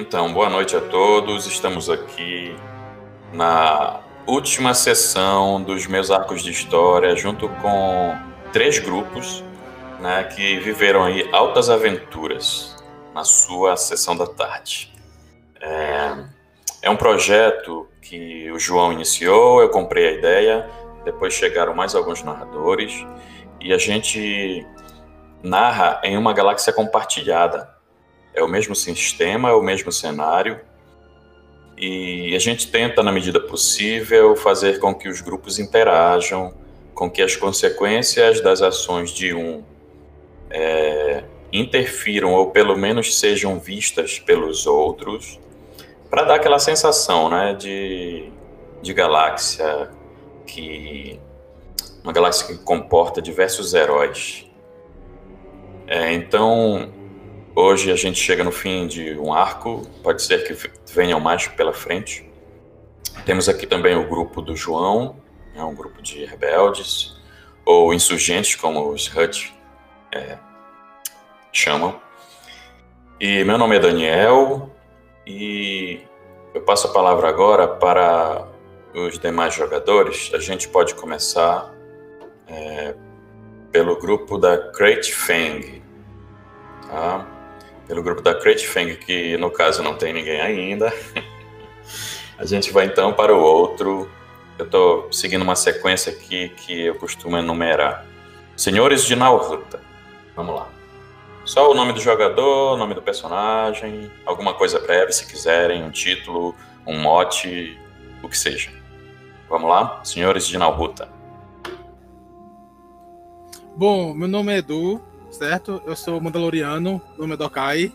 Então, boa noite a todos. Estamos aqui na última sessão dos meus arcos de história, junto com três grupos né, que viveram aí altas aventuras na sua sessão da tarde. É, é um projeto que o João iniciou, eu comprei a ideia, depois chegaram mais alguns narradores e a gente narra em uma galáxia compartilhada. É o mesmo sistema, é o mesmo cenário, e a gente tenta, na medida possível, fazer com que os grupos interajam, com que as consequências das ações de um é, interfiram ou pelo menos sejam vistas pelos outros, para dar aquela sensação né, de, de galáxia que uma galáxia que comporta diversos heróis. É, então, hoje a gente chega no fim de um arco, pode ser que venham mais pela frente. Temos aqui também o grupo do João, é um grupo de rebeldes, ou insurgentes, como os Hut é, chamam. E meu nome é Daniel, e eu passo a palavra agora para os demais jogadores. A gente pode começar é, pelo grupo da Crate Fang. Tá? Pelo grupo da Crate Fang, que no caso não tem ninguém ainda. a gente vai então para o outro. Eu estou seguindo uma sequência aqui que eu costumo enumerar. Senhores de Naurruta. Vamos lá. Só o nome do jogador, o nome do personagem, alguma coisa breve se quiserem, um título, um mote, o que seja. Vamos lá? Senhores de Naurruta. Bom, meu nome é Edu, certo? Eu sou Mandaloriano, nome é Dokai.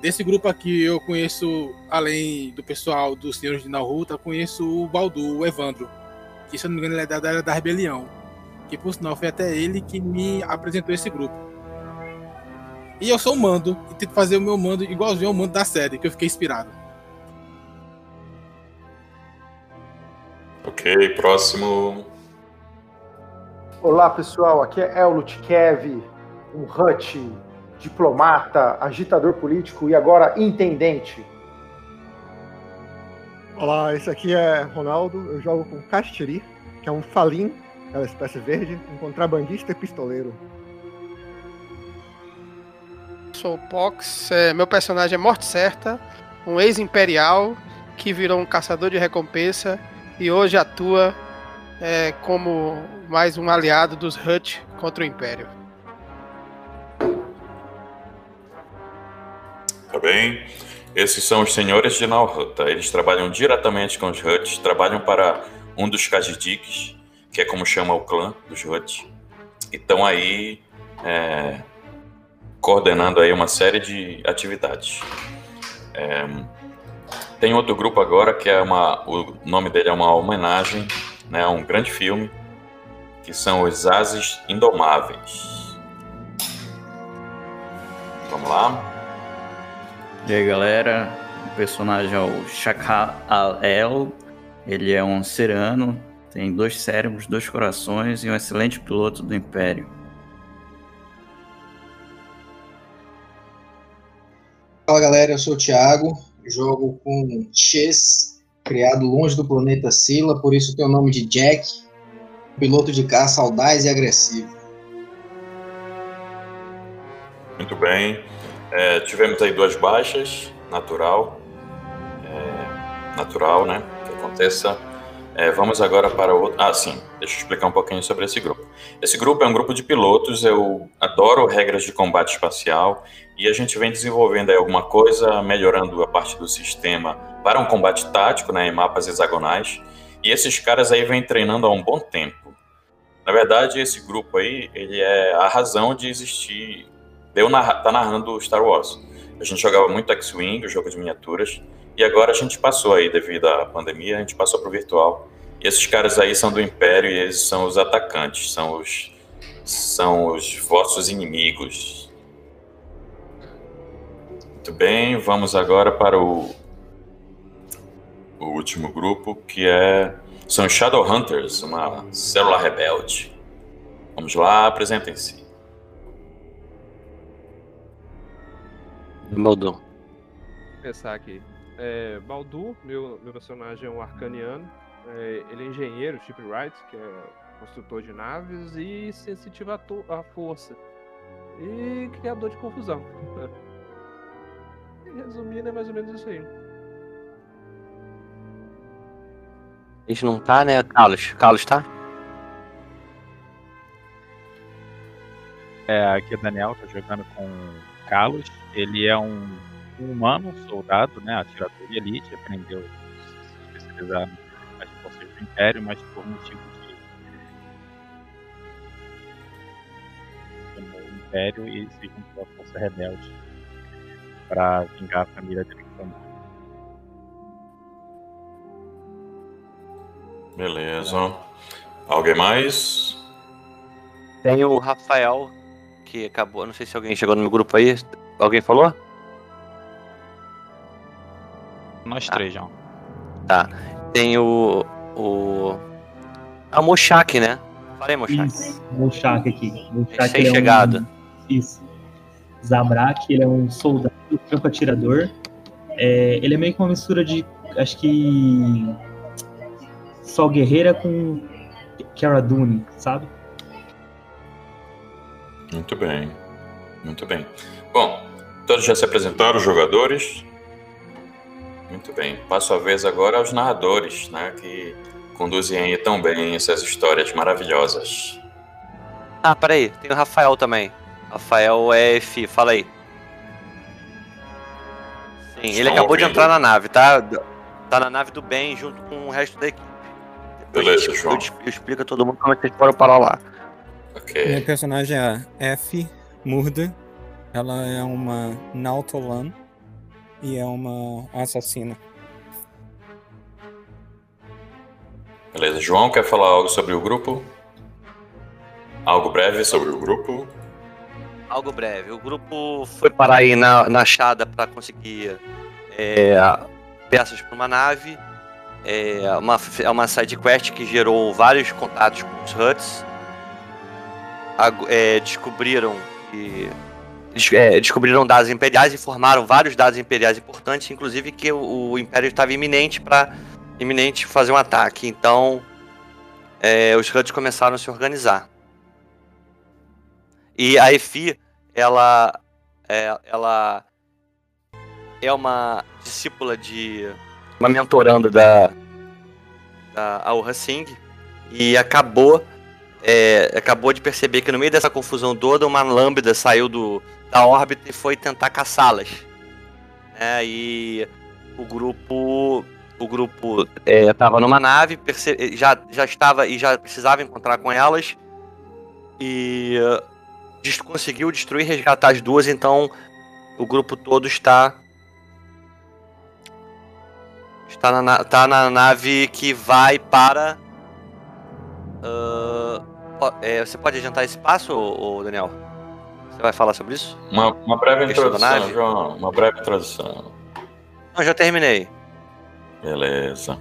Desse grupo aqui eu conheço, além do pessoal dos Senhores de Naruto, conheço o Baldu, o Evandro, que se eu não me engano ele é da, da, da Rebelião. Que por sinal foi até ele que me apresentou esse grupo. E eu sou o mando, e tento fazer o meu mando igualzinho ao mando da série, que eu fiquei inspirado. Ok, próximo. Olá pessoal, aqui é Ellut Kev, um Hut, diplomata, agitador político e agora intendente. Olá, esse aqui é Ronaldo, eu jogo com Castiri, que é um falim, aquela espécie verde, um contrabandista e pistoleiro. Sou o Pox, é, meu personagem é Morte Certa, um ex-imperial que virou um caçador de recompensa e hoje atua é, como mais um aliado dos Hut contra o Império. Tá bem? Esses são os senhores de Nalhuta. Eles trabalham diretamente com os Huts, trabalham para um dos Kajidiks, que é como chama o clã dos Huts. E estão aí é, coordenando aí uma série de atividades. É, tem outro grupo agora que é uma, o nome dele é uma homenagem né, a um grande filme, que são os Ases Indomáveis. Vamos lá? E aí galera, o personagem é o Shaka Al-El, ele é um serano, tem dois cérebros, dois corações e um excelente piloto do Império. Fala galera, eu sou o Thiago, jogo com Chess, criado longe do planeta Sila, por isso tem o nome de Jack, piloto de caça audaz e agressivo. Muito bem. É, tivemos aí duas baixas, natural, é, natural, né? Que aconteça. É, vamos agora para outro. Ah, sim, deixa eu explicar um pouquinho sobre esse grupo. Esse grupo é um grupo de pilotos, eu adoro regras de combate espacial e a gente vem desenvolvendo aí alguma coisa, melhorando a parte do sistema para um combate tático, né, em mapas hexagonais. E esses caras aí vêm treinando há um bom tempo. Na verdade, esse grupo aí, ele é a razão de existir eu narra, tá narrando Star Wars. A gente jogava muito X-Wing, o jogo de miniaturas, e agora a gente passou aí, devido à pandemia, a gente passou pro virtual. E esses caras aí são do Império e eles são os atacantes, são os, são os vossos inimigos. Muito bem, vamos agora para o, o último grupo, que é são Shadowhunters, uma célula rebelde. Vamos lá, apresentem-se. Maldon. pensar aqui. É, Baldur, meu, meu personagem é um arcaniano. É, ele é engenheiro, shipwright, que é construtor de naves, e sensitivo à, to- à força. E criador de confusão. E Resumindo, é mais ou menos isso aí. A gente não tá, né? Carlos, Carlos tá? É, aqui é o Daniel, tô jogando com Carlos. Ele é um, um humano, um soldado, né? Atirador de elite, aprendeu a se especializar nas forças do Império, mas por motivo de. Tomou o Império e se juntou à Força Rebelde para vingar a família dele que. Beleza. Alguém mais? Tem o Rafael, que acabou. Não sei se alguém chegou no meu grupo aí. Alguém falou? Nós três, João. Tá. Tem o. O. A Moshak, né? Falei, Moshak. Isso, Bolshak aqui. Bolshak, Recém ele é um- chegado. Isso. Zabrak, ele é um soldado, campo atirador. É, ele é meio que uma mistura de, acho que, Sol Guerreira com Cara Dune, sabe? Muito bem. Muito bem. Bom, todos já se apresentaram, os jogadores? Muito bem. Passo a vez agora aos narradores, né? Que conduzem aí tão bem essas histórias maravilhosas. Ah, peraí. Tem o Rafael também. Rafael F. Fala aí. Sim, ele acabou de ouvindo? entrar na nave, tá? Tá na nave do bem junto com o resto da equipe. Beleza, eu, João. eu explico a todo mundo como é que vocês foram parar lá. Minha personagem é a F. Murda. Ela é uma Nautolan e é uma assassina. Beleza. João, quer falar algo sobre o grupo? Algo breve sobre o grupo? Algo breve. O grupo foi parar aí na, na Chada para conseguir é, peças para uma nave. É uma, é uma side quest que gerou vários contatos com os Huts. É, descobriram que é, descobriram dados imperiais, informaram vários dados imperiais importantes, inclusive que o, o Império estava iminente para iminente fazer um ataque. Então, é, os Huts começaram a se organizar. E a Efi, ela, é, ela é uma discípula de. uma mentoranda da, da Aurra Singh e acabou. É, acabou de perceber que no meio dessa confusão toda, uma lambda saiu do, da órbita e foi tentar caçá-las. É, e o grupo. O grupo estava numa nave, perce- já, já estava e já precisava encontrar com elas. E des- conseguiu destruir e resgatar as duas, então o grupo todo está está na, tá na nave que vai para po- é, você pode adiantar esse passo, ô, Daniel? Você vai falar sobre isso? Uma, uma breve introdução? João. Uma breve introdução. Não, já terminei. Beleza.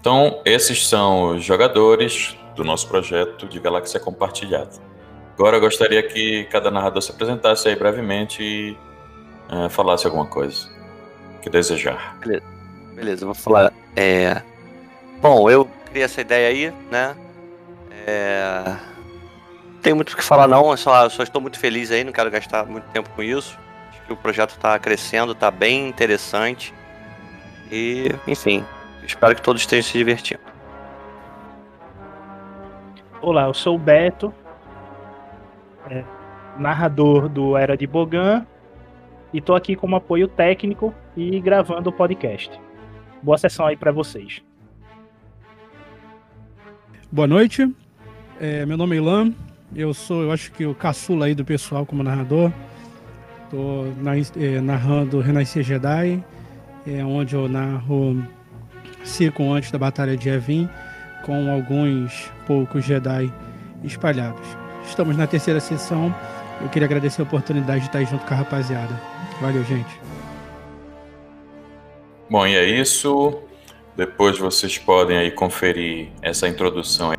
Então, esses são os jogadores do nosso projeto de Galáxia Compartilhada. Agora eu gostaria que cada narrador se apresentasse aí brevemente e eh, falasse alguma coisa que desejar. Beleza, Beleza, vou falar. É... Bom, eu criei essa ideia aí, né? É... Não tem muito o que falar não, eu só, só estou muito feliz aí, não quero gastar muito tempo com isso. Acho que o projeto está crescendo, está bem interessante. E, enfim, espero que todos estejam se divertindo. Olá, eu sou o Beto, é, narrador do Era de Bogan, e tô aqui como apoio técnico e gravando o podcast. Boa sessão aí para vocês. Boa noite. É, meu nome é Ilan. Eu sou, eu acho que o caçula aí do pessoal como narrador. Tô na- é, narrando Renascer Jedi, é, onde eu narro circo antes da Batalha de Yavin, com alguns poucos Jedi espalhados. Estamos na terceira sessão. Eu queria agradecer a oportunidade de estar junto com a rapaziada. Valeu, gente. Bom, e é isso. Depois vocês podem aí conferir essa introdução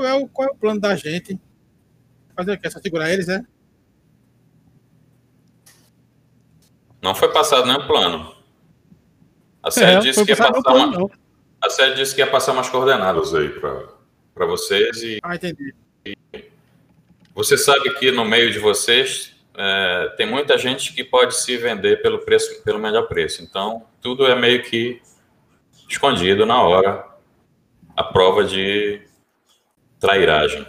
qual é o, qual é o plano da gente? Fazer o quê? Só segurar eles, é? Não foi passado nenhum plano. A série É, disse que passar plano, uma... A série disse que ia passar umas coordenadas aí para vocês e Ah, entendi. você sabe que no meio de vocês é, tem muita gente que pode se vender pelo preço, pelo melhor preço. Então tudo é meio que escondido na hora, a prova de trairagem.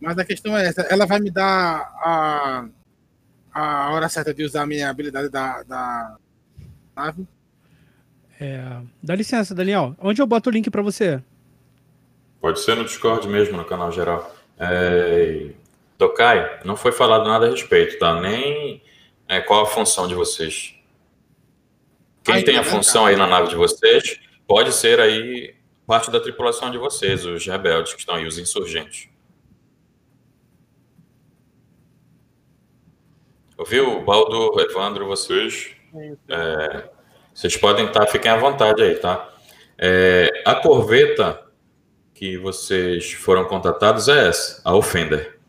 Mas a questão é essa, ela vai me dar a, a hora certa de usar a minha habilidade da, da nave? É, dá licença, Daniel. Onde eu boto o link pra você? Pode ser no Discord mesmo, no canal geral. É... Tokai, não foi falado nada a respeito, tá? Nem é, qual a função de vocês. Quem Ah, tem a então, função aí na nave de vocês pode ser aí parte da tripulação de vocês, os rebeldes que estão aí, os insurgentes. Ouviu, Baldo, Evandro, vocês? É, vocês podem estar, fiquem à vontade aí, tá? É, a corveta que vocês foram contatados é essa, a Offender.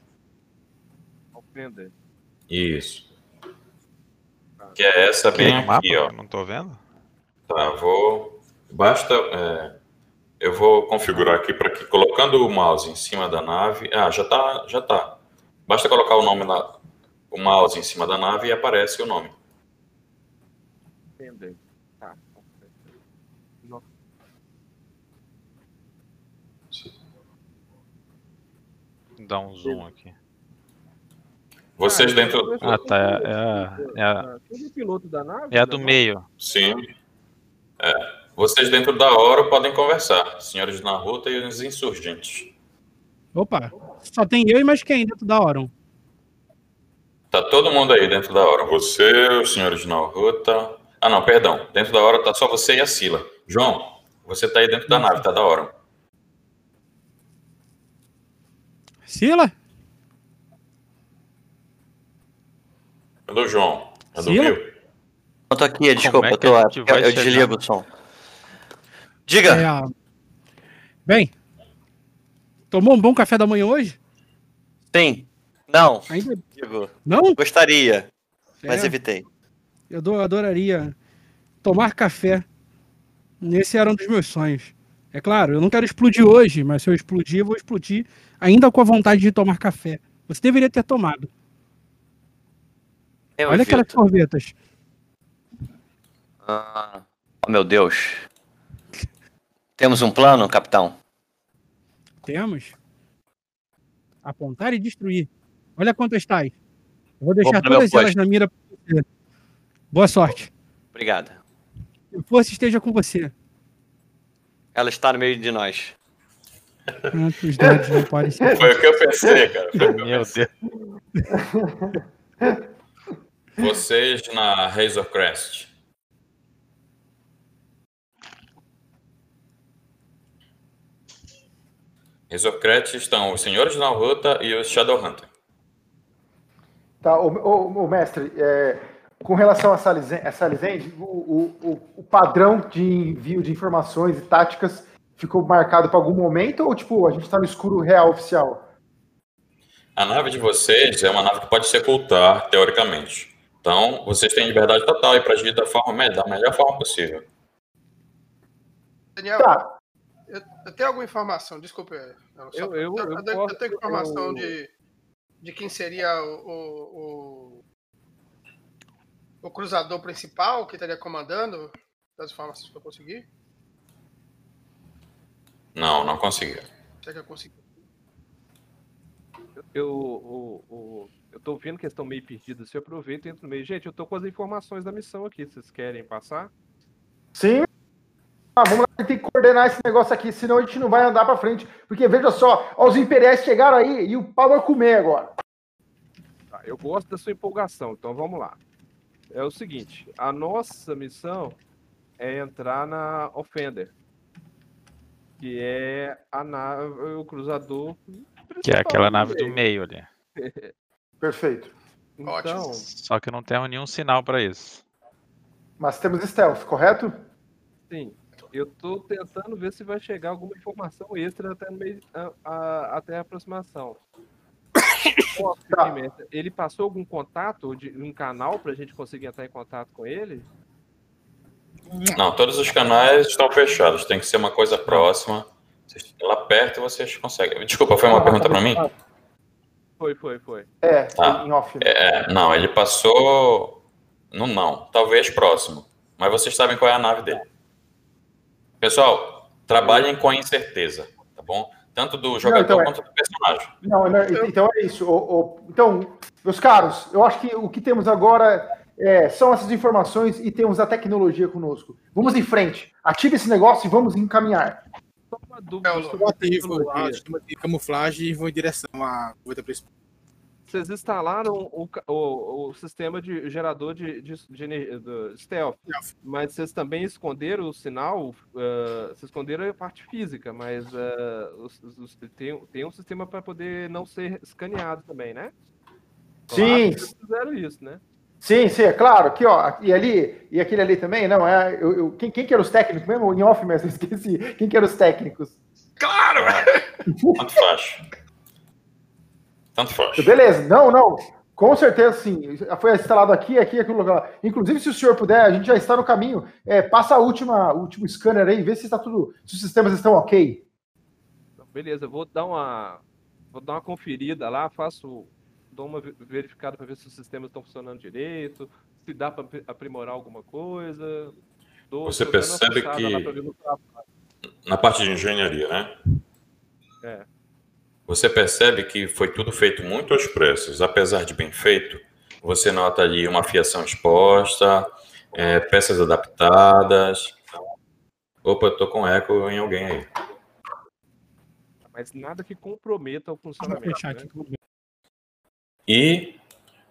Offender. Isso. Que é essa bem aqui, ó. Não tô vendo. Tá, vou. Basta. é, eu vou configurar aqui para que colocando o mouse em cima da nave. Ah, já tá, já tá. Basta colocar o nome na, o mouse em cima da nave e aparece o nome. Offender. Tá. Dá um zoom aqui. Vocês dentro. Ah, tá. É a, é a, Todo piloto da nave? é a do meio. Sim. É. Vocês dentro da hora podem conversar, senhores na ruta e os insurgentes. Opa, só tem eu e mais quem dentro da Oron? Tá todo mundo aí dentro da hora. Você, os senhores na ruta. Ah, não, perdão. Dentro da hora tá só você e a Sila. João, você tá aí dentro da nave, tá da hora. Sila? Cadê o João? Já Sila? dormiu? Eu tô aqui, desculpa, é eu, tô, eu, eu desligo o som. Diga! É, a- Bem, tomou um bom café da manhã hoje? Sim. Não. Ainda Digo, não? gostaria, mas É. evitei. Eu do- adoraria tomar café. Esse era um dos meus sonhos. É claro, eu não quero explodir hoje, mas se eu explodir, eu vou explodir ainda com a vontade de tomar café. Você deveria ter tomado. Eu Olha aquelas evito. sorvetas. Ah, oh, meu Deus. Temos um plano, capitão? Temos. Apontar e destruir. Olha quantas tais. Eu vou deixar Vou todas elas posto. na mira pra você. Boa sorte. Obrigado. Que a força esteja com você. Ela está no meio de nós. Ah, os dados não podem ser. Foi o que eu pensei, cara. Foi Meu pensei. Deus. Vocês na Razor Crest. Crest estão os senhores na ruta e os Shadowhunter. Tá, o, o- o mestre, é, com relação a Salizen- a Salizend, o, o- o- padrão de envio de informações e táticas ficou marcado para algum momento ou tipo a gente está no escuro real oficial? A nave de vocês é uma nave que pode se ocultar, teoricamente. Então, vocês têm liberdade total para agir da, forma, da melhor forma possível. Daniel, Tá. Eu, eu tenho alguma informação, desculpa. Eu, só- Eu- eu- eu eu tenho- eu posso- tenho informação eu- de, de quem seria o, o, o, o cruzador principal que estaria comandando das informações que eu consegui. Não, não conseguiram. Será que eu consegui? Eu, o, o, eu tô vendo que eles estão meio perdidos. Se eu aproveito e entro no meio. Gente, eu tô com as informações da missão aqui. Vocês querem passar? Sim. Ah, vamos lá, tem que coordenar esse negócio aqui, senão a gente não vai andar para frente. Porque veja só, ó, os imperiais chegaram aí e o pau vai comer agora. Tá, eu gosto da sua empolgação, então vamos lá. É o seguinte, a nossa missão é entrar na Offender, que é a nave, o cruzador. Que é aquela nave do meio. ali. Perfeito. Então, Só que não temos nenhum sinal pra isso. Mas temos stealth, correto? sim. Eu tô tentando ver se vai chegar alguma informação extra até, no meio, a- a- até a aproximação. Mestre, Ele passou algum contato, de, um canal pra gente conseguir entrar em contato com ele? Não, todos os canais estão fechados. Tem que ser uma coisa próxima. Lá perto vocês conseguem. Desculpa, foi uma pergunta para mim? Foi, foi, foi. É, Tá. em off. É, não, ele passou. Não, não. Talvez próximo. Mas vocês sabem qual é a nave dele. Pessoal, trabalhem com a incerteza, tá bom? Tanto do jogador então é. quanto do personagem. Não, não, então é isso. O- o- então, meus caros, eu acho que o que temos agora é, são essas informações e temos a tecnologia conosco. Vamos em frente. Ative esse negócio e vamos encaminhar. Uma dúvida sobre Eu sistema de camuflagem e vou em direção à coisa principal. Vocês instalaram o, o, o sistema de gerador de, de, de do stealth, mas vocês também esconderam o sinal, ah, vocês esconderam a parte física, mas ah, os- os- tem, tem um sistema para poder não ser escaneado também, né? Claro Sim. que vocês fizeram isso, né? Sim, sim, é claro. Aqui, ó. E ali, e aquele ali também, não, é. Eu, eu- quem, quem que era os técnicos mesmo? Em off mesmo, eu esqueci. Quem que eram os técnicos? Claro! Tanto faz. Tanto faz. Beleza, não, não. Com certeza, sim. Foi instalado aqui, aqui, aqui no lugar. Inclusive, se o senhor puder, a gente já está no caminho. É, passa a última, o último scanner aí, vê se está tudo. Se os sistemas estão ok. Então, beleza, vou dar uma vou dar uma conferida lá, faço dou uma ve- verificada para ver se os sistemas estão funcionando direito, se dá para aprimorar alguma coisa. Dou, Você percebe que- lá. Na parte de engenharia, né? É. Você percebe que foi tudo feito muito aos pressos. Apesar de bem feito, você nota ali uma fiação exposta, é, peças adaptadas. Opa, eu tô com eco em alguém aí. Mas nada que comprometa o funcionamento. né? E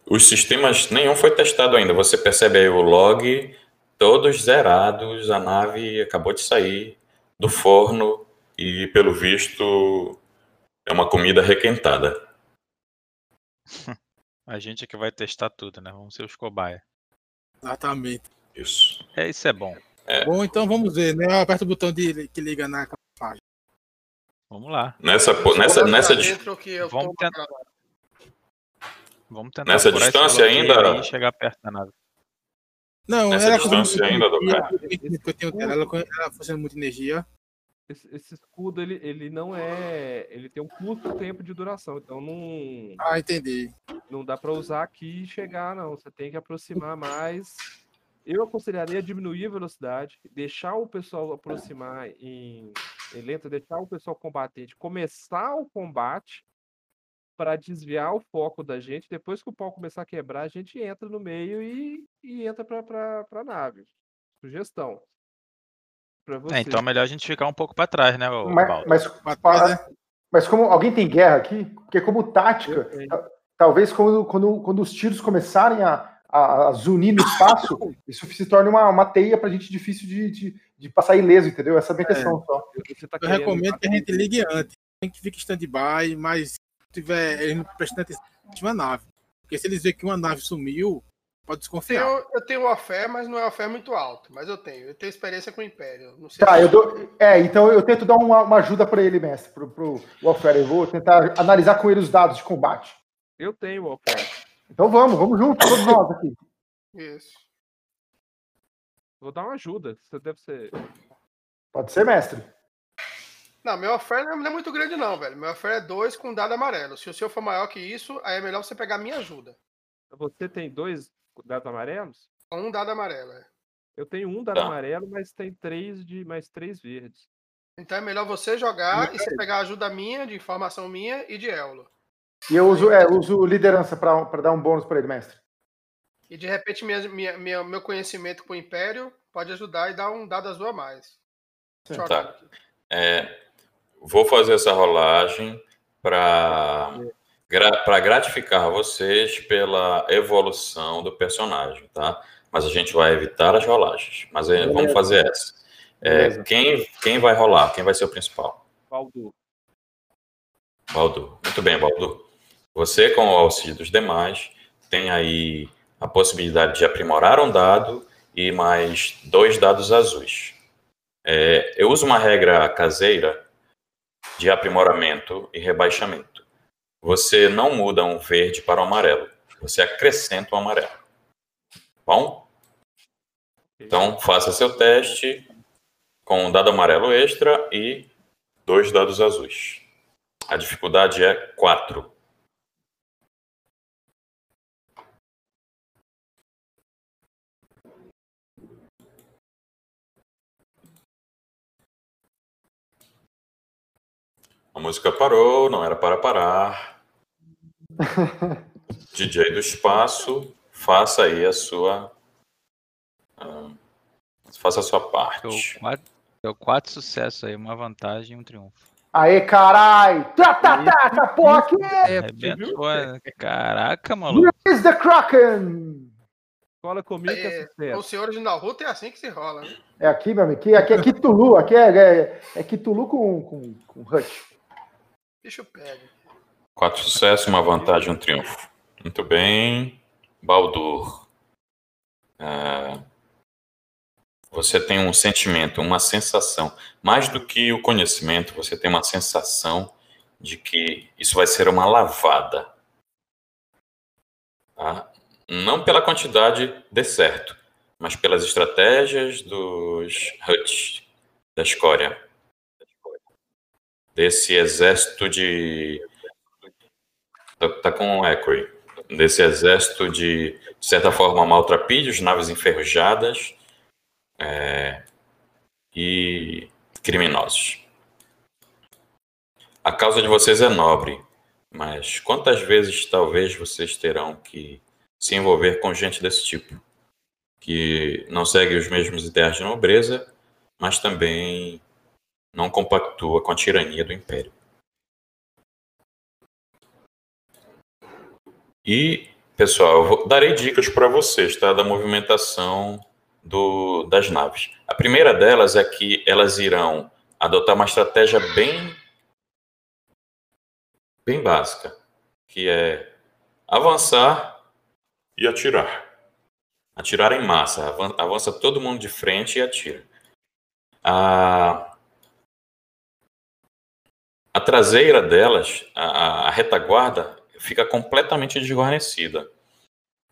os sistemas, nenhum foi testado ainda. Você percebe aí o log, todos zerados. A nave acabou de sair do forno e, pelo visto, é uma comida requentada. A gente é que vai testar tudo, né? Vamos ser os cobaia. Exatamente. Isso. É, isso é bom. Bom, então vamos ver, né? Eu aperto o botão de, que liga na camuflagem. Vamos lá. Nessa, nessa, nessa, eu Vamos tentar- Vamos tentar Nessa distância ainda- aí chegar perto da nave. Não, Nessa ela distância ainda, eu tenho dela, ela, ela funciona muita energia. Esse, esse escudo, ele, ele não é. Ele tem um curto tempo de duração, então não. Ah, entendi. Não dá para usar aqui e chegar, não. Você tem que aproximar mais. Eu aconselharia diminuir a velocidade, deixar o pessoal aproximar em, em lenta, deixar o pessoal combatente começar o combate para desviar o foco da gente. Depois que o pau começar a quebrar, a gente entra no meio e, e entra para a nave. Sugestão. Pra você. É, então é melhor a gente ficar um pouco pra trás, né, Mas, mas, para- mas como alguém tem guerra aqui, porque como tática, ta- talvez quando, quando, quando os tiros começarem a, a, a zunir no espaço, isso se torne uma, uma teia pra gente difícil de, de, de passar ileso, entendeu? Essa é a minha questão só. Você tá Eu querendo- recomendo que a gente ligue antes. Tem que ficar em stand-by, mas se tiver prestando atenção na nave. Porque se eles verem que uma nave sumiu, pode desconfiar. Eu, eu tenho uma fé, mas não é uma fé muito alto. Mas eu tenho. Eu tenho experiência com o Império. Não sei Tá, se- eu dou. É, então eu tento dar uma, uma ajuda pra ele, mestre, pro, pro Warfare. Eu vou tentar analisar com ele os dados de combate. Eu tenho o oferta. Então vamos, vamos junto, todos nós aqui. Isso. Vou dar uma ajuda. Você deve ser. Pode ser, mestre. Não, meu oferta não é muito grande, não, velho. Meu oferta é dois com dado amarelo. Se o seu for maior que isso, aí é melhor você pegar minha ajuda. Você tem dois dados amarelos? Um dado amarelo, é. Eu tenho um dado Tá. amarelo, mas tem três de mais três verdes. Então é melhor você jogar e você pegar a ajuda minha, de informação minha e de Eulo. E eu uso, é, uso liderança pra pra dar um bônus pra ele, mestre. E de repente minha, minha- minha- meu conhecimento com o Império pode ajudar e dar um dado azul a mais. Deixa eu Tá. É, vou fazer essa rolagem para para gratificar vocês pela evolução do personagem, tá? Mas a gente vai evitar as rolagens. Mas é, vamos fazer essa. É, quem, quem vai rolar? Quem vai ser o principal? Baldur. Baldur. Muito bem, Baldur. Você, com o auxílio dos demais, tem aí a possibilidade de aprimorar um dado e mais dois dados azuis. É, eu uso uma regra caseira de aprimoramento e rebaixamento. Você não muda um verde para o amarelo, você acrescenta o amarelo. Bom? Então, faça seu teste com um dado amarelo extra e dois dados azuis. A dificuldade é 4. A música parou, não era para parar. DJ do espaço, faça aí a sua. ah, faça a sua parte. Deu quatro, deu quatro sucessos aí, uma vantagem e um triunfo. Aê, carai! Tá, tá, tá, essa porra aqui! Arrebentou, é- Caraca, maluco. Release the Kraken! Cola comigo que é É, sucesso. os senhores de Naruto é assim que se rola, né? É aqui, meu amigo. Aqui, aqui é Kitulu. Aqui é, é, é Kitulu com, com, com Rush. Bicho pega. Quatro sucessos, uma vantagem, um triunfo. Muito bem. Baldur. Ah, você tem um sentimento, uma sensação. Mais do que o conhecimento, você tem uma sensação de que isso vai ser uma lavada. Tá? Não pela quantidade de certo, mas pelas estratégias dos Hutch, da escória. Desse exército de Tá, tá com eco aí. Desse exército de, de certa forma, maltrapilhos, naves enferrujadas é, e criminosos. A causa de vocês é nobre, mas quantas vezes talvez vocês terão que se envolver com gente desse tipo? Que não segue os mesmos ideais de nobreza, mas também não compactua com a tirania do império. E, pessoal, eu vou- darei dicas para vocês, tá? Da movimentação do, das naves. A primeira delas é que elas irão adotar uma estratégia bem, bem básica, que é avançar e atirar. Atirar em massa. Avan- Avança todo mundo de frente e atira. A, a traseira delas, a- a retaguarda, fica completamente desguarnecida.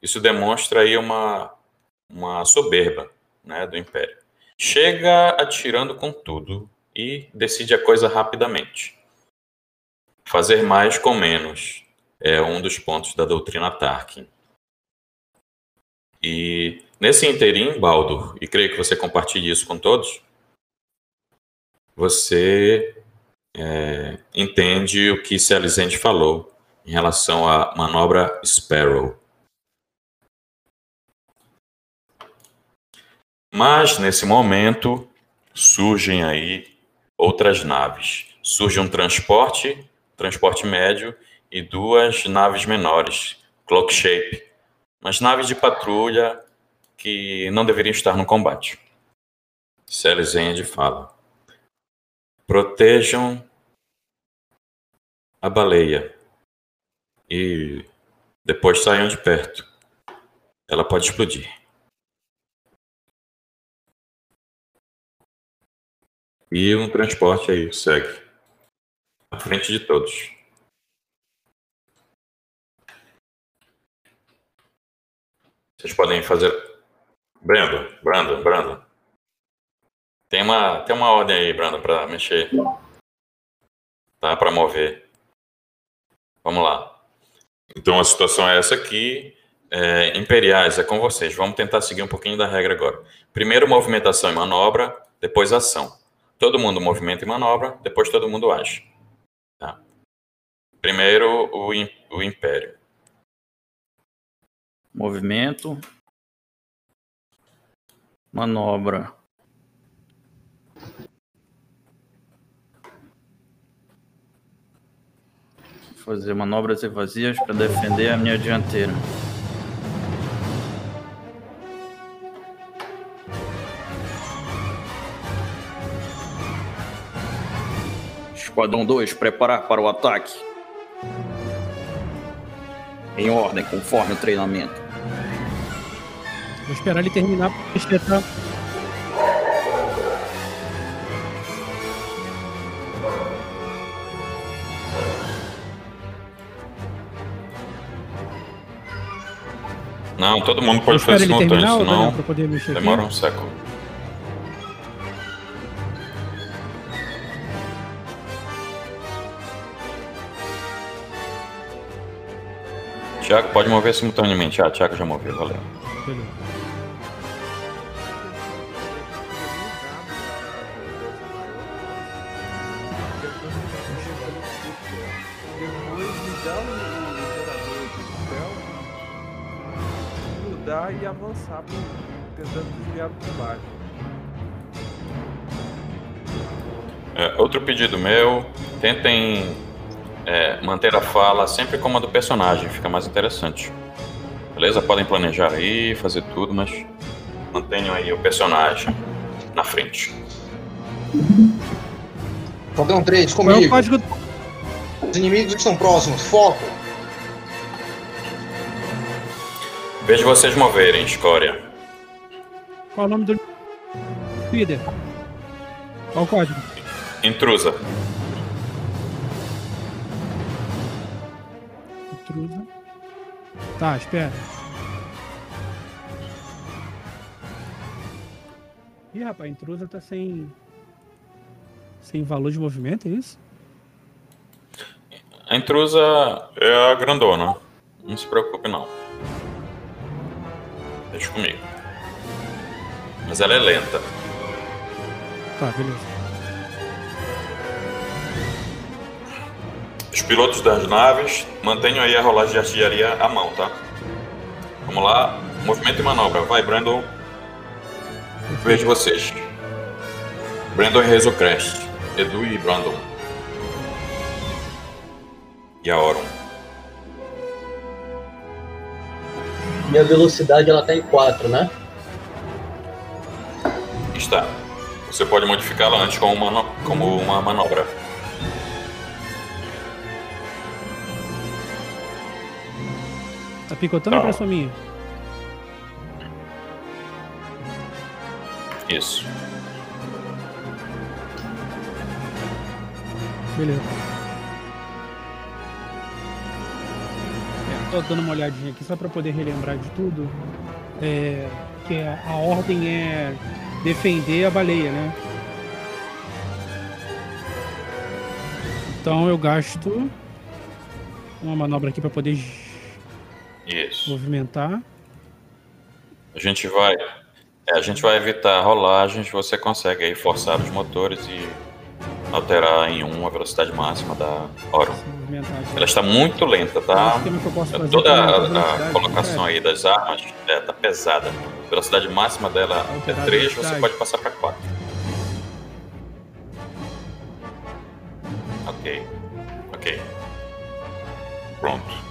Isso demonstra aí uma, uma soberba né, do Império. Chega atirando com tudo e decide a coisa rapidamente. Fazer mais com menos é um dos pontos da doutrina Tarkin. E nesse interim, Baldur, e creio que você compartilhe isso com todos, você é, entende o que Celizente falou em relação à manobra Sparrow. Mas nesse momento surgem aí outras naves. Surge um transporte, transporte médio e duas naves menores, Clock Shape, mas naves de patrulha que não deveriam estar no combate. Celizende fala: protejam a baleia e depois saiam de perto. Ela pode explodir. E um transporte aí segue. À frente de todos. Vocês podem fazer. Brandon, Brandon, Brandon. Tem uma, tem uma ordem aí, Brandon, para mexer. Tá? Para mover. Vamos lá. Então a situação é essa aqui. É, imperiais, é com vocês. Vamos tentar seguir um pouquinho da regra agora. Primeiro, movimentação e manobra, depois ação. Todo mundo movimenta e manobra, depois todo mundo age. Tá? Primeiro, o, o império. Movimento. Manobra. Fazer manobras evasivas para defender a minha dianteira. Esquadrão 2, preparar para o ataque. Em ordem, conforme o treinamento. Vou esperar ele terminar pra espetar. Não, todo mundo pode fazer simultâneo, terminar, senão Daniel, pra poder mexer aqui. demora um século. Tiago, pode mover simultaneamente. Ah, Tiago já moveu, valeu. Depois avançar pro, tentando desviar do combate. É, outro pedido meu, tentem é, manter a fala sempre como a do personagem, fica mais interessante. Beleza? Podem planejar aí, fazer tudo, mas mantenham aí o personagem na frente. Fogão 3, Qual é o comigo. código? Os inimigos estão próximos. Foco. Vejo vocês moverem, escória. Qual é o nome do líder? Qual o código? Intrusa. Intrusa. Tá, espera. Ih, rapaz, a intrusa tá sem. Sem valor de movimento, é isso? A intrusa é a grandona. Não se preocupe, não. Deixa comigo. Mas ela é lenta. Tá, beleza. Os pilotos das naves, mantenham aí a rolagem de artilharia à mão, tá? Vamos lá. Movimento e manobra. Vai, Brandon. Vejo vocês. Brandon e Rezo Edu e Brandon. E a Oron. Minha velocidade ela tá em 4, né? Está. Você pode modificá-la antes como uma, como uma manobra. Tá picotando Tá. pra sua minha? Isso. Beleza. Tô dando uma olhadinha aqui só pra poder relembrar de tudo. É, que a, a ordem é defender a baleia, né? Então eu gasto uma manobra aqui pra poder Isso. movimentar. A gente vai. é, a gente vai evitar rolagens, você consegue aí forçar os motores e alterar em 1 a velocidade máxima da aqui. Ela está muito lenta, É tá? posso fazer Toda a, a colocação né? aí das armas é, tá pesada. A velocidade máxima dela é Alterar a 3, você pode passar para 4. Ok. Ok. Pronto.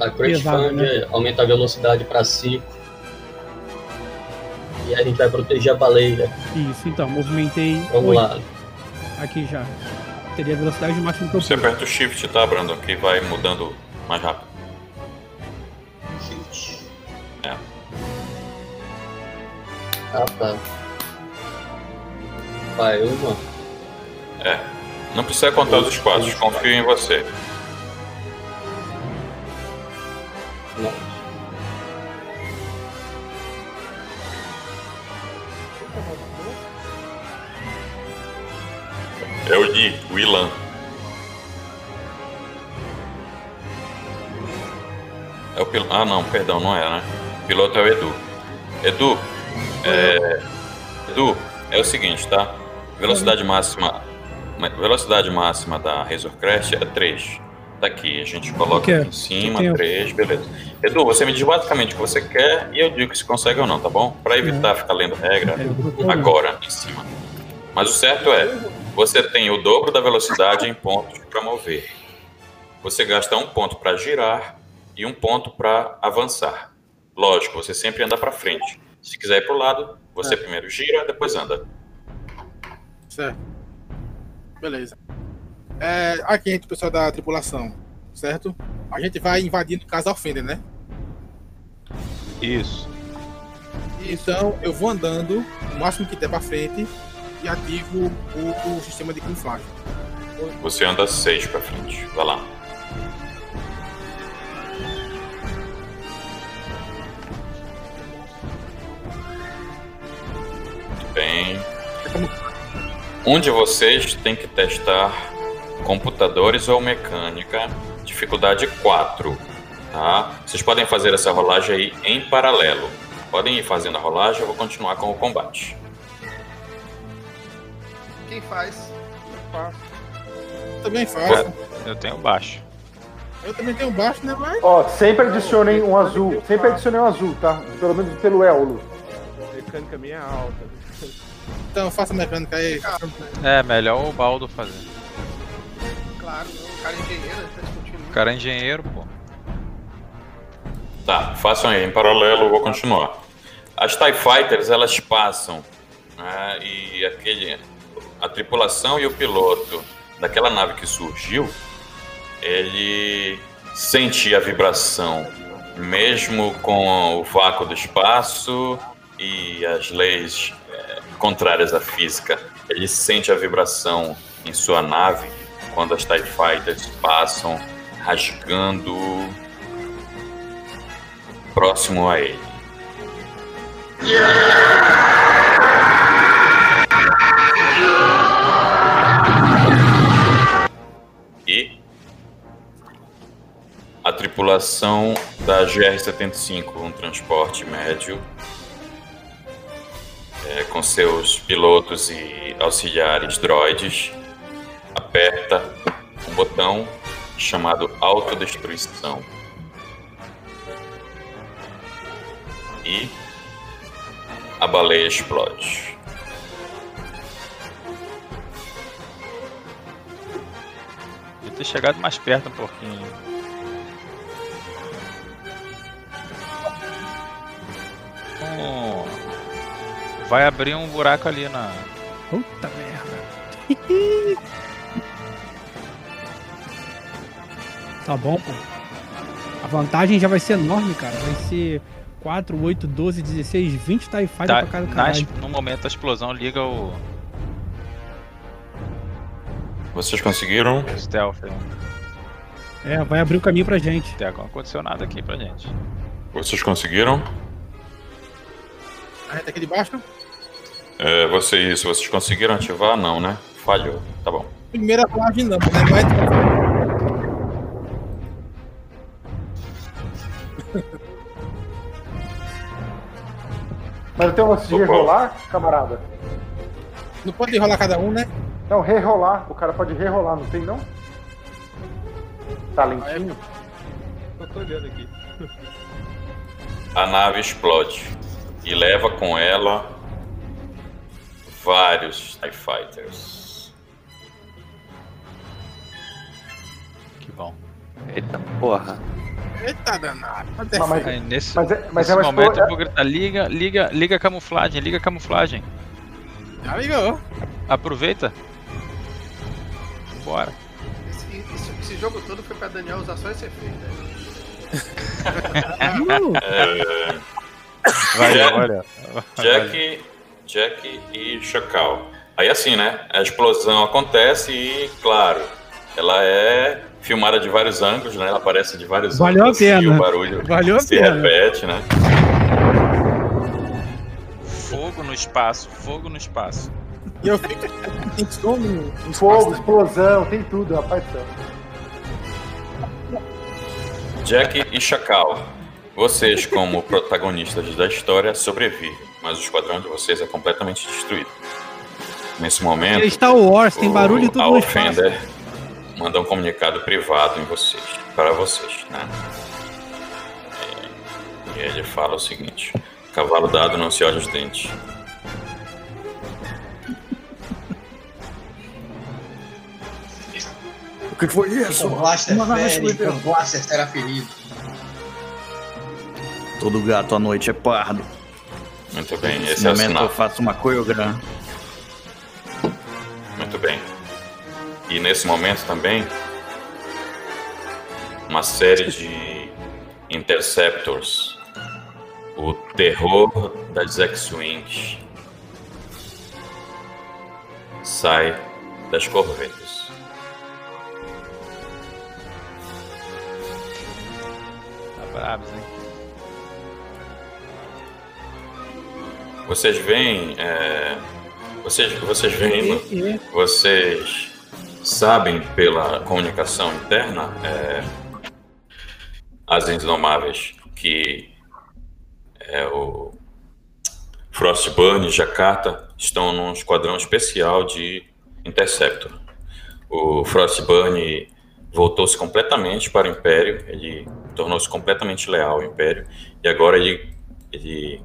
A Crash Pesado, Fund né? aumenta a velocidade pra 5. E a gente vai proteger a baleia. Isso, então, movimentei. Vamos lá. Aqui já. Teria a velocidade máxima que eu Você aperta o Shift, tá, Brandon? Que vai mudando mais rápido. É. Ah, tá. Vai, uma. É. Não precisa contar os espaços, confio em você. Não. É o Di, o Ilan. É o piloto. Ah, não, perdão, não é, né? O piloto é o Edu. Edu, é... Edu, é o seguinte, tá? Velocidade máxima. ma- Velocidade máxima da Razor Crest é 3. Tá aqui, a gente coloca aqui em cima, Que tem- 3, beleza. Edu, você me diz basicamente o que você quer e eu digo se consegue ou não, tá bom? Pra evitar ficar lendo regra agora em cima. Mas o certo é, você tem o dobro da velocidade em pontos para mover. Você gasta um ponto para girar e um ponto para avançar. Lógico, você sempre anda para frente. Se quiser ir para o lado, você É. primeiro gira, depois anda. Certo. Beleza. É, aqui entre o pessoal da tripulação, certo? A gente vai invadindo casa Offender, né? Isso. Então eu vou andando o máximo que der pra frente e ativo o, o sistema de camuflagem. Você anda seis para frente. Vai lá. Muito bem. Um de vocês tem que testar computadores ou mecânica, dificuldade 4. Tá? Vocês podem fazer essa rolagem aí em paralelo. Podem ir fazendo a rolagem, eu vou continuar com o combate. Quem faz? Eu faço. Também faço. Eu tenho baixo. Eu também tenho baixo, né, mas. Ó, sempre adicionem um azul. Sempre adicionem um azul, tá? Pelo menos pelo Éolo. A mecânica minha é alta. Então faça a mecânica aí. É, melhor o Baldo fazer. Claro, o cara é engenheiro, tá discutindo. O cara é engenheiro, pô. Tá, façam aí em paralelo, eu vou continuar. As TIE Fighters, elas passam, né, e aquele, a tripulação e o piloto daquela nave que surgiu, ele sente a vibração, mesmo com o vácuo do espaço e as leis eh, contrárias à física. Ele sente a vibração em sua nave quando as TIE Fighters passam rasgando próximo a ele. E a tripulação da GR-75, um transporte médio, é, com seus pilotos e auxiliares droides, aperta um botão chamado autodestruição. E a baleia explode. Ter chegado mais perto um pouquinho. Hum, vai abrir um buraco ali na. Puta merda. tá bom, pô. A vantagem já vai ser enorme, cara. Vai ser 4, 8, 12, 16, 20 TIE Fighter Tá, pra cada caralho. no momento da explosão, liga o Vocês conseguiram? stealth. É, vai abrir o caminho pra gente. Até agora não aconteceu nada aqui pra gente. Vocês conseguiram? A reta aqui de baixo. É, vocês, vocês conseguiram ativar? Não, né? Falhou. Tá bom. Primeira rolagem não, né? Mas. Mas tem um lance de Opa. rerolar, camarada? Não pode rolar cada um, né? Não, rerolar. O cara pode rerolar, não tem não? Tá lentinho? Eu tô olhando aqui. A nave explode e leva com ela vários TIE Fighters. Que bom. Eita porra. Eita danado. Pode Não, mas- Aí, nesse Mas é, mas nesse é uma momento eu vou gritar: liga, liga, liga a camuflagem, liga a camuflagem. Já ligou. Aproveita. Bora. Esse, esse- esse jogo todo foi pra Daniel usar só esse efeito. né? É, Valeu, Jack- valeu. Jack, Jack e Chacal. Aí assim, né? A explosão acontece e, claro, ela é filmada de vários ângulos, né? Ela aparece de vários Valeu a ângulos e pena. o barulho Valeu a se pena. repete, né? Fogo no espaço, fogo no espaço. E eu fico. Tem som Fogo, explosão, tem tudo, rapaz. do céu. Jack e Chacal. Vocês, como protagonistas da história, sobrevivem, mas o esquadrão de vocês é completamente destruído. Nesse momento, É Star Wars, tem o- barulho e tudo a. Offender manda um comunicado privado em vocês, para vocês, né? E ele fala o seguinte: cavalo dado não se olha os dentes. O que foi isso? O Blaster fere, o Blaster será ferido. Todo gato à noite é pardo. Muito bem, Nesse esse é o momento sinal. eu faço uma coreograma. Muito bem. E nesse momento também, uma série de Interceptors, o terror das X-Wings, sai das corvetas. Bravos, hein? Vocês veem é, Vocês, vocês vendo, vocês sabem pela comunicação interna, é, as Indomáveis, que é, o Frostburn e Jakarta estão num esquadrão especial de Interceptor. O Frostburn voltou-se completamente para o Império, ele tornou-se completamente leal ao Império, e agora ele, ele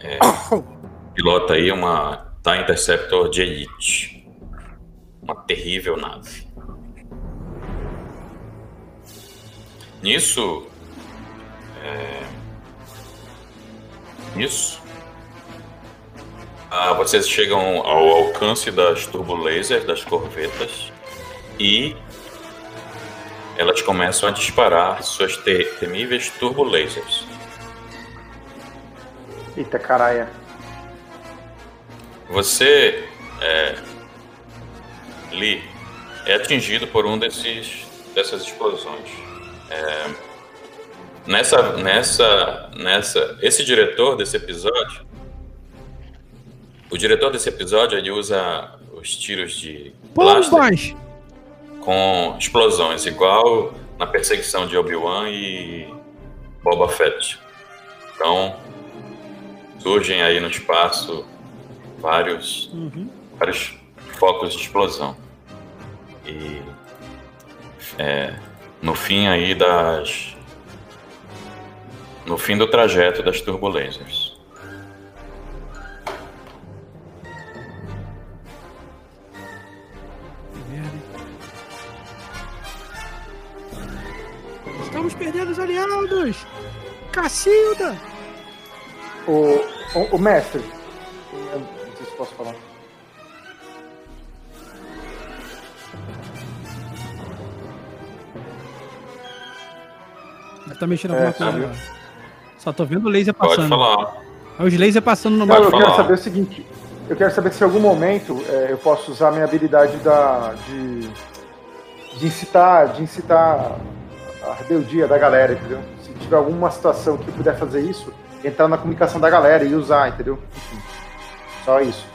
é, pilota aí uma TIE Interceptor de Elite. Uma terrível nave. Nisso, é, nisso, ah, vocês chegam ao alcance das turbolasers das corvetas e elas começam a disparar suas te temíveis turbolasers. Eita caralho. Você, é, Lee, é atingido por um desses dessas explosões. É, nessa, nessa, nessa, esse diretor desse episódio, o diretor desse episódio ele usa os tiros de blaster Bombas! Com explosões, igual na perseguição de Obi-Wan e Boba Fett. Então, surgem aí no espaço vários, Uhum. vários focos de explosão. E é, no fim aí das. No fim do trajeto das turbulentas. Perdendo os aliados! Cacilda! O, o, o mestre. eu Não sei se posso falar. Tá mexendo É, alguma coisa sabe? lá. Só tô vendo o laser Pode passando. falar. Olha os lasers passando no Não, eu mapa. quero saber o seguinte. Eu quero saber se em algum momento é, eu posso usar minha habilidade da, de, de incitar, de incitar a rebeldia da galera, entendeu? Se tiver alguma situação que puder fazer isso, entrar na comunicação da galera e usar, entendeu? Enfim, só isso.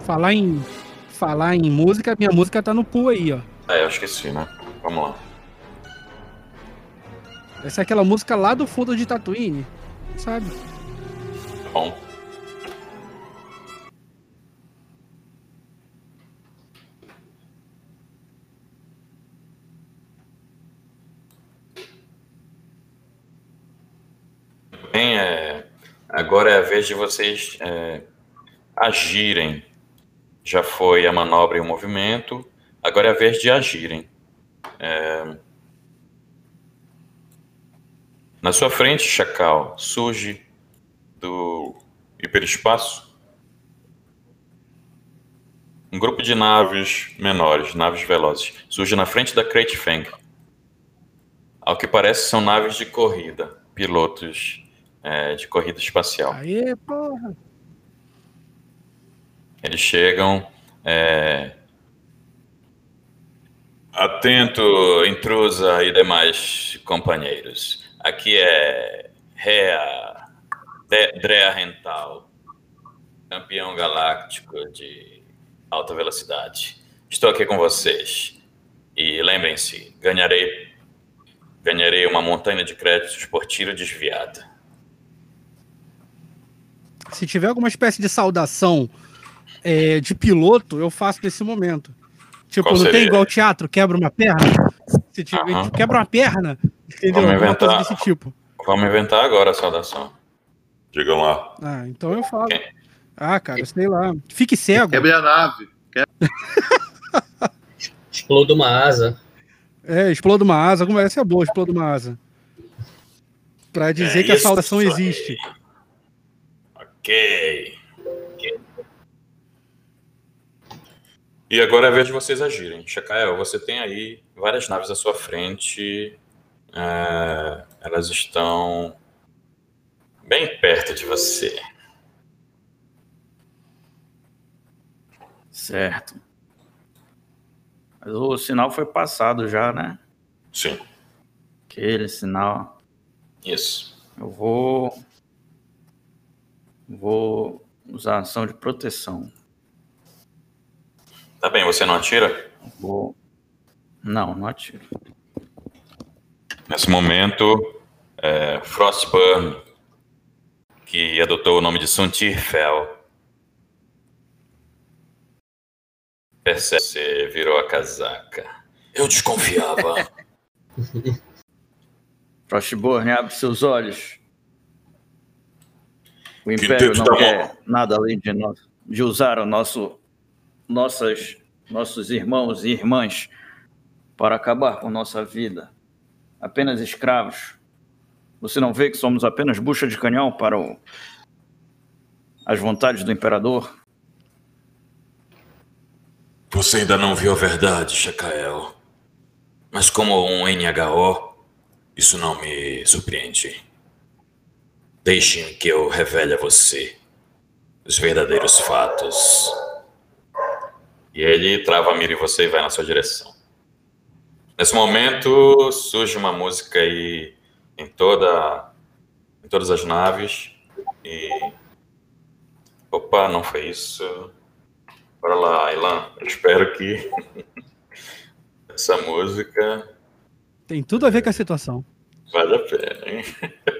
Falar em. Falar em música, minha música tá no pool aí, ó. É, eu esqueci, né? Vamos lá. Essa é aquela música lá do fundo de Tatooine, sabe? Bom. Bem, é, agora é a vez de vocês é, agirem. Já foi a manobra e o movimento, agora é a vez de agirem. É, na sua frente, Chacal, surge do hiperespaço um grupo de naves menores, naves velozes. Surge na frente da Crate Fang. Ao que parece, são naves de corrida, pilotos é, de corrida espacial. Aê, porra! Eles chegam. é, Atento, intrusa e demais companheiros. Aqui é Rea De- Drea Rental, campeão galáctico de alta velocidade. Estou aqui com vocês. E lembrem-se, ganharei ganharei uma montanha de créditos por tiro desviado. Se tiver alguma espécie de saudação é, de piloto, eu faço nesse momento. Tipo, Qual não tem igual teatro, quebra uma perna. Se tiver, Aham. quebra uma perna, entendeu? Vamos Alguma coisa inventar. desse tipo. Vamos inventar agora a saudação. Digam lá. Ah, então eu falo. Ah, cara, sei lá. Fique cego. Quebre a nave. Exploda uma asa. É, exploda uma asa. Alguma essa é boa, exploda uma asa. Pra dizer É que a isso saudação aí. existe. Ok. E agora é a vez de vocês agirem. Chacael, você tem aí várias naves à sua frente. é, elas estão bem perto de você. Certo. Mas o sinal foi passado já, né? Sim. Aquele sinal. Isso. Eu vou. Vou usar ação de proteção. Tá bem, você não atira? Vou. Não, não atiro. Nesse momento, é, Frostburn, que adotou o nome de Suntirfell, percebe que você virou a casaca. Eu desconfiava. Frostborn, abre seus olhos. O Império não quer nada além de, nós, de usar o nosso, nossas, nossos irmãos e irmãs para acabar com nossa vida. Apenas escravos. Você não vê que somos apenas bucha de canhão para o, as vontades do Imperador? Você ainda não viu a verdade, Shakael. Mas como um NHO, isso não me surpreende. Deixem que eu revele a você os verdadeiros fatos. E ele trava a mira em você e vai na sua direção. Nesse momento surge uma música aí em toda em todas as naves e opa, não foi isso. Bora lá, Ilan. Eu espero que essa música Tem tudo a ver com a situação. vale a pena, hein?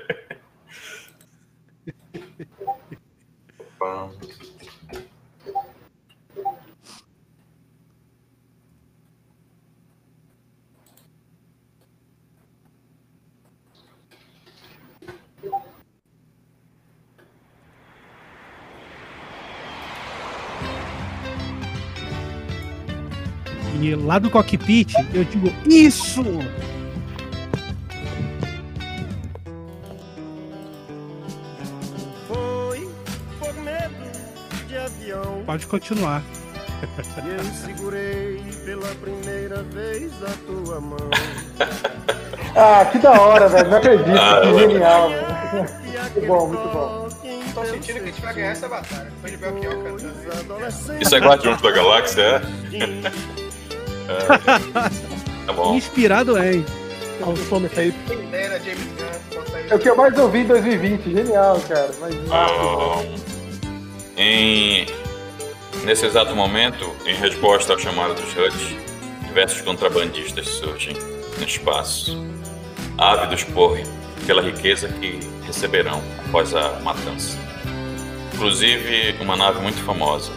E lá do cockpit, eu digo, isso! Pode continuar. E eu segurei pela primeira vez a tua mão. Ah, que da hora, velho. Não acredito. Ah, que genial, velho. Muito bom, muito bom. Tô sentindo que a gente vai ganhar essa batalha. Depois de Belchior cantando. Isso é Guardiões da Galáxia, é? É, Tá bom. Inspirado Gunn botar É o que eu mais ouvi em 2020. Genial, cara. Mas Ah, em... Nesse exato momento, em resposta ao chamado dos HUD, diversos contrabandistas surgem no espaço, ávidos por pela riqueza que receberão após a matança. Inclusive, uma nave muito famosa,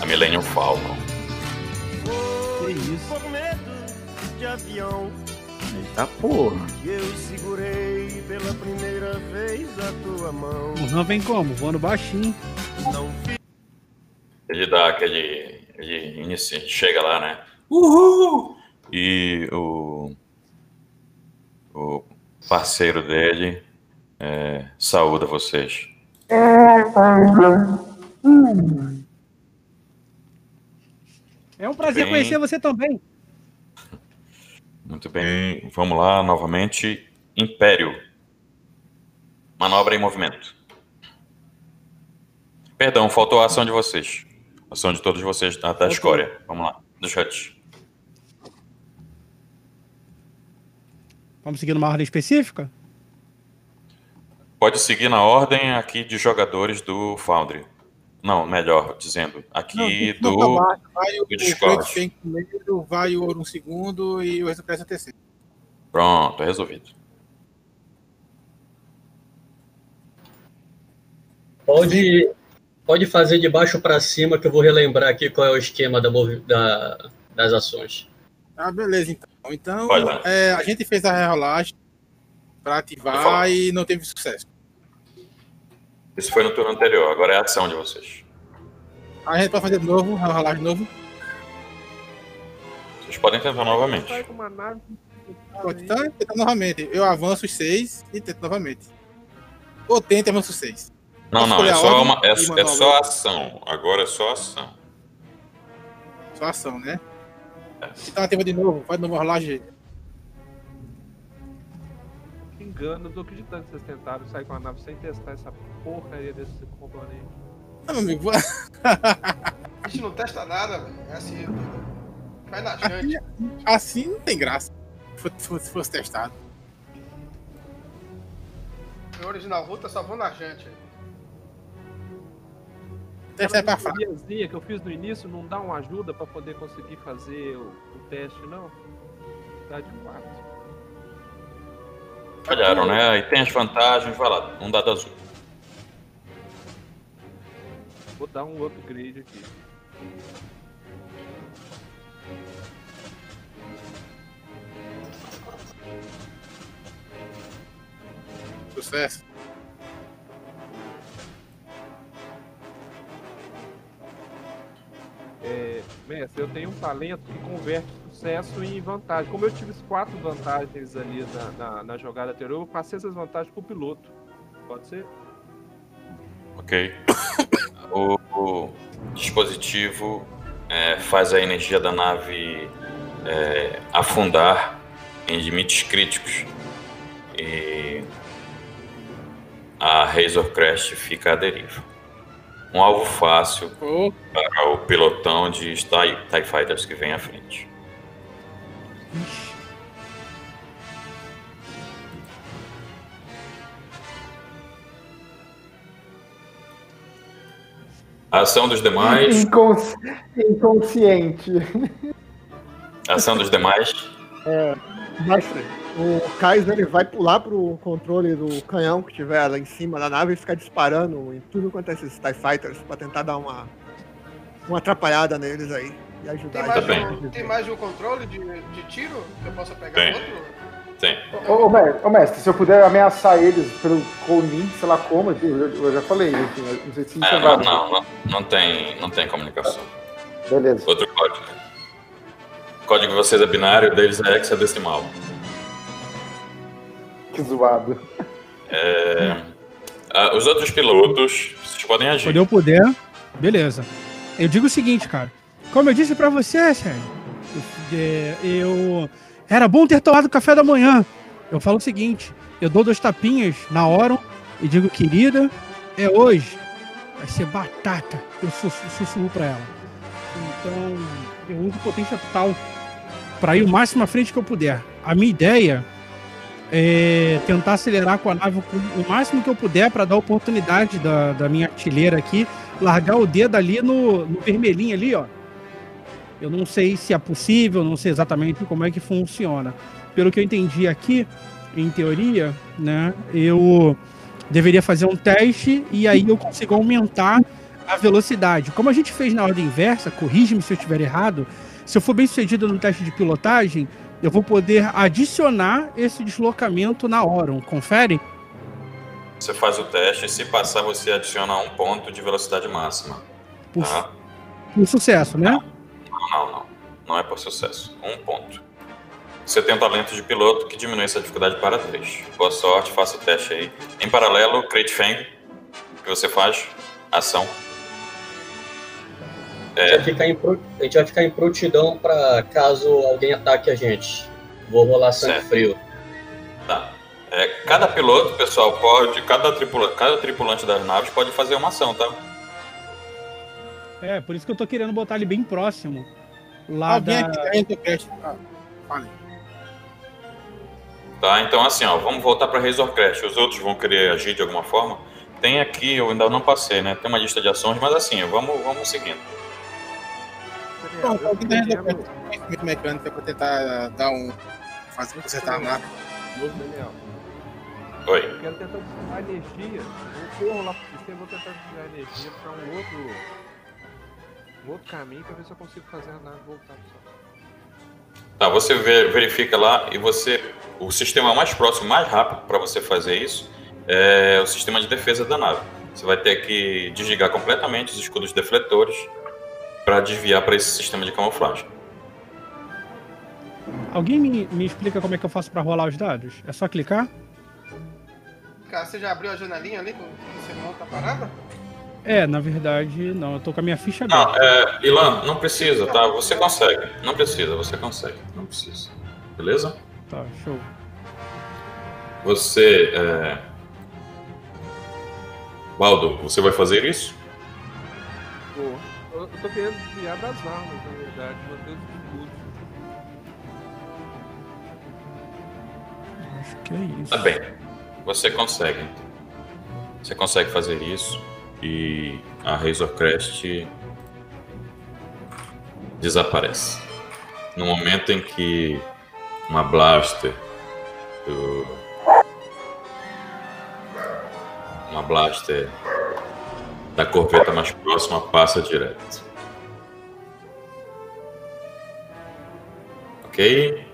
a Millennium Falcon. Que isso? Por medo de avião. Eita porra. Eu segurei pela primeira vez a tua mão. O Han vem como? Voando baixinho. Não Ele dá aquele. Ele inicia, chega lá, né? Uhul! E o. O parceiro dele é, saúda vocês. É um prazer Bem. conhecer você também. Muito bem, vamos lá novamente. Império. Manobra em movimento. Perdão, faltou a ação de vocês. Ação de todos vocês da, da escória. Vamos lá, dos huts. Vamos seguir numa ordem específica? Pode seguir na ordem aqui de jogadores do Foundry. Não, melhor dizendo, aqui Não, do, vai o, do Discord. Primeiro, vai o Ouro um segundo e o Express é terceiro. Pronto, resolvido. Pode, pode fazer de baixo para cima que eu vou relembrar aqui qual é o esquema da, da- das ações. Ah, beleza, então. Então, é, a gente fez a rerolagem pra ativar e não teve sucesso. Isso foi no turno anterior, agora é a ação de vocês. A gente pode fazer de novo, rerolagem de novo. Vocês podem tentar novamente. Pode tentar, tentar novamente. Eu avanço os seis e tento novamente. Ou tento e avanço os seis. Não, não, é só, uma, é, é o só ação. Agora é só ação. Só ação, né? Então ativa de novo, faz de novo a rolagem. Engano, eu tô acreditando que vocês tentaram sair com a nave sem testar essa porcaria desse componente. Não, meu amigo, A gente não testa nada, velho. É assim. Vai na jante. assim não tem graça. Se fosse, se fosse testado. No original Ruta só vou na jante. Essa é pra que eu fiz no início não dá uma ajuda pra poder conseguir fazer o, o teste, não? Dá de 4. Falharam, né? E tem as vantagens, vai lá, um dado azul. Vou dar um upgrade aqui. Sucesso. Mestre, eu tenho um talento que converte sucesso em vantagem. Como eu tive quatro vantagens ali na, na, na jogada anterior, eu passei essas vantagens pro piloto. Pode ser? Ok. O, o dispositivo é, faz a energia da nave é, afundar em limites críticos. E a Razor Crest fica à deriva. Um alvo fácil para o pelotão de TIE, TIE Fighters que vem à frente. A ação dos demais. Incons- Inconsciente. A ação dos demais. É, mestre, o Kaiser ele vai pular pro controle do canhão que tiver lá em cima da nave e ficar disparando em tudo quanto é esses TIE Fighters pra tentar dar uma, uma atrapalhada neles aí e ajudar. Tem mais, eles. um, tem mais de um controle de, de tiro que eu possa pegar Tem. outro? Tem. Ô, ô, mestre, ô, mestre, se eu puder ameaçar eles pelo Conin, sei lá como, eu, eu já falei, enfim, não sei se isso É, é não, não, não, não tem, não tem comunicação. Beleza. Outro código. O código de vocês é binário, o deles é hexadecimal. Que zoado. É, ah, os outros pilotos, vocês podem agir. Quando eu puder, beleza. Eu digo o seguinte, cara. Como eu disse pra você, Sérgio, é, eu. Era bom ter tomado café da manhã. Eu falo o seguinte: eu dou dois tapinhas na hora e digo, querida, é hoje. Vai ser batata. Eu sus- sussurro pra ela. Então, eu uso potência total pra ir o máximo à frente que eu puder. A minha ideia é tentar acelerar com a nave o máximo que eu puder para dar oportunidade da, da minha artilheira aqui largar o dedo ali no, no vermelhinho ali, ó. Eu não sei se é possível, não sei exatamente como é que funciona. Pelo que eu entendi aqui, em teoria, né, eu deveria fazer um teste e aí eu consigo aumentar a velocidade. Como a gente fez na ordem inversa, corrige-me se eu estiver errado, se eu for bem sucedido no teste de pilotagem, eu vou poder adicionar esse deslocamento na Oron. Confere? Você faz o teste e se passar, você adiciona um ponto de velocidade máxima. Por, Tá? por sucesso, né? Não, não, não. Não é por sucesso. Um ponto. Você tem um talento de piloto que diminui essa dificuldade para 3. Boa sorte, faça o teste aí. Em paralelo, Crate Fang, o que você faz? Ação. A, gente vai ficar em pro- a gente vai ficar em prontidão para caso alguém ataque a gente. Vou rolar sangue Certo. frio. Tá. É, cada piloto, pessoal, pode. Cada, tripula, cada tripulante das naves pode fazer uma ação, tá? É, por isso que eu tô querendo botar ele bem próximo. Lá Alguém da... aqui tá indo cast. Ah, falei. Tá, então assim, ó, vamos voltar para Razor Crest. Os outros vão querer agir de alguma forma. Tem aqui, eu ainda não passei, né? Tem uma lista de ações, mas assim, vamos, vamos seguindo. Bom, alguém indo cast. Conhecimento mecânico pra tentar dar um. fazer consertar a nave. Daniel, Oi. eu quero tentar desviar energia. Eu corro lá pro sistema, vou tentar desviar energia pra um outro. Um outro caminho pra ver se eu consigo fazer a nave voltar pro sol. Tá, você verifica lá e você. O sistema mais próximo, mais rápido para você fazer isso é o sistema de defesa da nave. Você vai ter que desligar completamente os escudos defletores para desviar para esse sistema de camuflagem. Alguém me, me explica como é que eu faço pra rolar os dados? É só clicar? Cara, você já abriu a janelinha ali que você monta a parada? É, na verdade, não. Eu tô com a minha ficha Não, aberta. é, Ilan, não precisa, tá? Você consegue. Não precisa, você consegue. Não precisa. Beleza? Tá, show. Você. É... Baldo, você vai fazer isso? Pô, eu, eu tô querendo desviar das armas, na verdade, manter os escudos. Acho que é isso. Tá bem. Você consegue. Você consegue fazer isso. e a Razor Crest desaparece. No momento em que uma blaster do uma blaster da corveta mais próxima passa direto. Ok?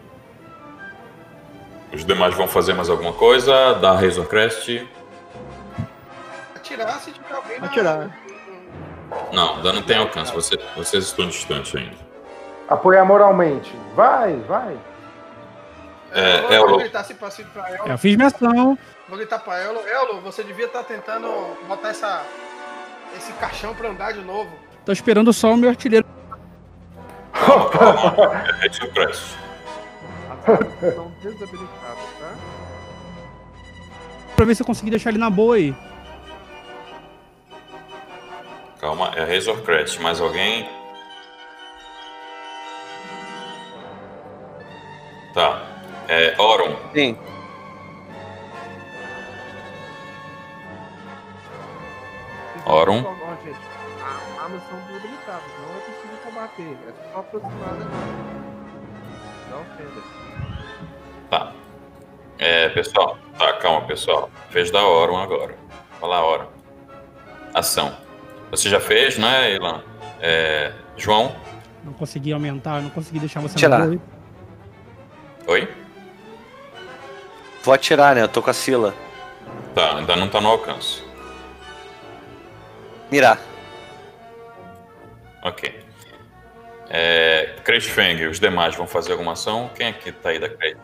Os demais vão fazer mais alguma coisa da Razor Crest? Atirar se tiver alguém na... Atirar. Não, ainda não tem alcance. Você, vocês estão distantes ainda. Apoiar moralmente. Vai, vai. É, Vou, é vou gritar assim pra, assim pra Elo. Eu fiz minha ação. Vou gritar pra Elo. Elo, você devia estar tentando botar essa, esse caixão pra andar de novo. Tô esperando só o meu artilheiro. É Crest. Estão desabilitados, tá? Pra ver se eu consegui deixar ele na boa aí. Calma, é Razor Crest. Mais alguém? Tá. É Oron. Sim. Gente, a- armas são desabilitadas, não é possível combater, é só. Não ofenda. Tá. É, pessoal. Tá, calma, pessoal. Fez da Oron agora. Lá, Oron. Ação. Você já fez, né, Ilan? É, João? Não consegui aumentar, não consegui deixar você Tirar. na. Oi? Vou atirar, né? Eu tô com a Sila. Tá, ainda não tá no alcance. Mirar. Ok. É, Crate Fang, os demais vão fazer alguma ação? Quem é que tá aí da Crate?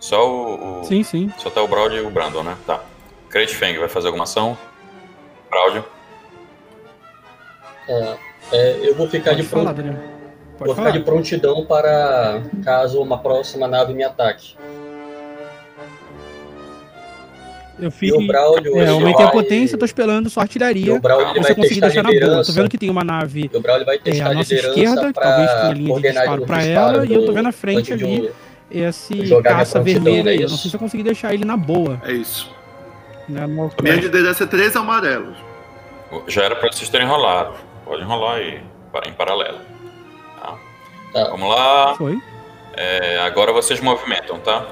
Só o, o- Sim, sim. Só tá o Braud e o Brandon, né? Tá. Crate Fang vai fazer alguma ação? Braud? É, é, eu vou ficar de Pode falar, pronto. Vou Pode ficar falar. de prontidão para caso uma próxima nave me ataque. Eu fiz. E o Braulio, É, ele eu aumentei a vai- potência, tô esperando sua artilharia. E o Braulio, ele pra vai você conseguir deixar na boa. Tô vendo que tem uma nave E o Braulio vai é, testar à a nossa esquerda, que talvez tenha para linha de disparo pra ela, e eu tô do- vendo na frente de ali eu esse caça vermelho não é aí. Eu isso? não sei se eu consegui deixar ele na boa. É isso. Né, no- A minha liderança é três amarelos. Já era pra vocês terem rolado. Pode enrolar aí, em paralelo. Tá? Vamos lá. Foi. É, agora vocês movimentam, tá?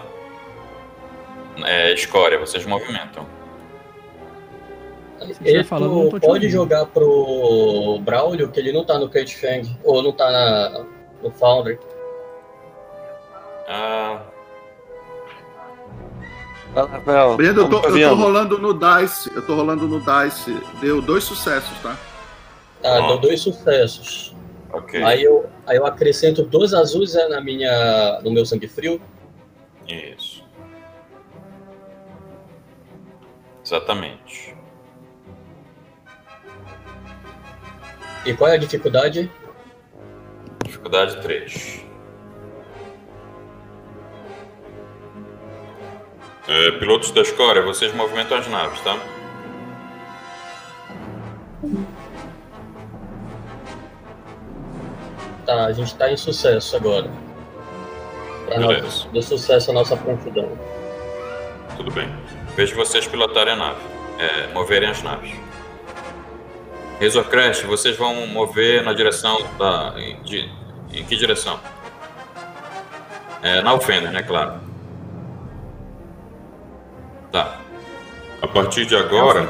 É, escória, vocês movimentam. Ele falando, pode ouvindo. jogar pro Braulio, que ele não tá no Kate Fang, ou não tá na, no Foundry. Ah, Brenda, eu tô, Tá eu tô rolando no Dice. Eu tô rolando no Dice. Deu dois sucessos, tá? Tá, deu dois sucessos. Ok. Aí eu, aí eu acrescento dois azuis é, na minha, no meu sangue frio. Isso. Exatamente. E qual é a dificuldade? Dificuldade 3. É, pilotos da escória, vocês movimentam as naves, tá? Tá, a gente tá em sucesso agora. Pra Beleza. deu sucesso a nossa prontidão. Tudo bem. Vejo vocês pilotarem a nave. É, moverem as naves. Razor Crest, vocês vão mover na direção da. Em, de- em que direção? É, na Alfender, né? Claro. Tá. A partir de agora.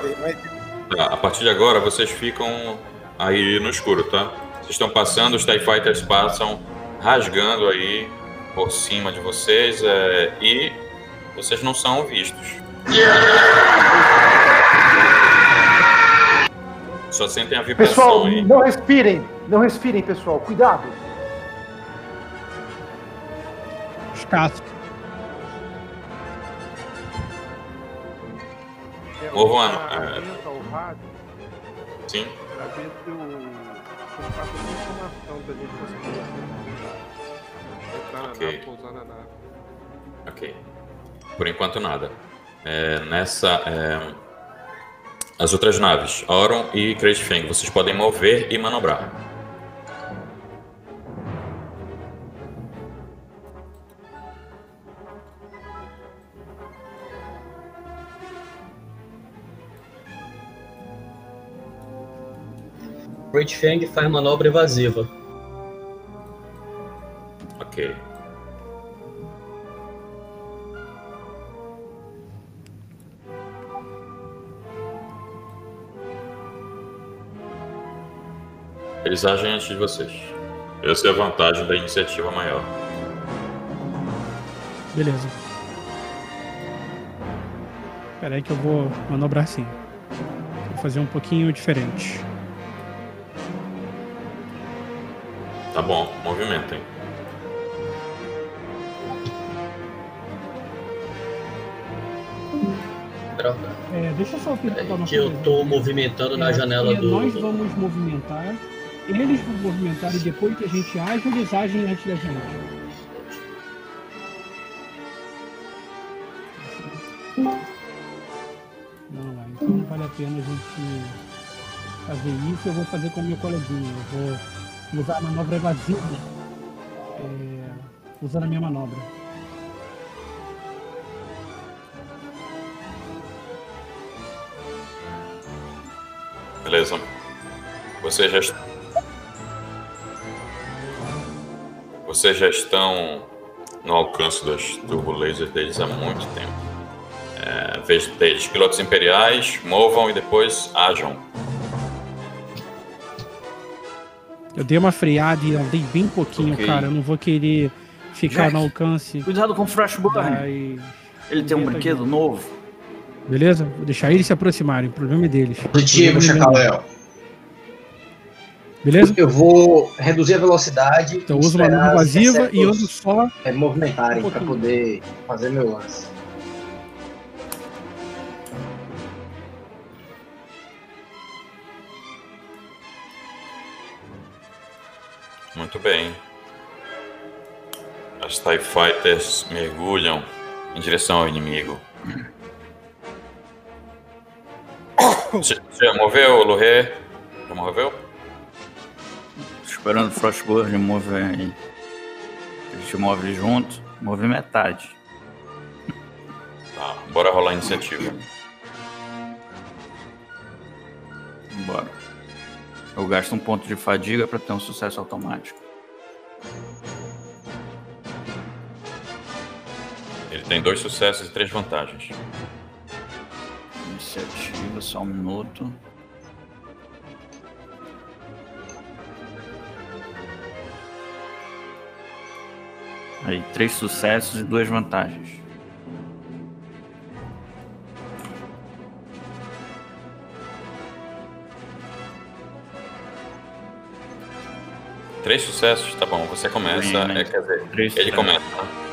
Tá, a partir de agora vocês ficam aí no escuro, tá? Vocês estão passando, os TIE Fighters passam rasgando aí por cima de vocês é, e vocês não são vistos. Só sentem a vibração Pessoal, aí. não respirem. Não respirem, pessoal. Cuidado. Escasso. A- Tá é, Sim. pra ver se o. se ele passa alguma informação pra gente conseguir. Entrar na Ok. nave, pousar na nave. Ok. Por enquanto nada. É, nessa. é, as outras naves, Oron e Crate Fang, vocês podem mover e manobrar. Great Fang faz manobra evasiva. Ok. Eles agem antes de vocês. Essa é a vantagem da iniciativa maior. Beleza. Espera aí que eu vou manobrar assim. Vou fazer um pouquinho diferente. Tá bom, movimentem. Droga. É, deixa eu só perguntar uma Que eu tô movimentando na É, janela é, do. Nós vamos movimentar. Eles vão movimentar e depois que a gente age, eles agem antes da gente? Não, então não vale a pena a gente fazer isso. Eu vou fazer com meu coleguinha. Eu vou usar a manobra evasiva. É, usando a minha manobra. Beleza. Vocês já. Vocês já estão no alcance das turbolasers deles há muito tempo. É, vez deles, pilotos imperiais, movam e depois ajam. Eu dei uma freada e andei bem pouquinho, Ok. cara. Eu não vou querer ficar Jack, no alcance. Cuidado com o Freshburn. Ele tem um brinquedo novo. Beleza? Vou deixar eles se aproximarem. O problema é deles. Positivo, é Chacaléu. Beleza? Eu vou reduzir a velocidade. Então uso uma os evasiva e ando só. é, movimentarem um para poder fazer meu lance. Muito bem. As TIE Fighters mergulham em direção ao inimigo. Já moveu, Lurê? Já moveu? Esperando o Frostburn mover aí. A gente move junto. Move metade. Tá, bora rolar a iniciativa. Bora. Eu gasto um ponto de fadiga para ter um sucesso automático. Ele tem dois sucessos e três vantagens. Iniciativa, só um minuto. Aí, três sucessos e duas vantagens. Três sucessos, tá bom. Você começa. Né? é, quer dizer, ele sucessos. começa.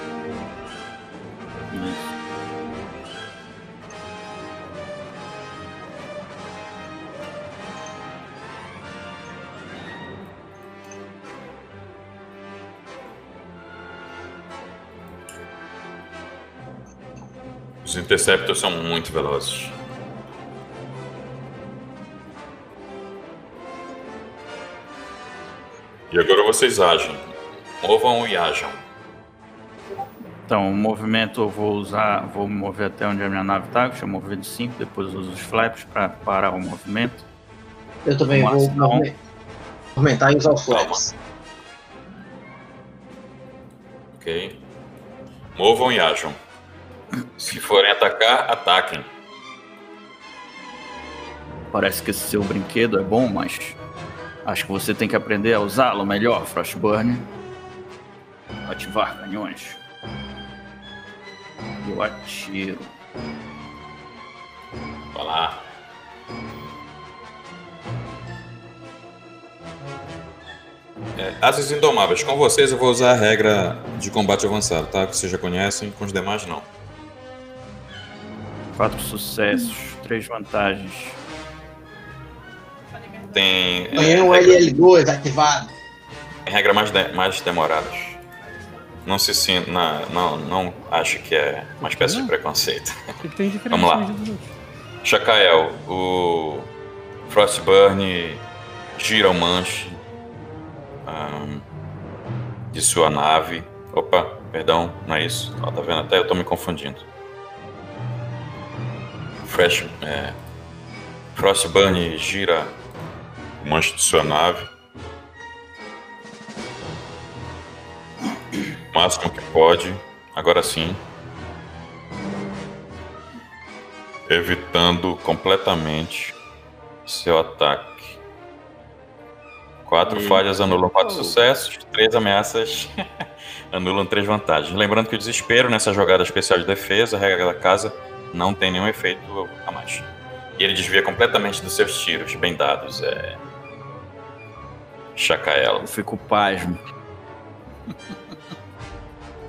Os Interceptors são muito velozes. E agora vocês agem. Movam e ajam. Então, o movimento eu vou usar, vou me mover até onde a minha nave tá, que eu movi de 5, depois uso os flaps para parar o movimento. Eu também Uma vou ação. movimentar e usar o flaps. Ok? Movam e ajam. Se forem atacar, ataquem. Parece que esse seu brinquedo é bom, mas acho que você tem que aprender a usá-lo melhor, Frostburn. Ativar canhões. Eu atiro. Vai lá. É, Asas Indomáveis, com vocês eu vou usar a regra de combate avançado, tá? Que vocês já conhecem, com os demais não. Quatro sucessos, três vantagens. Tem. é, Ganhei um regra- LL2 ativado. Tem regra mais, de- mais demoradas. Não se sinta. Não, não, não acho que é uma espécie de preconceito. O que que tem de diferente Vamos lá. Chacael, o Frostburn gira o manche ahn, de sua nave. Opa, perdão, não é isso. Ó, tá vendo? Até eu tô me confundindo. Fresh, é, Frostburn gira o manche de sua nave. O máximo que pode. Agora sim. Evitando completamente seu ataque. Quatro Eita. falhas anulam quatro sucessos, três ameaças anulam três vantagens. Lembrando que o desespero nessa jogada especial de defesa, regra da casa, não tem nenhum efeito a mais. E ele desvia completamente dos seus tiros, bem dados. É. Chacaela. Eu fico pasmo.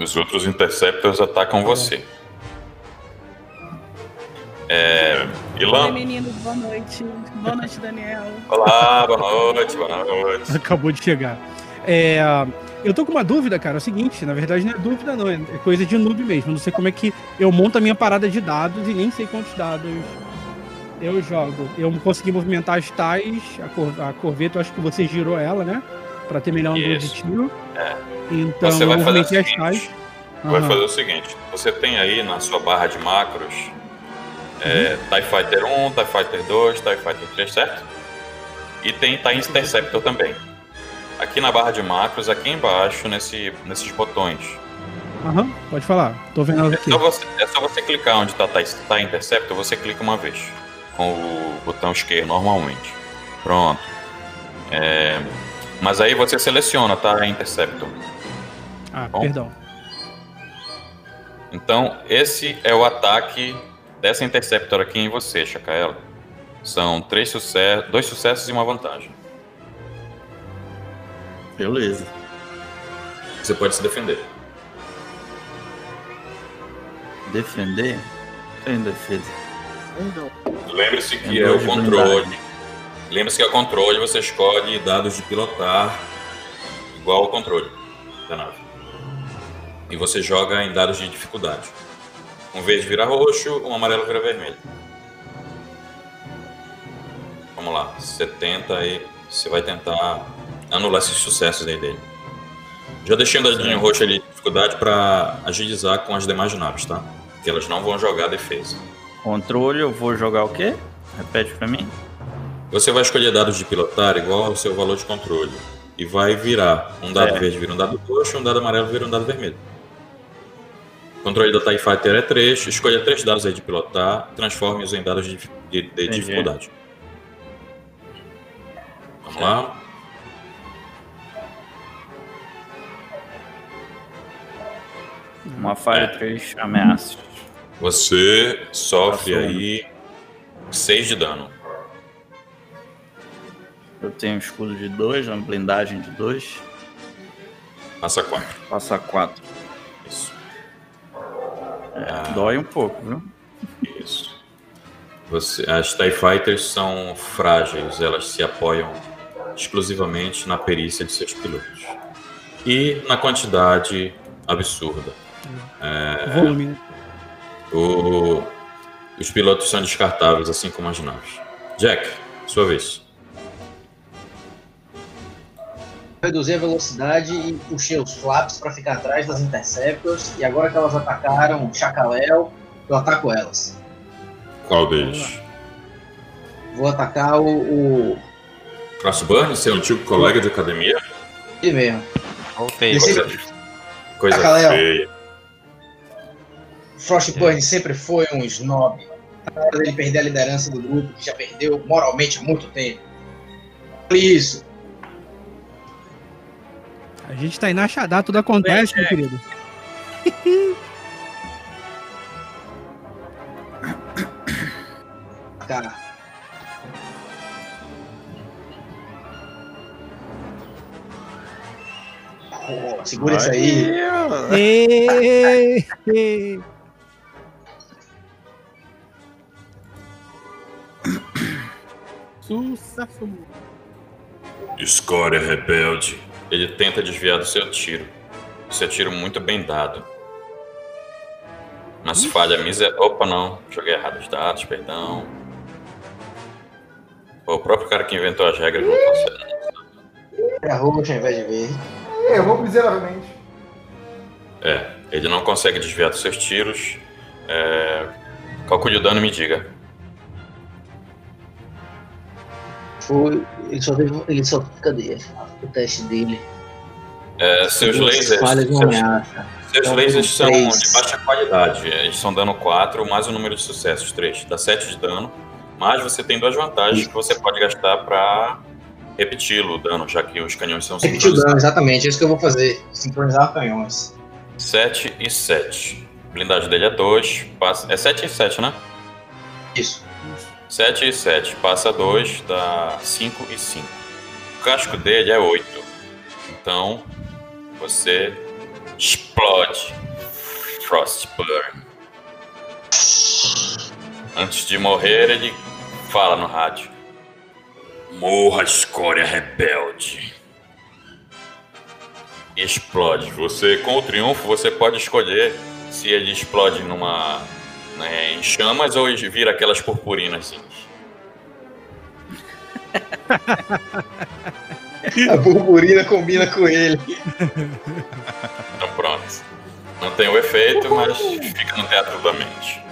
Os outros Interceptors atacam você. É. Oi, Ilan. meninos, boa noite. Boa noite, Daniel. Olá, boa noite, boa noite. Acabou de chegar. É, eu tô com uma dúvida, cara. É o seguinte, na verdade não é dúvida, não. É coisa de noob mesmo. Não sei como é que eu monto a minha parada de dados e nem sei quantos dados eu jogo. Eu consegui movimentar as tais, a, cor, a corveta, eu acho que você girou ela, né? Pra ter melhor ângulo de tiro. É. Então Você vai fazer o movimentei as seguinte. tais. Vai Aham. fazer o seguinte: você tem aí na sua barra de macros é, Uhum. TIE Fighter 1, TIE Fighter 2, TIE Fighter 3, certo? E tem TIE Interceptor também. Aqui na barra de macros, aqui embaixo, nesse, nesses botões. Aham, pode falar. Tô vendo É aqui. só você, é só você clicar onde está TIE, TIE Interceptor, você clica uma vez. Com o botão esquerdo, normalmente. Pronto. É, mas aí você seleciona, tá? Interceptor. Ah, Bom. perdão. Então, esse é o ataque dessa Interceptor aqui em você, Chacaela. São três sucessos, dois sucessos e uma vantagem. Beleza. Você pode se defender. Defender? Tem defesa. Lembre-se que É é o controle. Lembre-se que é o controle, você escolhe dados de pilotar igual ao controle da nave. E você joga em dados de dificuldade. Um verde vira roxo, um amarelo vira vermelho. Vamos lá, 70 aí. Você vai tentar anular esses sucessos aí dele. Já deixei um dadinho roxo ali de dificuldade para agilizar com as demais naves, tá? Que elas não vão jogar defesa. Controle, eu vou jogar o quê? Repete pra mim. Você vai escolher dados de pilotar igual ao seu valor de controle. E vai virar. Um dado É. verde vira um dado roxo, um dado amarelo vira um dado vermelho. O controle da TIE Fighter é 3. Escolha três dados aí de pilotar, transforme-os em dados de, de- de dificuldade. Vamos lá. Uma falha, três ameaças. Você sofre Passou. aí 6 de dano. Eu tenho um escudo de dois, uma blindagem de dois. Passa 4. Passa quatro. Isso. É, Dói um pouco, viu? Isso. Você- as TIE Fighters são frágeis, elas se apoiam exclusivamente na perícia de seus pilotos. E na quantidade absurda. É, Volume, né? o- os pilotos são descartáveis, assim como as naves. Jack, sua vez. Reduzi a velocidade e puxei os flaps para ficar atrás das Interceptors. E agora que elas atacaram o Chacaléu, eu ataco elas. Qual deles? Vou atacar o. o... Crossburn, seu antigo colega de academia? Ele mesmo. Voltei. Esse- Coisa, coisa feia. Frostburn sempre foi um snob. Na hora dele perder a liderança do grupo, que já perdeu moralmente há muito tempo. Isso. A gente tá aí na Xadá, tudo acontece, meu querido. Cara. Pô, segura isso aí. Ei, Sucesso. Escória rebelde. Ele tenta desviar do seu tiro. Seu tiro muito bem dado. Mas falha miserável. Opa, não. Joguei errado os dados, perdão. Pô, o próprio cara que inventou as regras não consegue. É roxo ao invés de verde. Errou miseravelmente. É, ele não consegue desviar dos seus tiros. É, calcule o dano e me diga. Foi. Ele só teve. Ele só. Cadê o teste dele? É, seus Duas lasers. falhas Seus, ameaça. seus Então, lasers são três. de baixa qualidade. Eles estão dando 4, mais o número de sucessos, 3. Dá 7 de dano. Mas você tem duas vantagens que você pode gastar pra repeti-lo o dano, já que os canhões são Repetir o dano, exatamente. É isso que eu vou fazer. Sincronizar canhões. 7 e 7. Blindagem dele é 2. Passa... É 7 e 7, né? Isso. 7 e 7. Passa 2, dá 5 e 5. O casco dele é 8. Então, você explode. Frostburn. Antes de morrer, ele fala no rádio. Morra, escória rebelde. Explode. Você, com o triunfo, você pode escolher se ele explode numa né, em chamas ou vira aquelas purpurinas. A purpurina combina com ele. Então pronto. Não tem o efeito, mas fica no teatro da mente.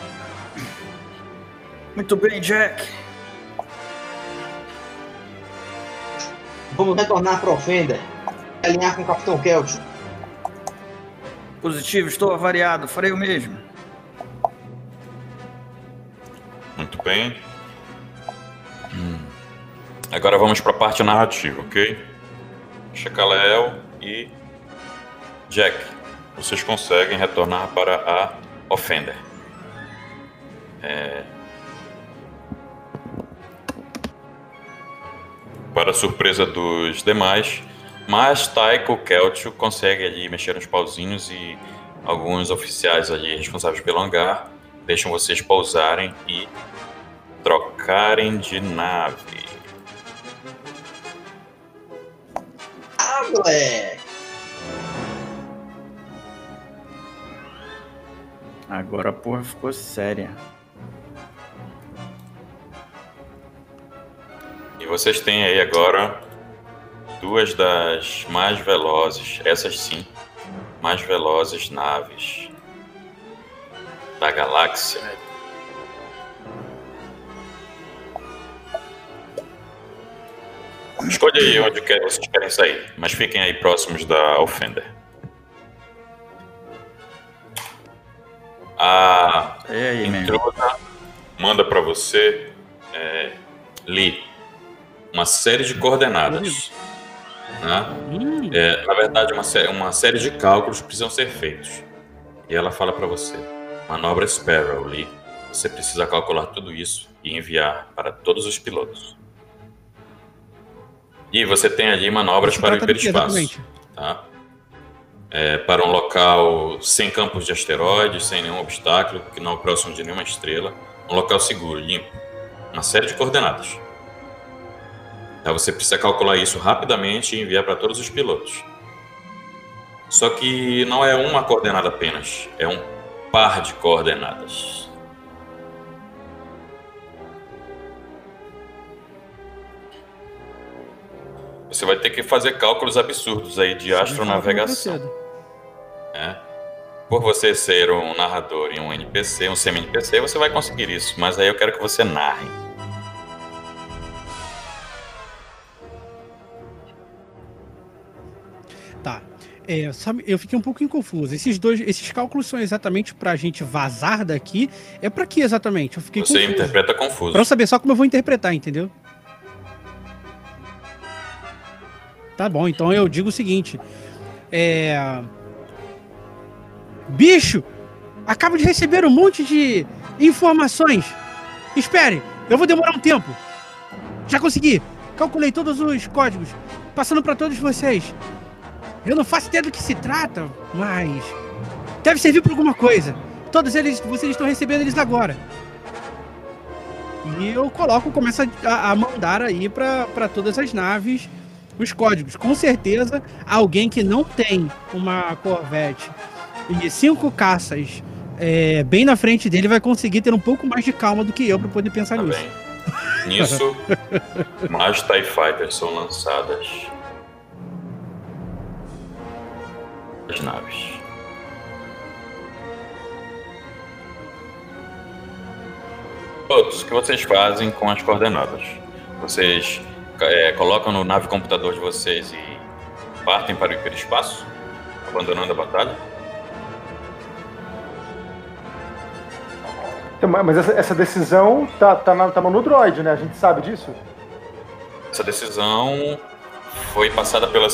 Muito bem, Jack. Vamos retornar para Ofender. Alinhar com o Capitão Kelch. Positivo, estou avariado, farei o mesmo. Muito bem. Hum. Agora vamos para a parte narrativa, ok? Chacaleel e Jack, vocês conseguem retornar para a Offender. É... Para surpresa dos demais, mas Taiko Keltio consegue ali mexer nos pauzinhos e alguns oficiais ali responsáveis pelo hangar deixam vocês pousarem e trocarem de nave. Ah, moleque! Agora a porra ficou séria. E vocês têm aí agora duas das mais velozes, essas sim, mais velozes naves da galáxia. Escolha aí onde quer, vocês querem sair, mas fiquem aí próximos da Offender. A aí, intrusa manda para você, é, Lee, uma série de coordenadas. né? É, na verdade, uma, sé- uma série de cálculos precisam ser feitos. E ela fala para você: manobra Sparrow, Lee. Você precisa calcular tudo isso e enviar para todos os pilotos. E você tem ali manobras para o hiperespaço. Tá? É, para um local sem campos de asteroides, sem nenhum obstáculo, que não é próximo de nenhuma estrela. Um local seguro, limpo. Uma série de coordenadas. Tá, você precisa calcular isso rapidamente e enviar para todos os pilotos. Só que não é uma coordenada apenas, é um par de coordenadas. Você vai ter que fazer cálculos absurdos aí de astronavegação. né? Por você ser um narrador e um NPC, um semi-NPC, você vai conseguir isso, mas aí eu quero que você narre. É, sabe, eu fiquei um pouco confuso. Esses dois, esses cálculos são exatamente pra gente vazar daqui? É pra que exatamente? Eu fiquei Você confuso. interpreta confuso. Pra eu saber só como eu vou interpretar, entendeu? Tá bom, então eu digo o seguinte. É. Bicho! Acabo de receber um monte de informações. Espere, eu vou demorar um tempo. Já consegui. Calculei todos os códigos, passando pra todos vocês. Eu não faço ideia do que se trata, mas deve servir pra alguma coisa. Todos eles, vocês estão recebendo eles agora. E eu coloco, começo a, a mandar aí pra todas as naves os códigos. Com certeza, alguém que não tem uma Corvette e cinco caças é, bem na frente dele vai conseguir ter um pouco mais de calma do que eu pra poder pensar Tá nisso. bem. Nisso, mais TIE Fighters são lançadas. As naves. Todos, o que vocês fazem com as coordenadas? Vocês é, colocam no nave computador de vocês e partem para o hiperespaço, abandonando a batalha? Então, mas essa, essa decisão tá, tá, na, tá no droid, né? A gente sabe disso? Essa decisão foi passada pela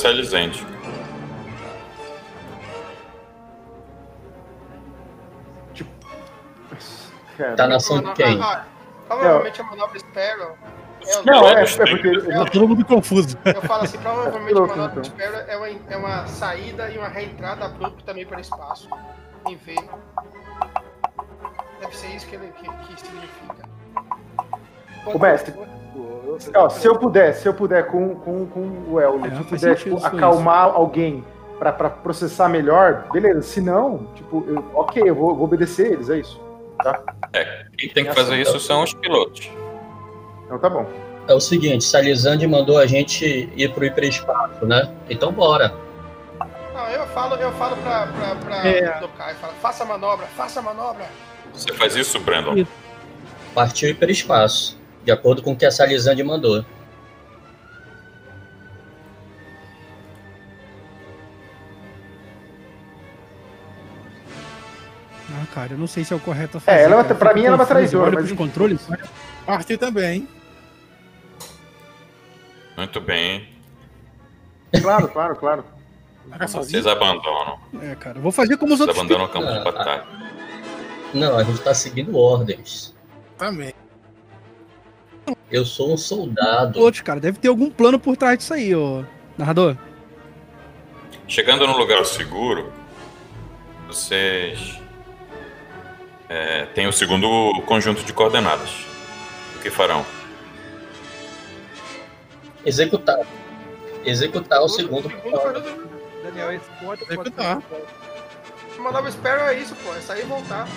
Celizende. Tá na ação de quem? Provavelmente a manobra Sparrow. É, Não, é, é Pilotos porque. todo mundo confuso. Eu falo assim, provavelmente a Piloto, manobra então. Sparrow é uma, é uma saída e uma reentrada abrupta também para o espaço. Em V. Deve ser isso que, ele, que, que significa. O mestre. Ó, se eu puder, se eu puder com, com, com o Elliot, É, se eu puder tipo, isso, acalmar alguém pra, pra processar melhor, beleza. Se não, tipo, eu- ok, eu vou, vou obedecer eles, é isso. Tá? Quem tem que fazer isso são os pilotos. Então tá bom. É o seguinte, Salizande mandou a gente ir pro hiperespaço, né? Então bora. Não, eu falo, eu falo pra, pra, pra É. Dokai, falo, faça a manobra, faça a manobra. Você faz isso, Brandon? Partiu hiperespaço, de acordo com o que a Salizande mandou. Cara, eu não sei se é o correto a fazer. É, ela, cara. pra mim ela é uma traidora, olho mas enfim. controles. Partir também. Muito bem. Claro, claro, claro. Vocês abandonam. É, cara, vou fazer como os Vocês outros. abandonam o campo de batalha. Não, a gente tá seguindo ordens. Também. Eu sou um soldado. Outros, cara, deve ter algum plano por trás disso aí, ô narrador. Chegando no lugar seguro, vocês é, têm o segundo conjunto de coordenadas. O que farão? Executar. Executar o segundo. Daniel, esse ponto pode Executar. A manobra Sparrow é isso, pô, é sair e voltar.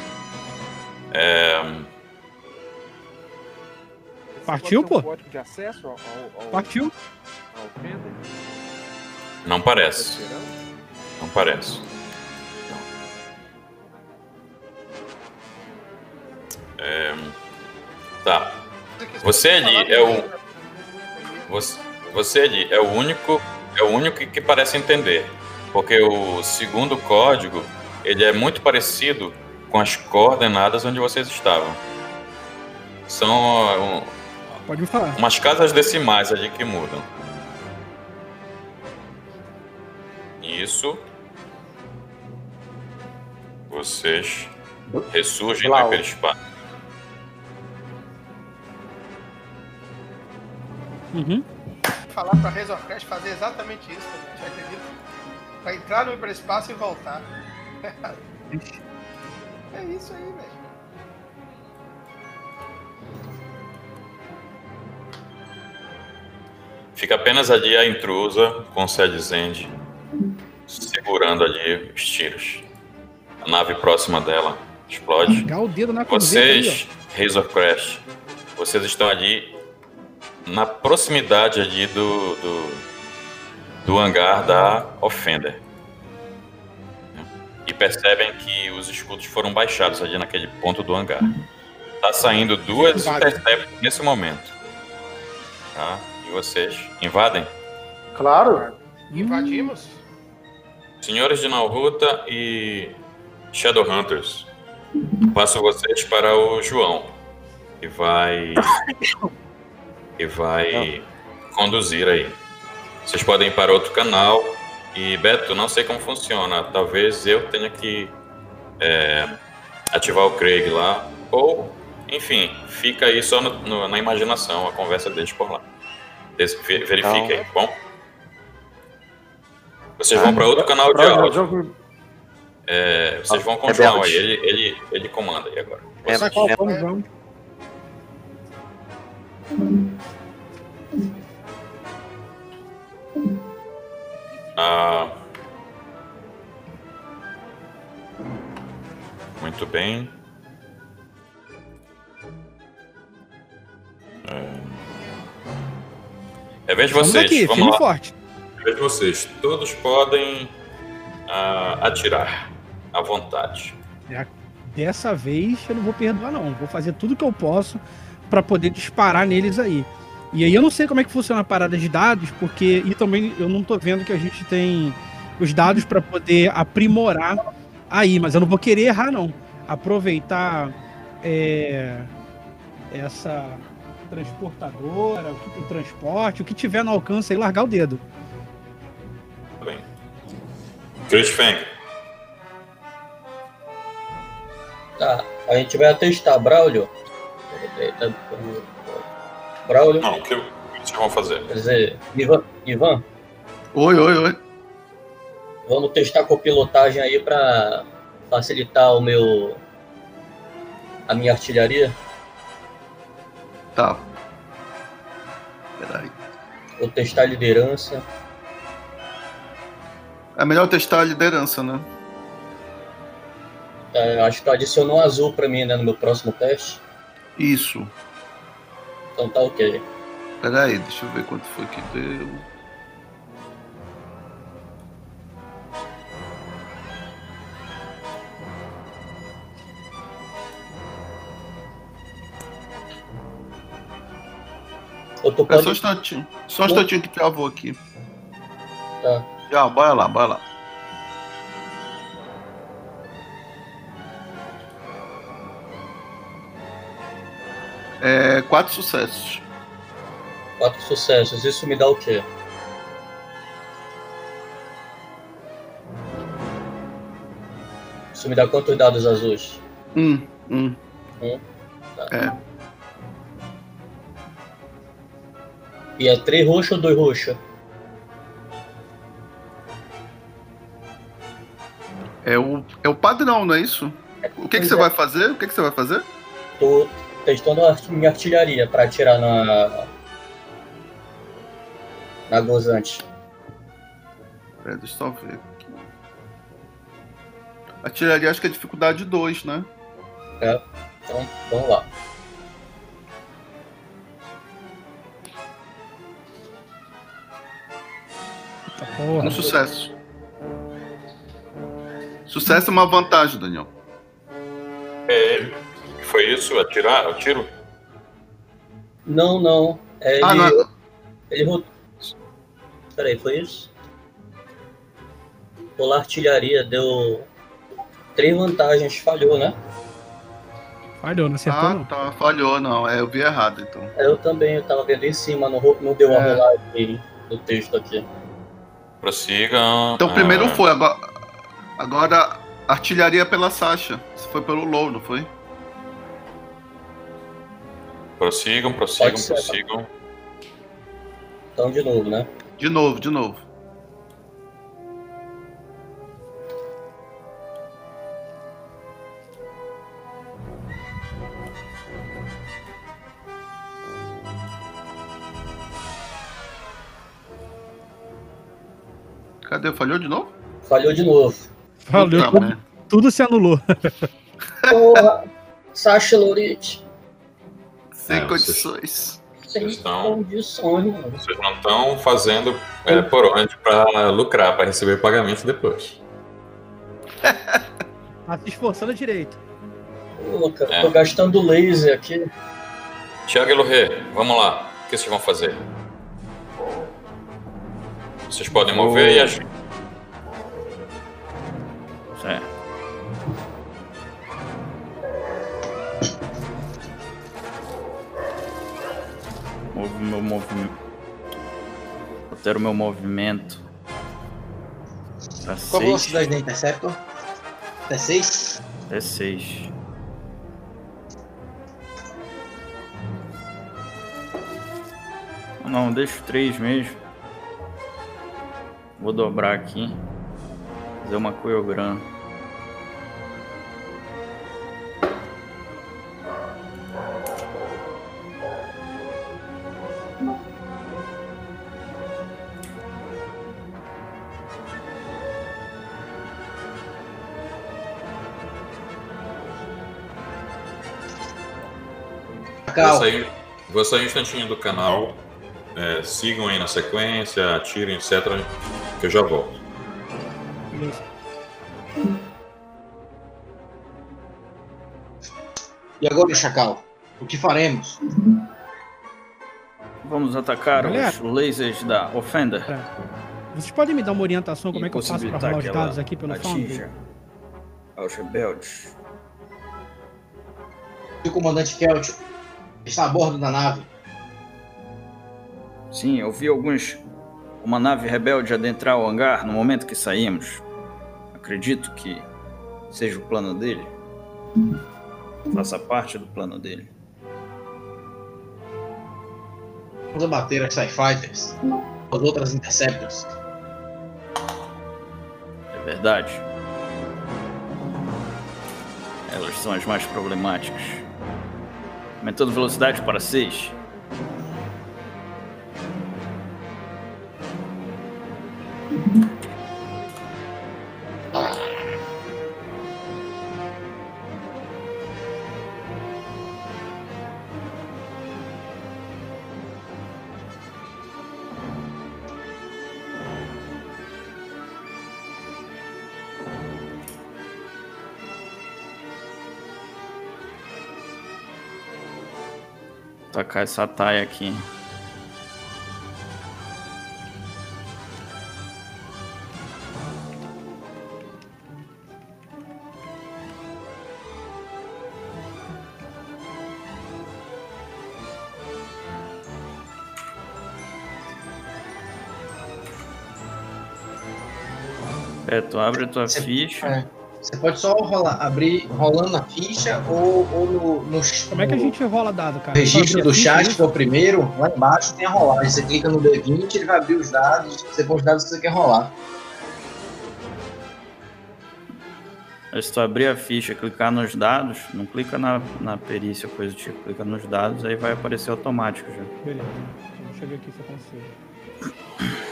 É, Partiu, um pô? de acesso ao, ao, ao, Partiu. ao Fender? não parece. Não parece. É, tá. Você ali é o. Você, você ali é o único. É o único que parece entender. Porque o segundo código ele é muito parecido com as coordenadas onde vocês estavam. São uh, Pode me falar. umas casas decimais ali que mudam. Isso. Vocês ressurgem no Blau. hiperespaço. Uhum. Falar pra Resorcrash fazer exatamente isso, também, você acredita? Pra entrar no hiperespaço e voltar. é isso aí, velho. Fica apenas ali a intrusa com o Sedizende segurando ali os tiros. A nave próxima dela explode. O dedo na Vocês, Razor Crash, vocês estão ali na proximidade ali do, do, do hangar da Offender. E percebem que os escudos foram baixados ali naquele ponto do hangar. Tá saindo duas Intercept nesse momento. Tá? E vocês invadem? Claro. Invadimos? Senhores de Nalruta e Shadowhunters, passo vocês para o João, que vai e vai conduzir aí. Vocês podem ir para outro canal e Beto, não sei como funciona. Talvez eu tenha que é, ativar o Craig lá ou, enfim, fica aí só no- no- na imaginação a conversa deles por lá. Verifique aí, tá bom? Vocês vão para outro canal de áudio. É, vocês vão com o João aí, ele, ele, ele comanda aí agora. Vocês. Vamos, vamos. Ah, muito bem. É, é vez de Vamos vocês. aqui, vamos firme e lá. forte. É vez de vocês. Todos podem ah, atirar à vontade. É, Dessa vez eu não vou perdoar, não. Vou fazer tudo que eu posso pra poder disparar neles aí. E aí eu não sei como é que funciona a parada de dados, porque e também eu não tô vendo que a gente tem os dados para poder aprimorar aí, mas eu não vou querer errar não. Aproveitar é, essa transportadora, o, que- o transporte, o que tiver no alcance aí, largar o dedo. Chris Fang. Tá, a gente vai testar Braulio. Eita, Braulio. Não, o que, vocês vão fazer? Quer dizer, Ivan, Ivan, Oi, oi, oi. vamos testar com pilotagem aí pra facilitar o meu. a minha artilharia. Tá. Peraí. Vou testar a liderança. É melhor testar a liderança, né? É, acho que tu adicionou um azul pra mim, né, no meu próximo teste. Isso. Então tá ok. Peraí, deixa eu ver quanto foi que deu. Tu É pode... só um instantinho. Só um instantinho que travou aqui. Tá. Já, bora lá, bora lá. É, quatro sucessos. Quatro sucessos. Isso me dá o quê? Isso me dá quantos dados azuis? Um, um. Um? Tá. É. E é três roxos ou dois roxos? É o, é o padrão, não é isso? O que, que você vai fazer? O que, que você vai fazer? Tô testando a minha artilharia pra atirar na. na gozante. Peraí, deixa eu só ver aqui. Artilharia acho que é dificuldade 2, né? É. Então, vamos lá. Porra. Um sucesso. Sucesso é uma vantagem, Daniel. É, foi isso? Atirar? O tiro? Não, não. É, ele. Ah, não é- Ele Peraí, foi isso? Rolar artilharia deu. Três vantagens, falhou, né? Falhou, não acertou Ah, não. tá. Falhou, não. É, eu vi errado, então. Eu também, eu tava vendo em cima, não, não deu uma É. rolagem do texto aqui. Prossigam. Então primeiro ah, foi, agora, agora artilharia pela Sasha. Isso foi pelo Low, não foi? Prossigam, prossigam, ser, prossigam. Então, de novo, né? De novo, de novo. Cadê? Falhou de novo? Falhou de novo. Falhou. Puta merda. Tudo se anulou. Porra! Sasha Lorit. Sem É, condições. Sem estão- condições, mano. Vocês não estão fazendo é, por onde para lucrar, para receber pagamento depois. Tá se esforçando direito. Pô, cara, É. tô gastando laser aqui. Tiago e Lorê, vamos lá. O que vocês vão fazer? Vocês podem mover e agir. Certo. Movo meu movimento. Altero meu movimento. Pra Qual a velocidade da Interceptor? Até 6? É 6. Não, deixa 3 mesmo. Vou dobrar aqui. Fazer uma Vou sair, vou sair um instantinho do canal. É, sigam aí na sequência, atirem, etc. Que eu já volto. E agora, Chacal? O que faremos? Vamos atacar Galera. os lasers da Offender. Vocês podem me dar uma orientação como E é que eu faço possibilitar rolar os dados aqui pelo Foundry? aos rebeldes. E o comandante Keltio está a bordo da nave. Sim, eu vi alguns. Uma nave rebelde adentrar o hangar no momento que saímos. Acredito que seja o plano dele. Faça parte do plano dele. Vamos abater as TIE Fighters. As outras Interceptors. É verdade. Elas são as mais problemáticas. Aumentando velocidade para 6. Tacar essa taia aqui. É, tu abre a tua ficha. É. Você pode só rolar, abrir rolando a ficha ou, ou no, no, Como é que a gente rola dado, cara? registro Só do a ficha, chat, que é o primeiro, lá embaixo tem a rolagem. Você clica no D20, ele vai abrir os dados, você põe os dados que você quer rolar. Se tu abrir a ficha, clicar nos dados, não clica na, na perícia, coisa do tipo, clica nos dados, aí vai aparecer automático já. Beleza. Deixa eu ver aqui se eu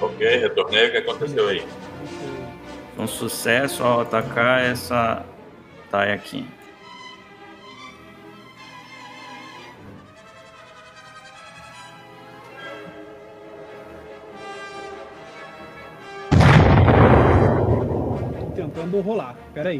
Ok, retornei. O que aconteceu aí? Um sucesso ao atacar essa taia aqui. Tentando rolar. Pera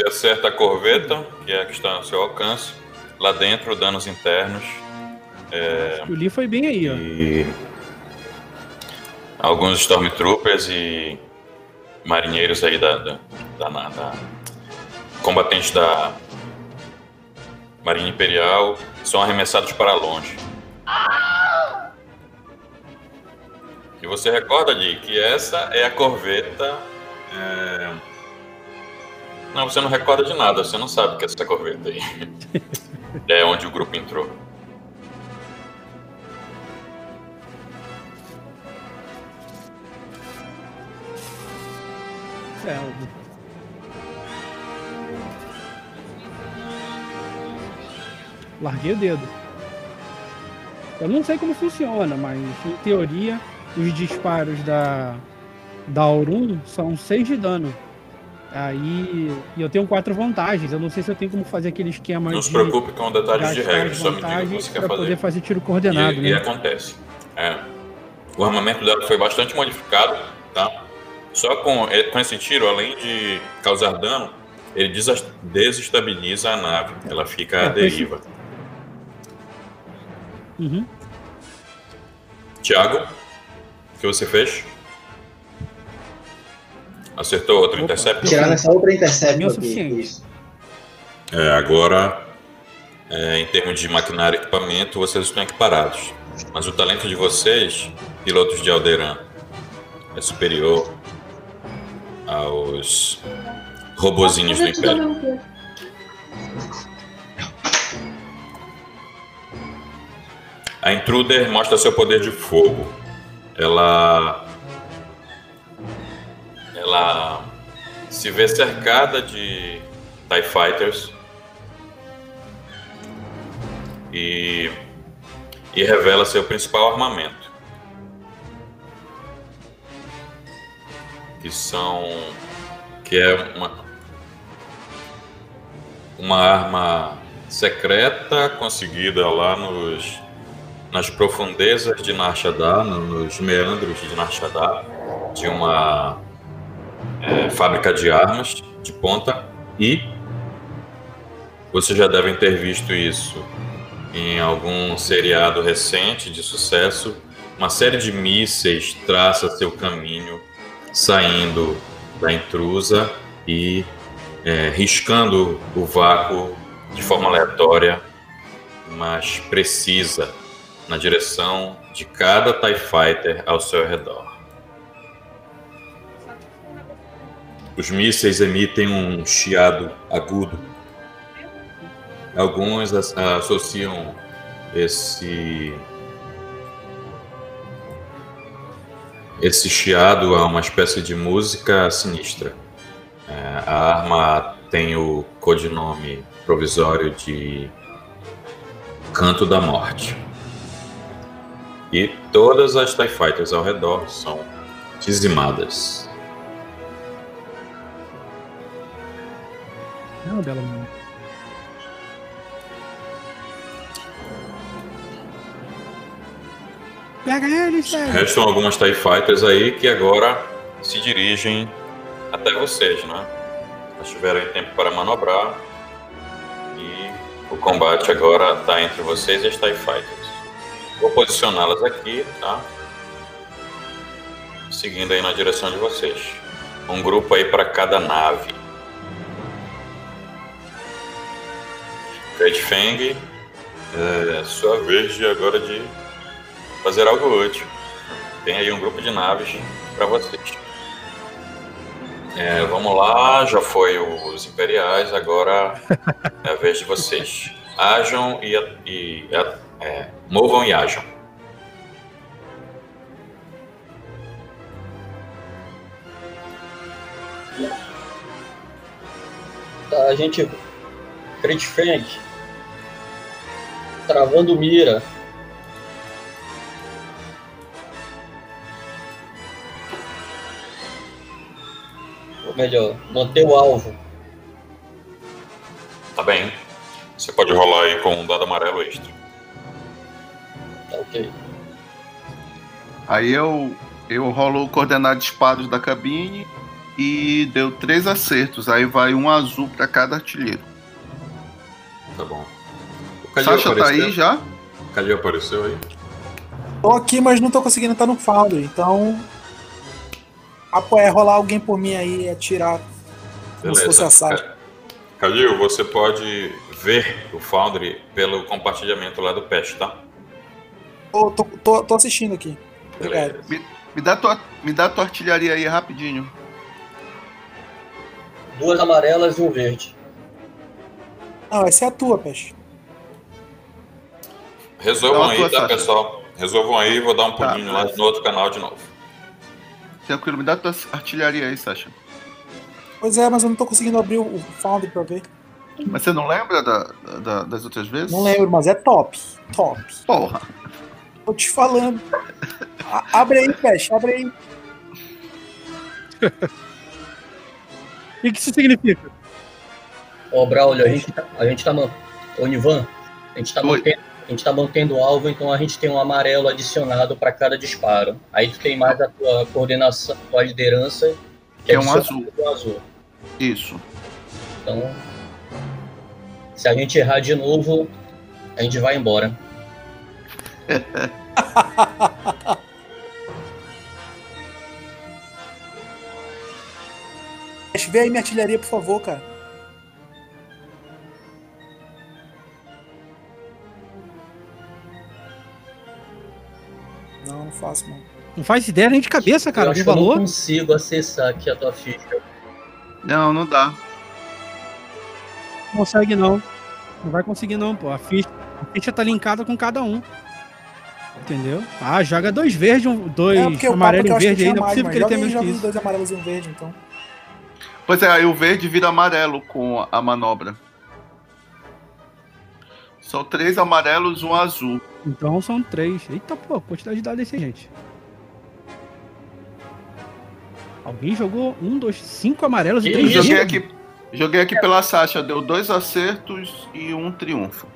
Você acerta a corveta, que é a que está no seu alcance. Lá dentro, danos internos. É, O Lee foi bem aí, ó. e alguns Stormtroopers e marinheiros aí da, da, da, da- combatentes da Marinha Imperial são arremessados para longe. E você recorda de que essa é a corveta. é, Não, você não recorda de nada, você não sabe que é essa corveta aí. é onde o grupo entrou. É, o- Larguei o dedo. Eu não sei como funciona, mas em teoria os disparos da, da Aurum são 6 de dano. Aí eu tenho quatro vantagens. Eu não sei se eu tenho como fazer aquele esquema Não se preocupe com detalhes de regra, só me diga o que você quer fazer. poder fazer tiro coordenado, e, né? e acontece. É. O armamento dela foi bastante modificado, tá? Só com, eh, com esse tiro, além de causar dano, ele desestabiliza a nave. Ela fica à É, esse- deriva. Uhum. Thiago, o que você fez? Acertou outro intercept? Tirar nessa outra intercept aqui. suficiente. Isso. É, agora, é, em termos de maquinário e equipamento, vocês estão equiparados. Mas o talento de vocês, pilotos de Alderan, é superior aos robozinhos do Império. A Intruder mostra seu poder de fogo. Ela. Ela se vê cercada de TIE Fighters e, e revela seu principal armamento. Que são. que é uma, uma arma secreta conseguida lá nos nas profundezas de Nar Shaddaa, no- nos meandros de Nar Shaddaa, de uma é, fábrica de armas de ponta e vocês já devem ter visto isso em algum seriado recente de sucesso. Uma série de mísseis traça seu caminho saindo da intrusa e é, riscando o vácuo de forma aleatória, mas precisa, na direção de cada TIE Fighter ao seu redor. Os mísseis emitem um chiado agudo. Alguns as- associam esse esse chiado a uma espécie de música sinistra. É, a arma tem o codinome provisório de Canto da Morte. E todas as TIE Fighters ao redor são dizimadas. É uma bela música. Pega eles, velho. Restam algumas TIE Fighters aí que agora se dirigem até vocês, né? Elas tiveram tempo para manobrar e o combate agora está entre vocês e as TIE Fighters. Vou posicioná-las aqui, tá? Seguindo aí na direção de vocês. Um grupo aí para cada nave. Great Fang, é sua vez de agora de fazer algo útil. Tem aí um grupo de naves para vocês. É, vamos lá, já foi os Imperiais, agora é a vez de vocês. Ajam e, e é, movam e ajam. Tá, a gente. Great Fang. Travando mira. Ou melhor, manter o alvo. Tá bem. Você pode rolar aí com um dado amarelo extra. Tá ok. Aí eu, eu rolo o coordenado de disparos da cabine e deu três acertos. Aí vai um azul pra cada artilheiro. Tá bom. Sasha tá aí já? Cadê apareceu aí? Tô aqui, mas não tô conseguindo estar no Foundry, então. Apo- é rolar alguém por mim aí e atirar como se fosse a Sasha. Ca- Cadil, você pode ver o Foundry pelo compartilhamento lá do Pest, tá? Tô, tô, tô, tô assistindo aqui. Obrigado. Me, me dá tua, me dá tua artilharia aí rapidinho. Duas amarelas e um verde. Não, essa é a tua, Peixe. Resolvam aí, tá, Sasha. pessoal? Resolvam aí, vou dar um Tá, pulinho lá beleza. no outro canal de novo. Tranquilo, me dá tua artilharia aí, Sasha. Pois é, mas eu não tô conseguindo abrir o, Foundry pra ver. Mas você não lembra da, da- das outras vezes? Não lembro, mas é top. Top. Porra. Tô te falando. A- abre aí, Peixe, abre aí. O que que isso significa? Ó, Braulio, a gente, tá- a gente tá. man- Ô, Nivan, a gente tá mantendo. A gente tá mantendo o alvo, então a gente tem um amarelo adicionado para cada disparo. Aí tu tem mais a tua coordenação, tua liderança, Que é um adicionado com azul. Isso. Então, se a gente errar de novo, a gente vai embora. Vê aí minha artilharia, por favor, cara. Não, faço, não. Não faz ideia nem de cabeça, cara, eu do acho eu não valor. consigo acessar aqui a tua ficha. Não, não dá. Não consegue não. Não vai conseguir não, pô. A ficha, a ficha tá linkada com cada um. Entendeu? Ah, joga dois verdes, um, dois É, amarelo e um verde Não é possível mas que ele tenha menos que isso. dois amarelos e um verde, então. Pois é, aí o verde vira amarelo com a manobra. São três amarelos e um azul. Então são três. Eita, pô, quantidade de dados desse, gente. Alguém jogou um, dois, cinco amarelos e Eu três joguei aqui, joguei aqui pela Sasha, deu dois acertos e um triunfo.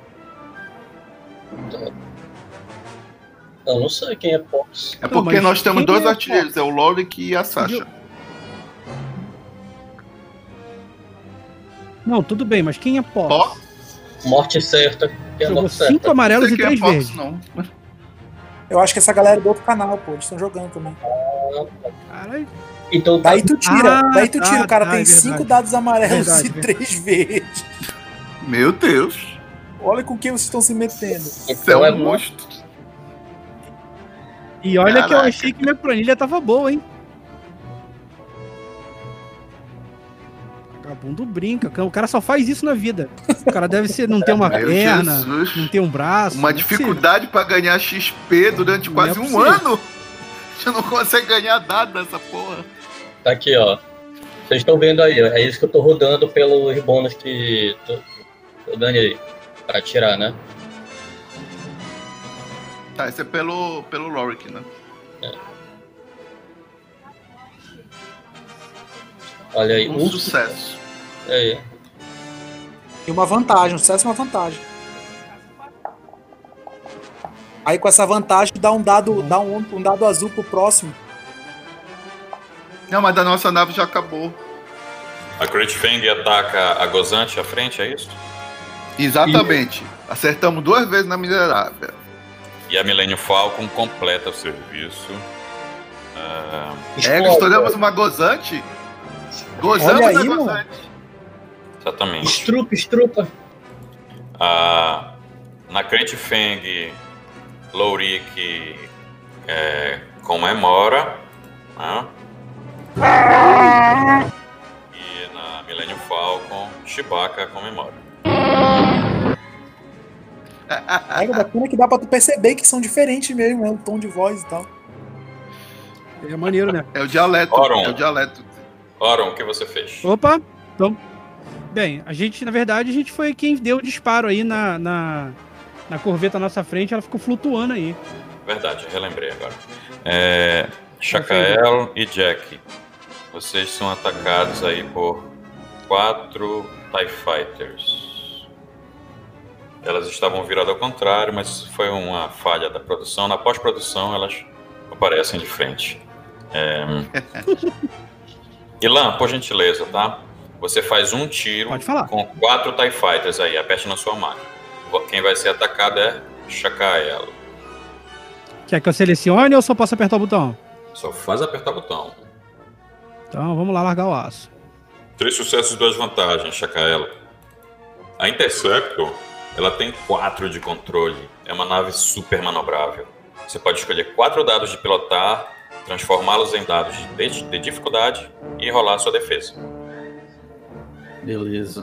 Eu não sei quem é Pox. É porque nós temos dois artilheiros, é o Lorik e a Sasha. Não, tudo bem, mas quem é Pox? Morte certa. É Jogou cinco amarelos e é três Fox, verdes. não. Eu acho que essa galera é do outro canal, pô. Eles estão jogando também. Caralho. Então, Daí tu tira, Ah, daí tu tira. tá, o cara tá, tem é cinco dados amarelos Verdade, e verdade. três verdes. Meu Deus. Olha com quem vocês estão se metendo. É Então um é monstro. E olha que eu Caraca. achei que minha planilha tava boa, hein? Vagabundo brinca. O cara só faz isso na vida. O cara deve ser, não ter uma Meu perna, Jesus. não ter um braço. Uma é dificuldade pra ganhar XP durante Não é quase um possível. ano. Você não consegue ganhar nada dessa porra. Tá aqui, ó. Vocês estão vendo aí, ó. É isso que eu tô rodando pelos bônus que tô, tô dando aí. Pra tirar, né? Tá, esse é pelo, pelo Lorik, né? Olha aí. Um um- sucesso. Aí. E uma vantagem, um sucesso e uma vantagem. Aí com essa vantagem dá um dado, dá um, um dado azul pro próximo. Não, mas da nossa nave já acabou. A Crit Fang ataca a Gozante à frente, é isso? Exatamente. Acertamos duas vezes na miserável. E a Millennium Falcon completa o serviço. Ah, É, estouramos uma gozante. Gozamos Olha a aí, mano. gozante. Exatamente. Estrupa, estrupa. Ah, na Crente Feng, Lourik é, comemora. né? E na Millennium Falcon, Chewbacca comemora. Aí o bacana é que dá pra tu perceber que são diferentes mesmo, né? O tom de voz e tal. É maneiro, né? É o dialeto. Oron. É o dialeto. Oron, o que você fez? Opa! Então. Bem, a gente, na verdade, a gente foi quem deu o disparo aí na, na, na corveta à nossa frente, ela ficou flutuando aí. Verdade, relembrei agora. É, Chacael e Jack, vocês são atacados aí por quatro TIE Fighters. Elas estavam viradas ao contrário, mas foi uma falha da produção. Na pós-produção, elas aparecem de frente. É... Ilan, por gentileza, tá? Você faz um tiro com quatro TIE Fighters aí, aperte na sua máquina. Quem vai ser atacado é Chacael. Quer que eu selecione ou só posso apertar o botão? Só faz apertar o botão. Então vamos lá largar o aço. Três sucessos e duas vantagens, Chacaelo. A Interceptor, ela tem quatro de controle. É uma nave super manobrável. Você pode escolher quatro dados de pilotar, transformá-los em dados de, de dificuldade e rolar a sua defesa. Beleza.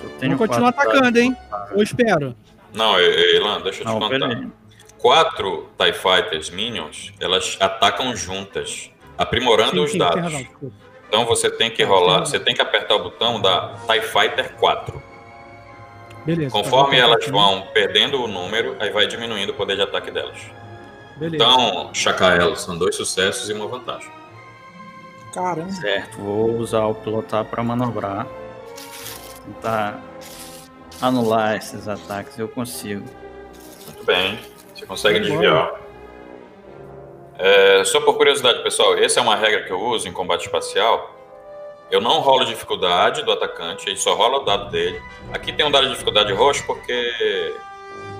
Só tenho Vamos continuar atacando, hein? Eu espero. Não, Elan, deixa eu te Não, contar. peraí. Quatro TIE Fighters Minions, elas atacam juntas, aprimorando Sim, os sim, dados. razão. Então você tem que rolar, você tem que apertar o botão da TIE Fighter 4. Beleza. Conforme tá elas vão perdendo o número, aí vai diminuindo o poder de ataque delas. Beleza. Então, Chacael, são dois sucessos e uma vantagem. Caramba. Certo, vou usar o pilotar para manobrar. Tentar anular esses ataques, eu consigo. Muito bem, você consegue desviar. É, só por curiosidade, pessoal, essa é uma regra que eu uso em combate espacial. Eu não rolo dificuldade do atacante, ele só rola o dado dele. Aqui tem um dado de dificuldade roxo porque.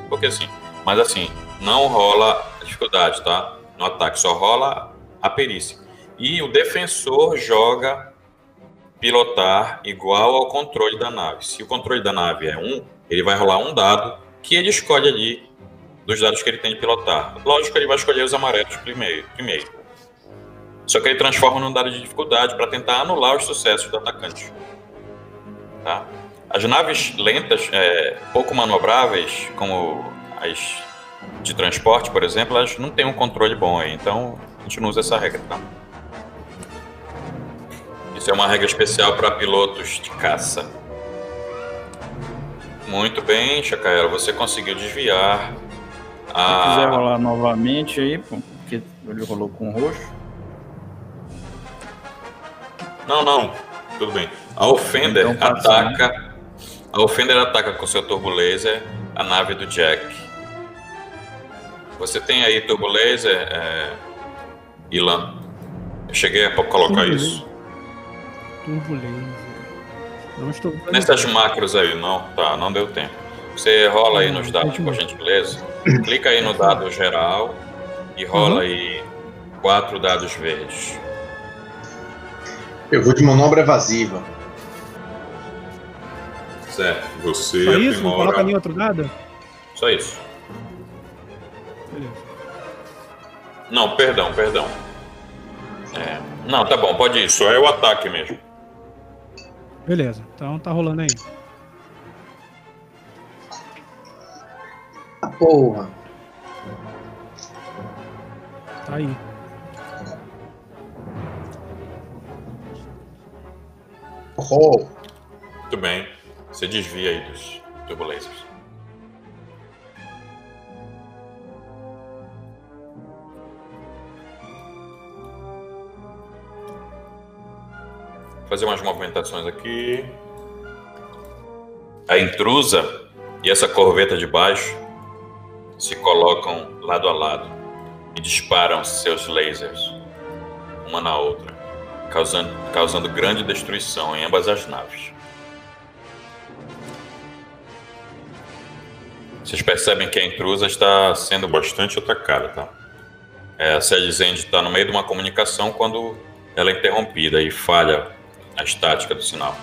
Porque sim. Mas assim, não rola a dificuldade, tá? No ataque, só rola a perícia. E o defensor joga pilotar igual ao controle da nave. Se o controle da nave é um, ele vai rolar um dado que ele escolhe ali dos dados que ele tem de pilotar. Lógico ele vai escolher os amarelos primeiro. primeiro. Só que ele transforma num dado de dificuldade para tentar anular os sucessos do atacante. Tá? As naves lentas, é, pouco manobráveis, como as de transporte, por exemplo, elas não têm um controle bom aí. Então, a gente não usa essa regra, tá? Isso é uma regra especial para pilotos de caça. Muito bem, Chacaela, você conseguiu desviar Se quiser a. rolar novamente aí, pô, porque ele rolou com roxo. Não, não, tudo bem. A Offender Então passa, ataca. A Offender ataca com seu turbo laser a nave do Jack. Você tem aí Turbo Laser, é, Ilan? Eu cheguei a colocar isso. Turbo laser. Não estou vendo. Nessas macros aí, não, tá, não deu tempo. Você rola aí nos dados, por gentileza. Clica aí no dado geral e rola Uhum. aí quatro dados verdes. Eu vou de manobra evasiva. Certo. Você Só isso? Não aprimora- coloca nem outro dado? Só isso. Beleza. Não, perdão, perdão. É, Não, tá bom, pode ir. Só é o ataque mesmo. Beleza, então tá rolando aí. Ah, porra. Tá aí. Oh. Muito bem. Você desvia aí dos turbulasers. Fazer umas movimentações aqui. A intrusa e essa corveta de baixo se colocam lado a lado e disparam seus lasers uma na outra, causando, causando grande destruição em ambas as naves. Vocês percebem que a intrusa está sendo bastante atacada, tá? É, a Sedizend está no meio de uma comunicação quando ela é interrompida e falha a estática do sinal.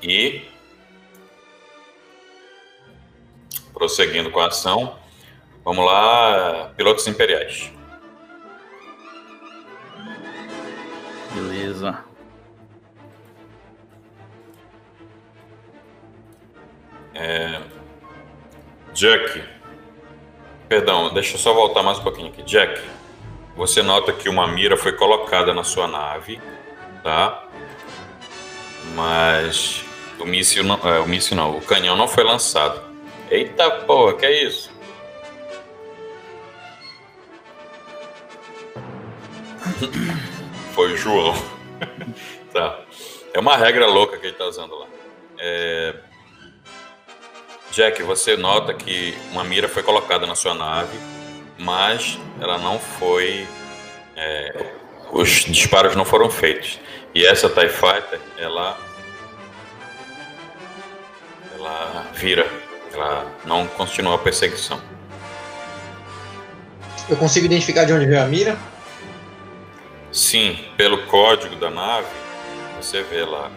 E prosseguindo com a ação, vamos lá, pilotos imperiais. Beleza. É... Jack. Perdão, deixa eu só voltar mais um pouquinho aqui. Jack, você nota que uma mira foi colocada na sua nave, tá? Mas o míssil não, é, o míssil não, o canhão não foi lançado. Eita porra, que é isso? Foi o João. tá. É uma regra louca que ele tá usando lá. É... Jack, você nota que uma mira foi colocada na sua nave, mas ela não foi. é, os disparos não foram feitos. E essa TIE Fighter, ela. Ela vira. Ela não continua a perseguição. Eu consigo identificar de onde veio a mira? Sim, pelo código da nave, você vê lá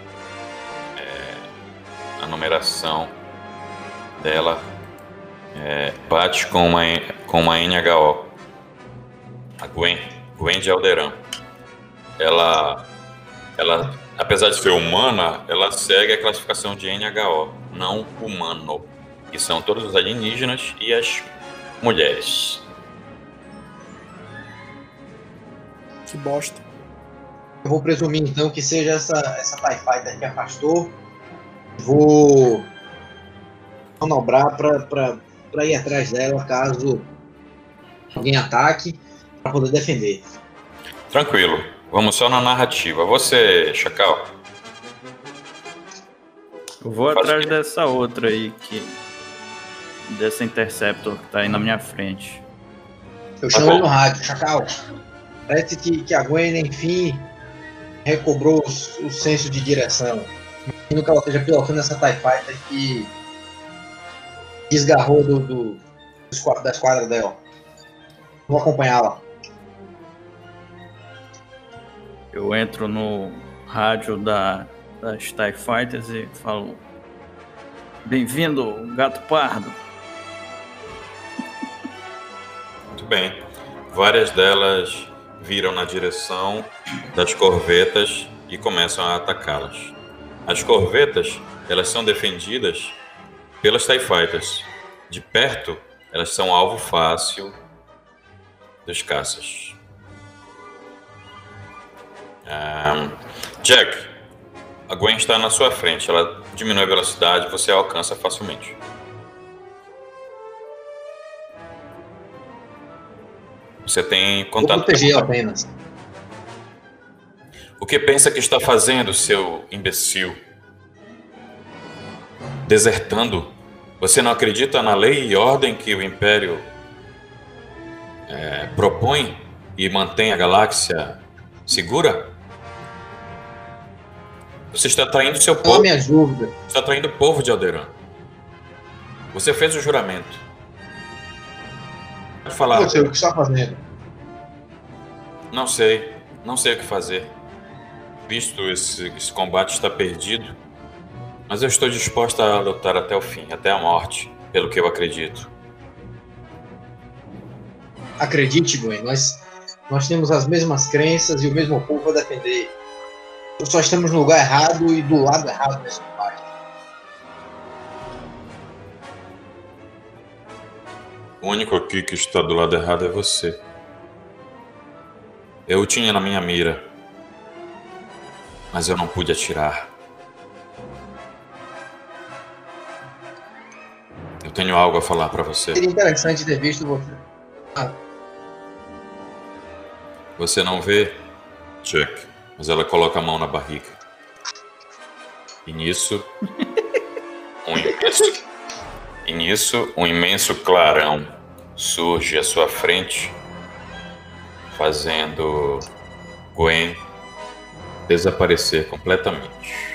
é, a numeração dela é, bate com uma, com uma NHO. A Gwen, Gwen de Alderan. Ela, ela, apesar de ser humana, ela segue a classificação de NHO, não humano, que são todos os alienígenas e as mulheres. Que bosta. Eu vou presumir então que seja essa, essa TIE Fighter que afastou. Vou manobrar para ir atrás dela caso alguém ataque, para poder defender. Tranquilo. Vamos só na narrativa. Você, Chacal. Eu vou atrás dessa outra aí que. Dessa Interceptor que tá aí na minha frente. Eu chamo ele no rádio, Chacal. Parece que, que a Gwen, enfim, recobrou o, o senso de direção. Imagino que ela esteja pilotando essa TIE Fighter que desgarrou do, do, da esquadra dela. Vou acompanhá-la. Eu entro no rádio da, das TIE Fighters e falo. Bem-vindo, gato pardo. Muito bem. Várias delas viram na direção das corvetas e começam a atacá-las. As corvetas, elas são defendidas pelas TIE Fighters. De perto, elas são alvo fácil dos caças. Ahn, Jack, a Gwen está na sua frente. Ela diminui a velocidade, você a alcança facilmente. Você tem Vou contato. protegê-la apenas. O que pensa que está fazendo, seu imbecil? desertando? Você não acredita na lei e ordem que o Império é, propõe e mantém a galáxia segura? Você está traindo seu povo. me ajuda. Está traindo o povo de Alderan. Você fez o juramento. Pode falar. Você, o que está fazendo? Não sei. Não sei o que fazer. Visto esse, esse combate está perdido. Mas eu estou disposta a lutar até o fim, até a morte, pelo que eu acredito. Acredite, Gwen, nós, nós temos as mesmas crenças e o mesmo povo a defender. Só estamos no lugar errado e do lado errado nesse combate. O único aqui que está do lado errado é você. Eu o tinha na minha mira. Mas eu não pude atirar. Tenho algo a falar para você. Seria interessante ter visto você. Ah, Você não vê, Chuck, mas ela coloca a mão na barriga. E nisso, um imenso, e nisso, um imenso clarão surge à sua frente, fazendo Gwen desaparecer completamente.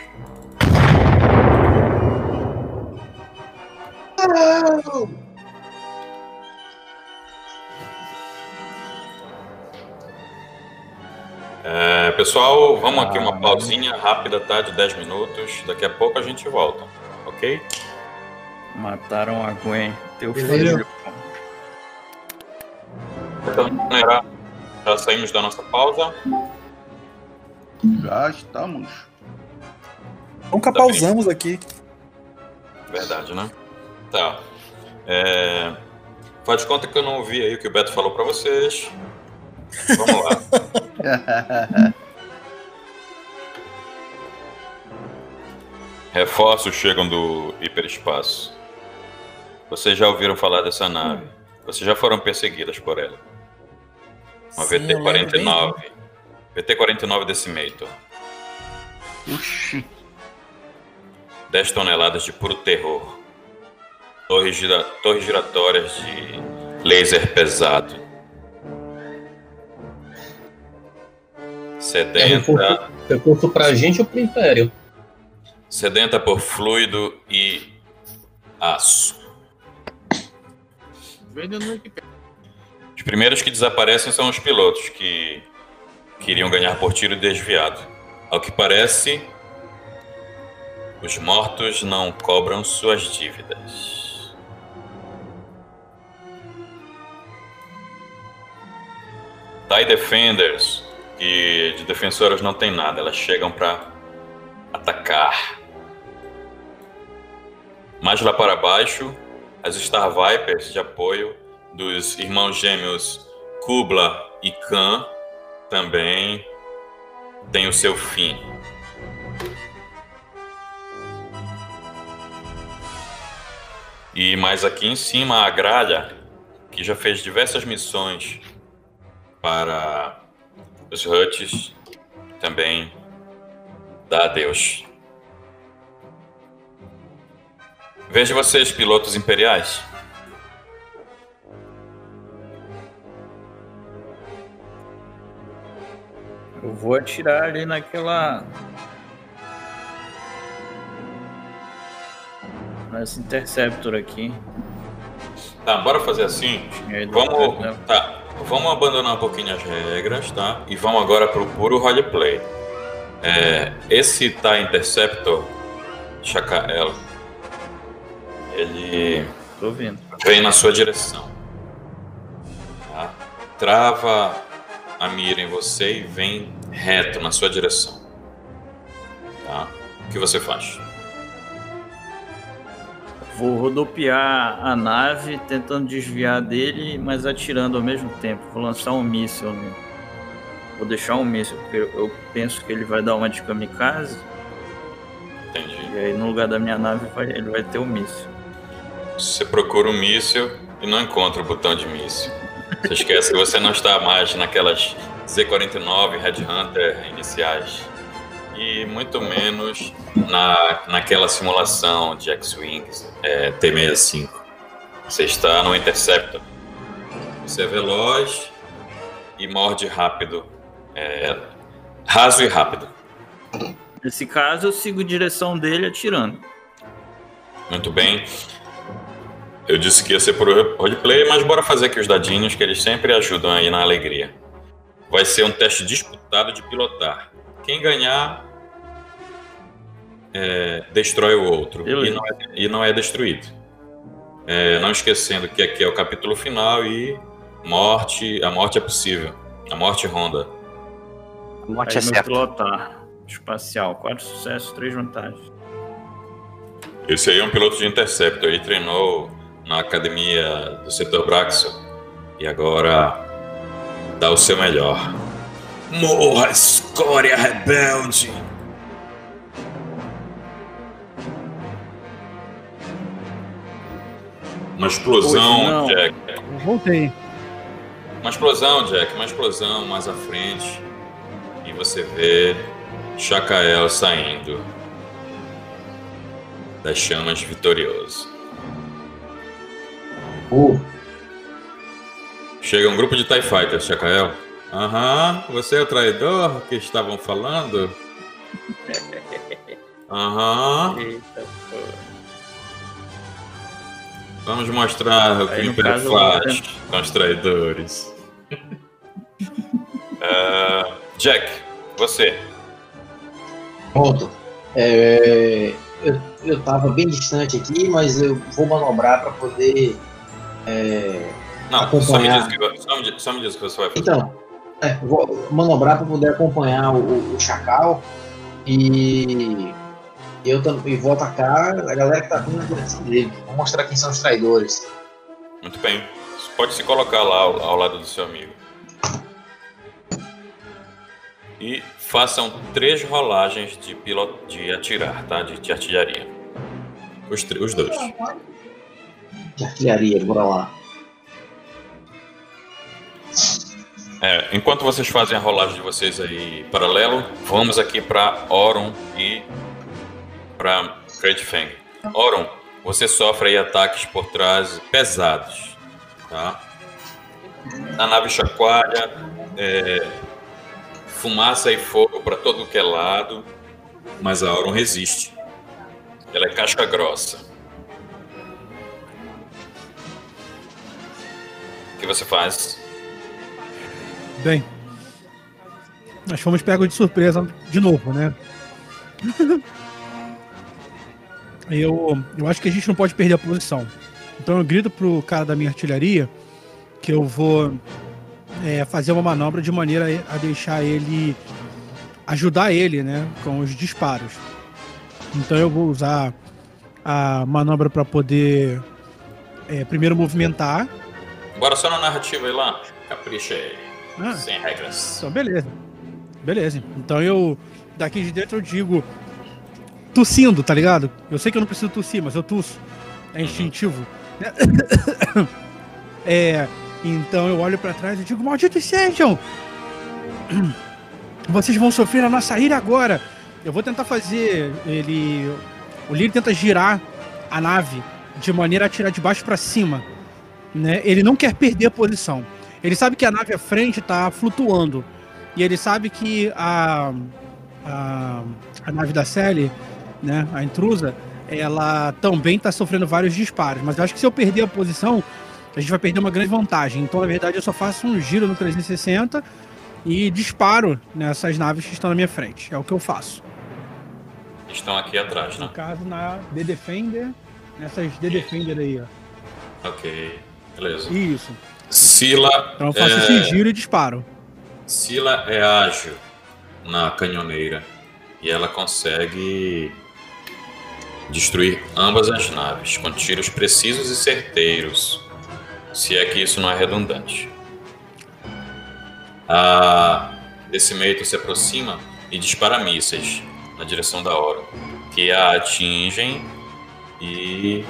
É, pessoal, vamos aqui uma pausinha rápida, tá? De 10 minutos. Daqui a pouco a gente volta, ok? Mataram a Gwen, teu filho. Então, já, já saímos da nossa pausa. Já estamos. Nunca pausamos aqui. Verdade, né? Tá. É... Faz de conta que eu não ouvi aí o que o Beto falou pra vocês. Vamos lá. Reforços chegam do hiperespaço. Vocês já ouviram falar dessa nave? Vocês já foram perseguidas por ela. Uma Sim, eu lembro VT-49. VT-49 Decimator. Oxi. 10 toneladas de puro terror. Torres, gira- torres giratórias de laser pesado. É Sedenta, recurso, recurso pra gente ou pro Império? sedenta por fluido e aço. Os primeiros que desaparecem são os pilotos, que queriam ganhar por tiro desviado. Ao que parece, os mortos não cobram suas dívidas. TIE Defenders, que de defensoras não tem nada, elas chegam para atacar. Mais lá para baixo, as Star Vipers de apoio dos irmãos gêmeos Kubla e Khan também têm o seu fim. E mais aqui em cima a Gralha, que já fez diversas missões para os Huts, também dá adeus. Vejo vocês, pilotos imperiais. Eu vou atirar ali naquela. Nessa Interceptor aqui. Tá, bora fazer assim. Vamos, tá, vamos abandonar um pouquinho as regras, tá? E vamos agora pro puro roleplay. É, esse tá Interceptor, Chacael, ele Tô vendo. vem na sua direção. Tá? Trava a mira em você e vem reto na sua direção. Tá? O que você faz? Vou rodopiar a nave, tentando desviar dele, mas atirando ao mesmo tempo. Vou lançar um míssil nele. Vou deixar um míssil, porque eu- penso que ele vai dar uma de kamikaze. Entendi. E aí no lugar da minha nave vai- ele vai ter um míssil. Você procura um míssil e não encontra o botão de míssil. Você esquece que você não está mais naquelas Z49 Red Hunter iniciais. E muito menos na, naquela simulação de X-Wing é, T65. Você está no Interceptor. Você é veloz e morde rápido. É, raso e rápido. Nesse caso, eu sigo a direção dele atirando. Muito bem. Eu disse que ia ser por roleplay, mas bora fazer aqui os dadinhos, que eles sempre ajudam aí na alegria. Vai ser um teste disputado de pilotar. Quem ganhar é, destrói o outro e não, é, e não é destruído. É, não esquecendo que aqui é o capítulo final e morte, a morte é possível. A morte ronda. A morte é certa. pilotar. Espacial. Quatro sucessos, três vantagens. Esse aí é um piloto de Interceptor. Ele treinou na academia do setor Braxo e agora dá o seu melhor. Morra, escória rebelde! Uma explosão, Hoje Jack. Eu voltei. Uma explosão, Jack, uma explosão mais à frente. E você vê Chacael saindo das chamas vitorioso. Uh. Chega um grupo de TIE Fighters, Chacael. Aham, você é o traidor que estavam falando? Aham. Eita, porra. Vamos mostrar o que Aí, o no Império caso, faz com os traidores. Ah, Jack, você. Pronto. É, eu, eu tava bem distante aqui, mas eu vou manobrar para poder é, Não, só me, acompanhar. diz que, só, me, só me diz o que você vai fazer. Então, é, vou manobrar para poder acompanhar o, o Chacal e eu tam- e vou atacar a galera que tá vindo na direção dele. Vou mostrar quem são os traidores. Muito bem. Você pode se colocar lá ao, ao lado do seu amigo. E façam três rolagens de piloto de atirar, tá? De, de artilharia. Os, os dois. De artilharia, bora lá. É, enquanto vocês fazem a rolagem de vocês aí paralelo, vamos aqui para Oron e para Great Fang. Oron, você sofre aí ataques por trás pesados, tá? A nave chacoalha, é, fumaça e fogo para todo que é lado, mas a Oron resiste. Ela é casca grossa. O que você faz? Bem, nós fomos pegos de surpresa de novo, né? Eu, eu acho que a gente não pode perder a posição. Então eu grito pro cara da minha artilharia que eu vou é, fazer uma manobra de maneira a deixar ele ajudar ele, né, com os disparos. Então eu vou usar a manobra para poder é, primeiro movimentar. Bora só na narrativa aí lá. Capricha aí. Ah. Sem regras. Então, beleza. Beleza. Então eu, daqui de dentro, eu digo. Tossindo, tá ligado? Eu sei que eu não preciso tossir, mas eu tusso. É instintivo. É. Então eu olho pra trás e digo: Malditos sejam! Vocês vão sofrer a nossa ira agora. Eu vou tentar fazer ele. O Lírio tenta girar a nave de maneira a tirar de baixo pra cima. Né? Ele não quer perder a posição. Ele sabe que a nave à frente tá flutuando. E ele sabe que a, a, a nave da Sally, né, a intrusa, ela também tá sofrendo vários disparos. Mas eu acho que se eu perder a posição, a gente vai perder uma grande vantagem. Então, na verdade, eu só faço um giro no 360 e disparo nessas naves que estão na minha frente. É o que eu faço. Estão aqui atrás, né? No caso, na The Defender, nessas The Defender aí, ó. Ok. Beleza. Isso. Sila. Então eu faço é... esse giro e disparo. Sila é ágil na canhoneira e ela consegue destruir ambas as naves com tiros precisos e certeiros, se é que isso não é redundante. A Decimator se aproxima e dispara mísseis na direção da Oro, que a atingem e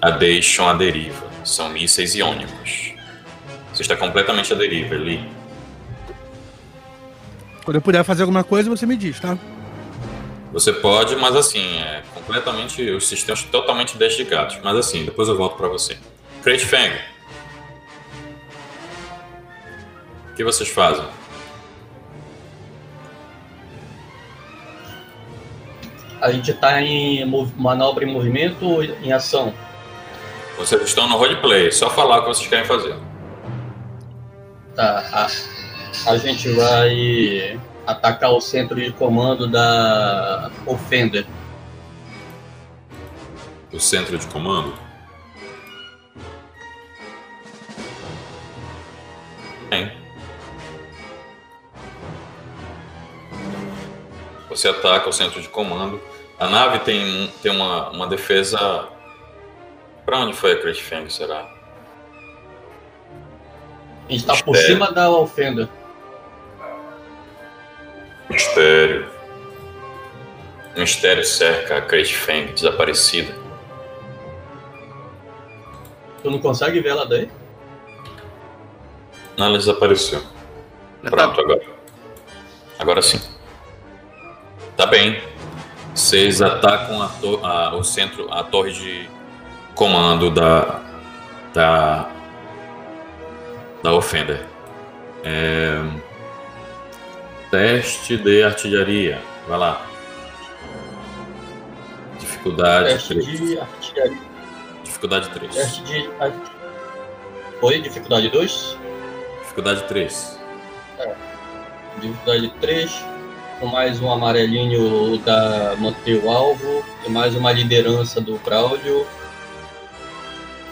a deixam à deriva. São mísseis iônicos. Você está completamente à deriva, Lee. Quando eu puder fazer alguma coisa, você me diz, tá? Você pode, mas assim, é completamente. Os sistemas totalmente desligados. Mas assim, depois eu volto para você. Crate Fang. O que vocês fazem? A gente tá em manobra em movimento ou em ação? Vocês estão no roleplay, só falar o que vocês querem fazer. Tá. A, a gente vai atacar o centro de comando da Offender. O centro de comando? Bem. Você ataca o centro de comando. A nave tem, tem uma, uma defesa. Pra onde foi a Crate Fang, será? A gente tá por cima da Offender. Mistério. Um mistério cerca a Crate Fang desaparecida. Tu não consegue ver ela daí? Não, ela desapareceu. Pronto, agora. Agora sim. Tá bem. Vocês atacam a to- a- o centro, a torre de comando da. da. da Offender. É, teste de artilharia. Vai lá. Dificuldade Teste 3. de artilharia. Dificuldade 3. Teste de. Oi, dificuldade 2? Dificuldade 3. Dificuldade 3. Com mais um amarelinho da manter o alvo. E mais uma liderança do Claudio.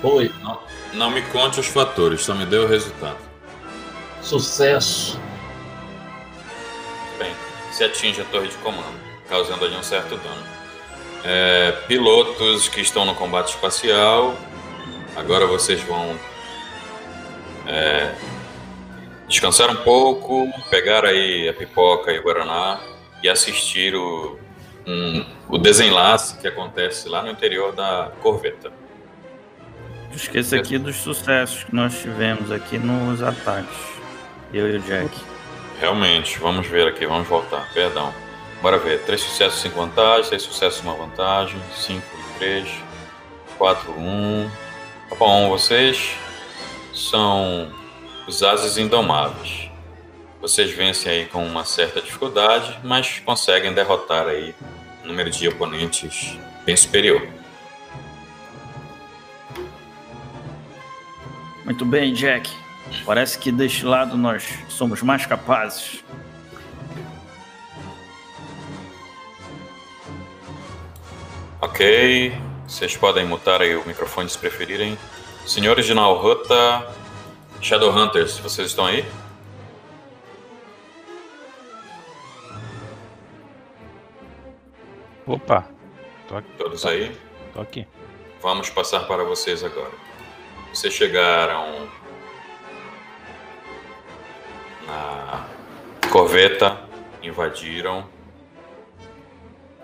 Oi. Não, não me conte os fatores, só me dê o resultado. Sucesso. Se atinge a torre de comando, causando ali um certo dano. É, pilotos que estão no combate espacial, agora vocês vão é, descansar um pouco, pegar aí a pipoca e o guaraná e assistir o, um- o desenlace que acontece lá no interior da corveta. Esqueça aqui dos sucessos que nós tivemos aqui nos ataques. Eu e o Jack. Realmente, vamos ver aqui, vamos voltar, perdão. Bora ver, três sucessos, cinco vantagens, seis sucessos, uma vantagem, cinco e três, quatro, um. Tá bom, vocês são os ases indomáveis. Vocês vencem aí com uma certa dificuldade, mas conseguem derrotar aí um número de oponentes bem superior. Muito bem, Jack. Parece que deste lado nós somos mais capazes. Ok, vocês podem mutar aí o microfone se preferirem. Senhores de Nalruta, Shadowhunters, vocês estão aí? Opa, tô aqui. Todos aí? Tô aqui. Vamos passar para vocês agora. Vocês chegaram na corveta, invadiram,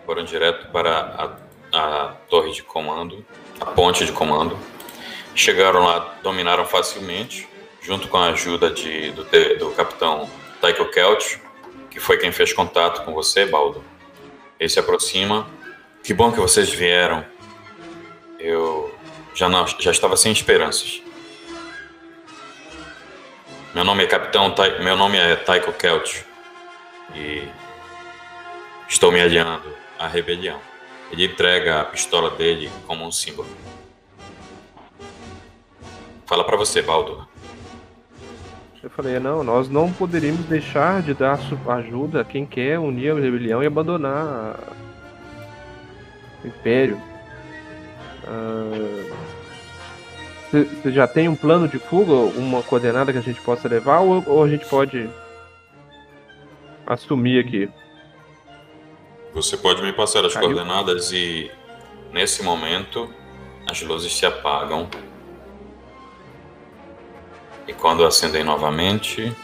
foram direto para a, a torre de comando, a ponte de comando. Chegaram lá, dominaram facilmente, junto com a ajuda de, do, do capitão Tycho Kelt, que foi quem fez contato com você, Baldo. Ele se aproxima. Que bom que vocês vieram. Eu já não, já estava sem esperanças. Meu nome é Capitão, Tai- meu nome é Taiko Kelt e estou me aliando à rebelião. Ele entrega a pistola dele como um símbolo. Fala pra você, Baldo. Eu falei, não, nós não poderíamos deixar de dar ajuda a quem quer unir a rebelião e abandonar o Império. Você já tem um plano de fuga, uma coordenada que a gente possa levar, ou, ou a gente pode assumir aqui? Você pode me passar as Caiu. coordenadas e nesse momento as luzes se apagam. E quando acendem novamente,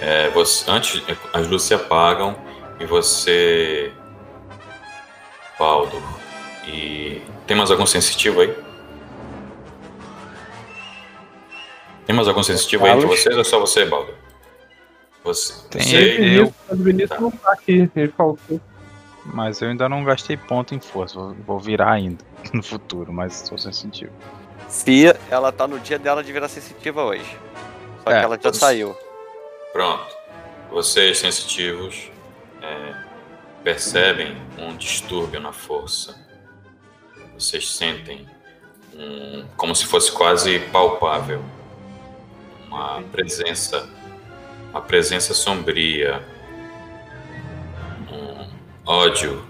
é, você, antes as luzes se apagam e você, Baldo, e tem mais algum sensitivo aí? Tem mais algum sensitivo aí entre vocês ou é só você, Baldo? Você, Tem você- eu, O Vinícius não tá aqui, ele faltou. mas eu ainda não gastei ponto em força. Vou, vou virar ainda no futuro, mas sou sensitivo. Fia, ela tá no dia dela de virar sensitiva hoje. Só É, que ela já saiu. Pronto. Vocês sensitivos é, percebem um distúrbio na força. Vocês sentem um, como se fosse quase palpável uma presença, uma presença sombria, um ódio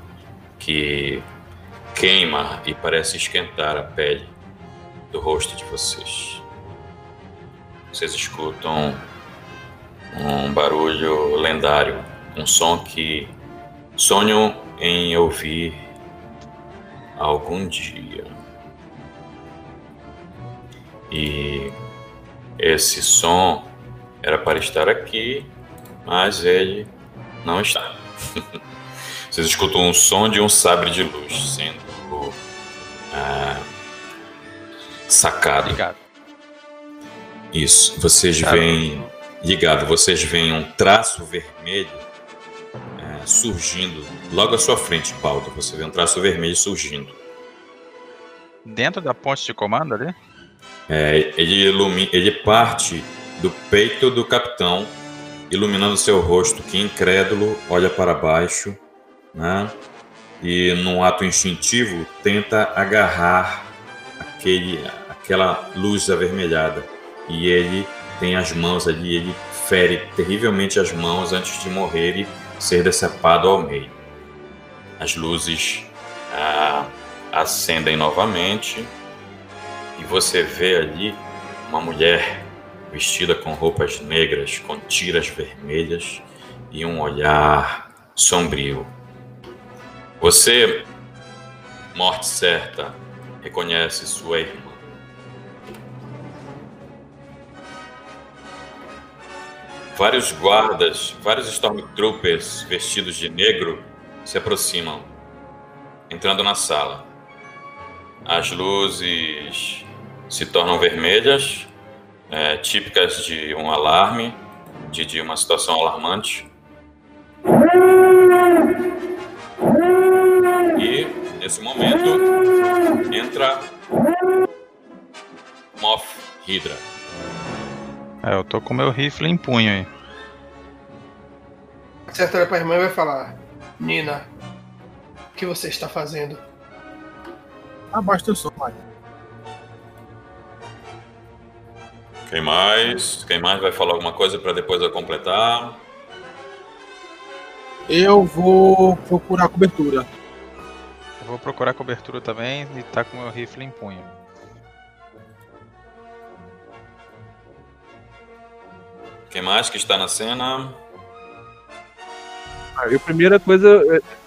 que queima e parece esquentar a pele do rosto de vocês. Vocês escutam um barulho lendário, um som que sonham em ouvir algum dia. E esse som era para estar aqui, mas ele não está. Vocês escutam um som de um sabre de luz sendo ah, sacado. Isso. Vocês veem ligado. Vocês veem um traço vermelho é, surgindo logo à sua frente, Paulo. Você vê um traço vermelho surgindo. Dentro da ponte de comando ali? É, ele, ilumi- ele parte do peito do capitão, iluminando seu rosto, que incrédulo olha para baixo, né? E num ato instintivo tenta agarrar aquele, aquela luz avermelhada. E ele tem as mãos ali, ele fere terrivelmente as mãos antes de morrer e ser decepado ao meio. As luzes ah, acendem novamente e você vê ali uma mulher vestida com roupas negras, com tiras vermelhas e um olhar sombrio. Você, morte certa, reconhece sua irmã. Vários guardas, vários Stormtroopers vestidos de negro se aproximam, entrando na sala. As luzes se tornam vermelhas, é, típicas de um alarme, de, de uma situação alarmante. E, nesse momento, entra Moff Hydra. É, eu tô com meu rifle em punho aí. Certo, olha pra irmã e vai falar: Nina, o que você está fazendo? Abaixa teu som, Mário. Quem mais? Quem mais vai falar alguma coisa para depois eu completar? Eu vou procurar cobertura. Eu vou procurar cobertura também e tá com meu rifle em punho. Quem mais que está na cena? Aí a primeira coisa. é-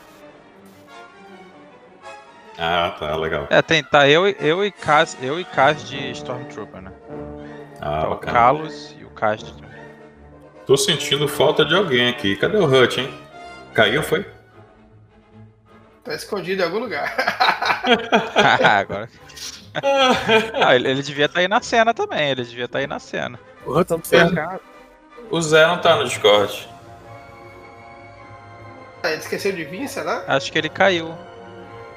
Ah, tá, legal. É, tem, tá eu, e- eu e Cas, eu e Cas de Stormtrooper, né? Ah, tá o bacana. Carlos e o Cas de Tô sentindo falta de alguém aqui. Cadê o Hut, hein? Caiu, foi? Tá escondido em algum lugar. Agora. Ah, ele, ele devia estar aí na cena também, ele devia estar aí na cena. O Hut tá O Zé não tá no Discord. Ah, Ele esqueceu de vir, será? Acho que ele caiu.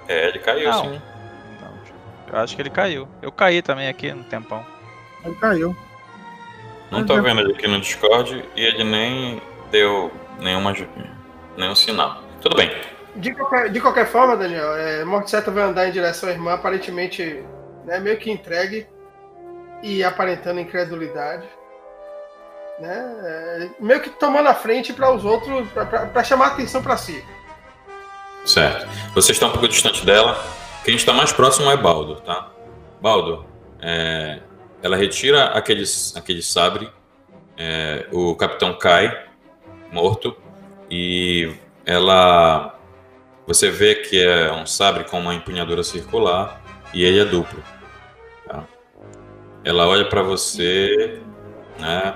É, ele caiu Não. sim. Eu acho que ele caiu. Eu caí também aqui no tempão. Ele caiu. Não tô vendo ele aqui no Discord e ele nem deu nenhuma, nenhum sinal. Tudo bem. De qualquer, de qualquer forma, Daniel, é, Morte Certa vai andar em direção à irmã, aparentemente né, meio que entregue e aparentando incredulidade. Né, é, meio que tomando a frente para os outros, para chamar atenção para si. Certo. Você está um pouco distante dela. Quem está mais próximo é Baldo, tá? Baldo, é, ela retira aquele, aquele sabre, é, o capitão cai, morto, e ela. Você vê que é um sabre com uma empunhadura circular e ele é duplo. tá? Ela olha para você, né?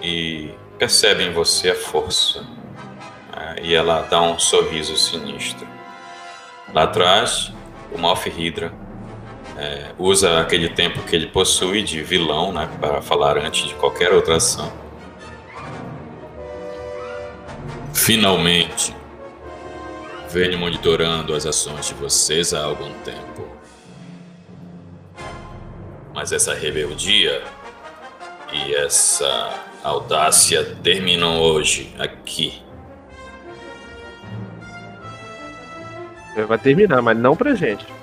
E percebe em você a força. né, e ela dá um sorriso sinistro. Lá atrás, o Moff Hydra é, usa aquele tempo que ele possui de vilão, né, para falar antes de qualquer outra ação. Finalmente, venho monitorando as ações de vocês há algum tempo. Mas essa rebeldia e essa audácia terminam hoje aqui. Vai terminar, mas não pra gente.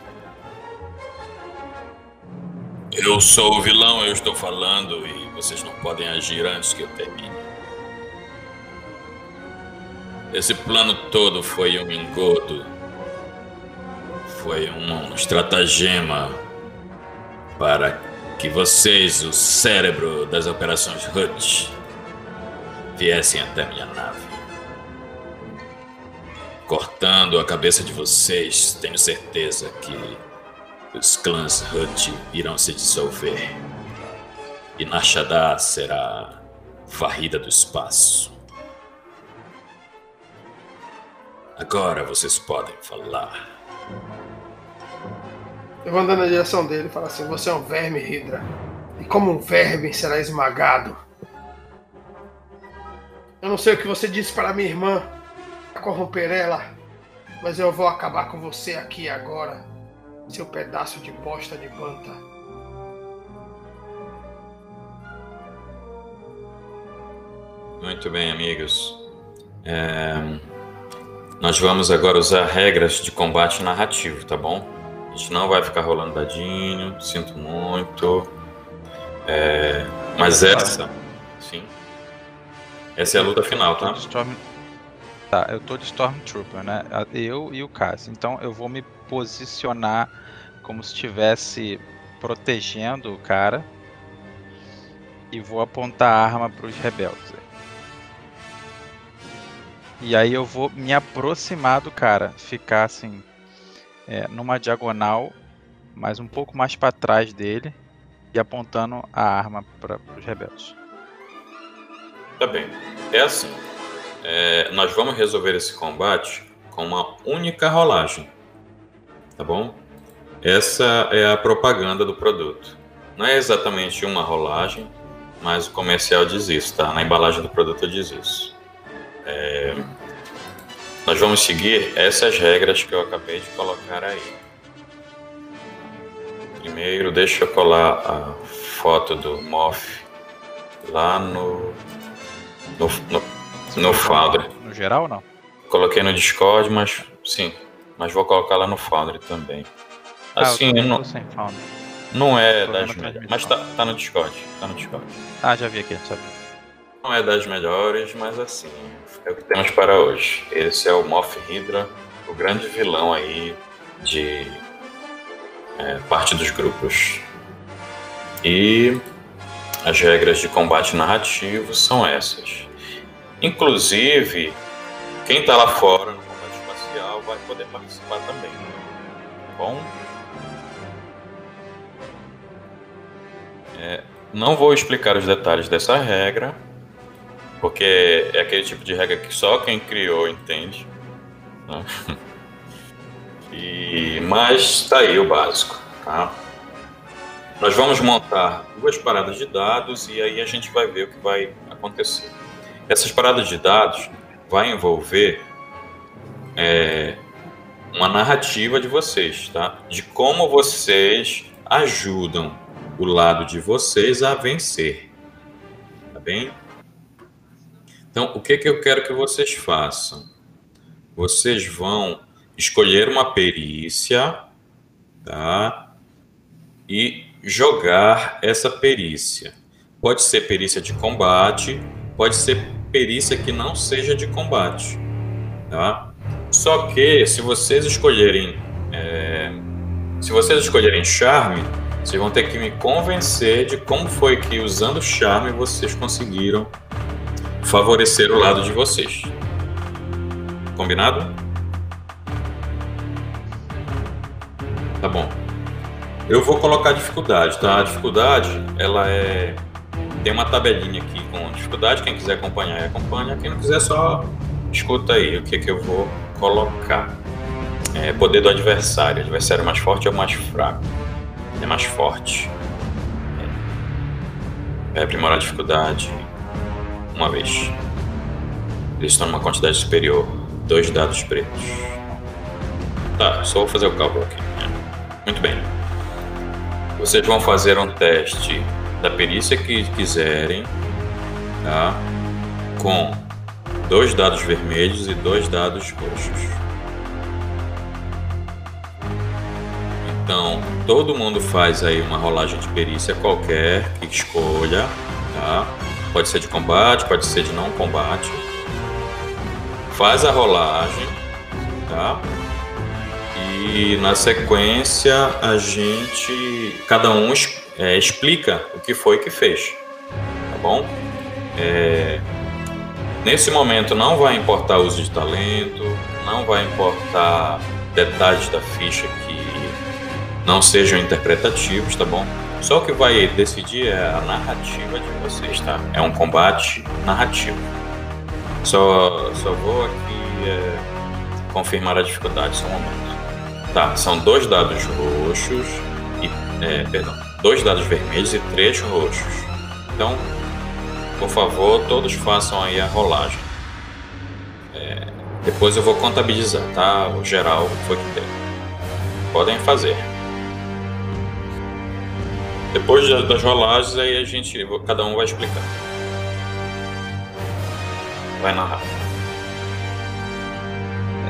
Eu sou o vilão, eu estou falando e vocês não podem agir antes que eu termine. Esse plano todo foi um engodo. Foi um estratagema para que vocês, o cérebro das operações HUT, viessem até minha nave. Cortando a cabeça de vocês, tenho certeza que os clãs HUT irão se dissolver. E Nashadá será varrida do espaço. Agora vocês podem falar. Eu vou andando na direção dele e falo assim: Você é um verme, Hydra. E como um verme será esmagado. Eu não sei o que você disse para minha irmã, corromper ela, mas eu vou acabar com você aqui agora, seu pedaço de bosta de banta. Muito bem, amigos. É, Nós vamos agora usar regras de combate narrativo, tá bom? A gente não vai ficar rolando dadinho, sinto muito. É, mas essa, sim. Essa é a luta final, tá? Storm... Tá, eu tô de Stormtrooper, né? Eu e o Cass. Então eu vou me posicionar como se estivesse protegendo o cara e vou apontar a arma para os rebeldes. E aí eu vou me aproximar do cara, ficar assim é, numa diagonal, mas um pouco mais para trás dele e apontando a arma para os rebeldes. Tá bem. É assim. É, nós vamos resolver esse combate com uma única rolagem. Tá bom? Essa é a propaganda do produto. Não é exatamente uma rolagem, mas o comercial diz isso, tá? Na embalagem do produto diz isso. É, nós vamos seguir essas regras que eu acabei de colocar aí. Primeiro, deixa eu colar a foto do Moff lá no no, no, no Foundry. No geral ou não? Coloquei no Discord, mas sim, mas vou colocar lá no Foundry também. Assim, ah, eu tô, não, não é Tô das melhores, mas tá, tá no Discord, tá no Discord. Ah, já vi aqui? Não é das melhores, mas assim, é o que temos para hoje. Esse é o Moff Hydra, o grande vilão aí de é, parte dos grupos. E as regras de combate narrativo são essas. Inclusive, quem está lá fora vai poder participar também. Bom? É, não vou explicar os detalhes dessa regra, porque é aquele tipo de regra que só quem criou entende. né? E, mas tá aí o básico, tá? Nós vamos montar duas paradas de dados e aí a gente vai ver o que vai acontecer. Essas paradas de dados vai envolver é, uma narrativa de vocês, tá? De como vocês ajudam o lado de vocês a vencer, tá bem? Então, o que que eu quero que vocês façam? Vocês vão escolher uma perícia, tá? E jogar essa perícia. Pode ser perícia de combate, pode ser perícia que não seja de combate, tá? Só que se vocês escolherem, é, se vocês escolherem charme, vocês vão ter que me convencer de como foi que usando charme vocês conseguiram favorecer o lado de vocês. Combinado? Tá bom. Eu vou colocar a dificuldade, tá? A dificuldade, ela é tem uma tabelinha aqui com dificuldade. Quem quiser acompanhar, acompanha. Quem não quiser, só escuta aí o que, que eu vou colocar. É, poder do adversário. Adversário mais forte ou mais fraco? É mais forte. É, é aprimorar a dificuldade uma vez. Eles estão numa quantidade superior. Dois dados pretos. Tá, só vou fazer o cálculo aqui. Muito bem. Vocês vão fazer um teste da perícia que quiserem, tá? Com dois dados vermelhos e dois dados roxos. Então, todo mundo faz aí uma rolagem de perícia qualquer que escolha, tá? Pode ser de combate, pode ser de não combate. Faz a rolagem, tá? E na sequência a gente, cada um é, explica o que foi que fez, tá bom? É, nesse momento não vai importar o uso de talento, não vai importar detalhes da ficha que não sejam interpretativos, tá bom? Só o que vai decidir é a narrativa de vocês, tá? É um combate narrativo. Só, só vou aqui é, confirmar a dificuldade, só um momento. Tá, são dois dados roxos e. É, perdão, dois dados vermelhos e três roxos. Então, por favor, todos façam aí a rolagem. É, depois eu vou contabilizar, tá? O geral foi que deu. Podem fazer. Depois da- das rolagens, aí a gente. Cada um vai explicar. Vai narrar.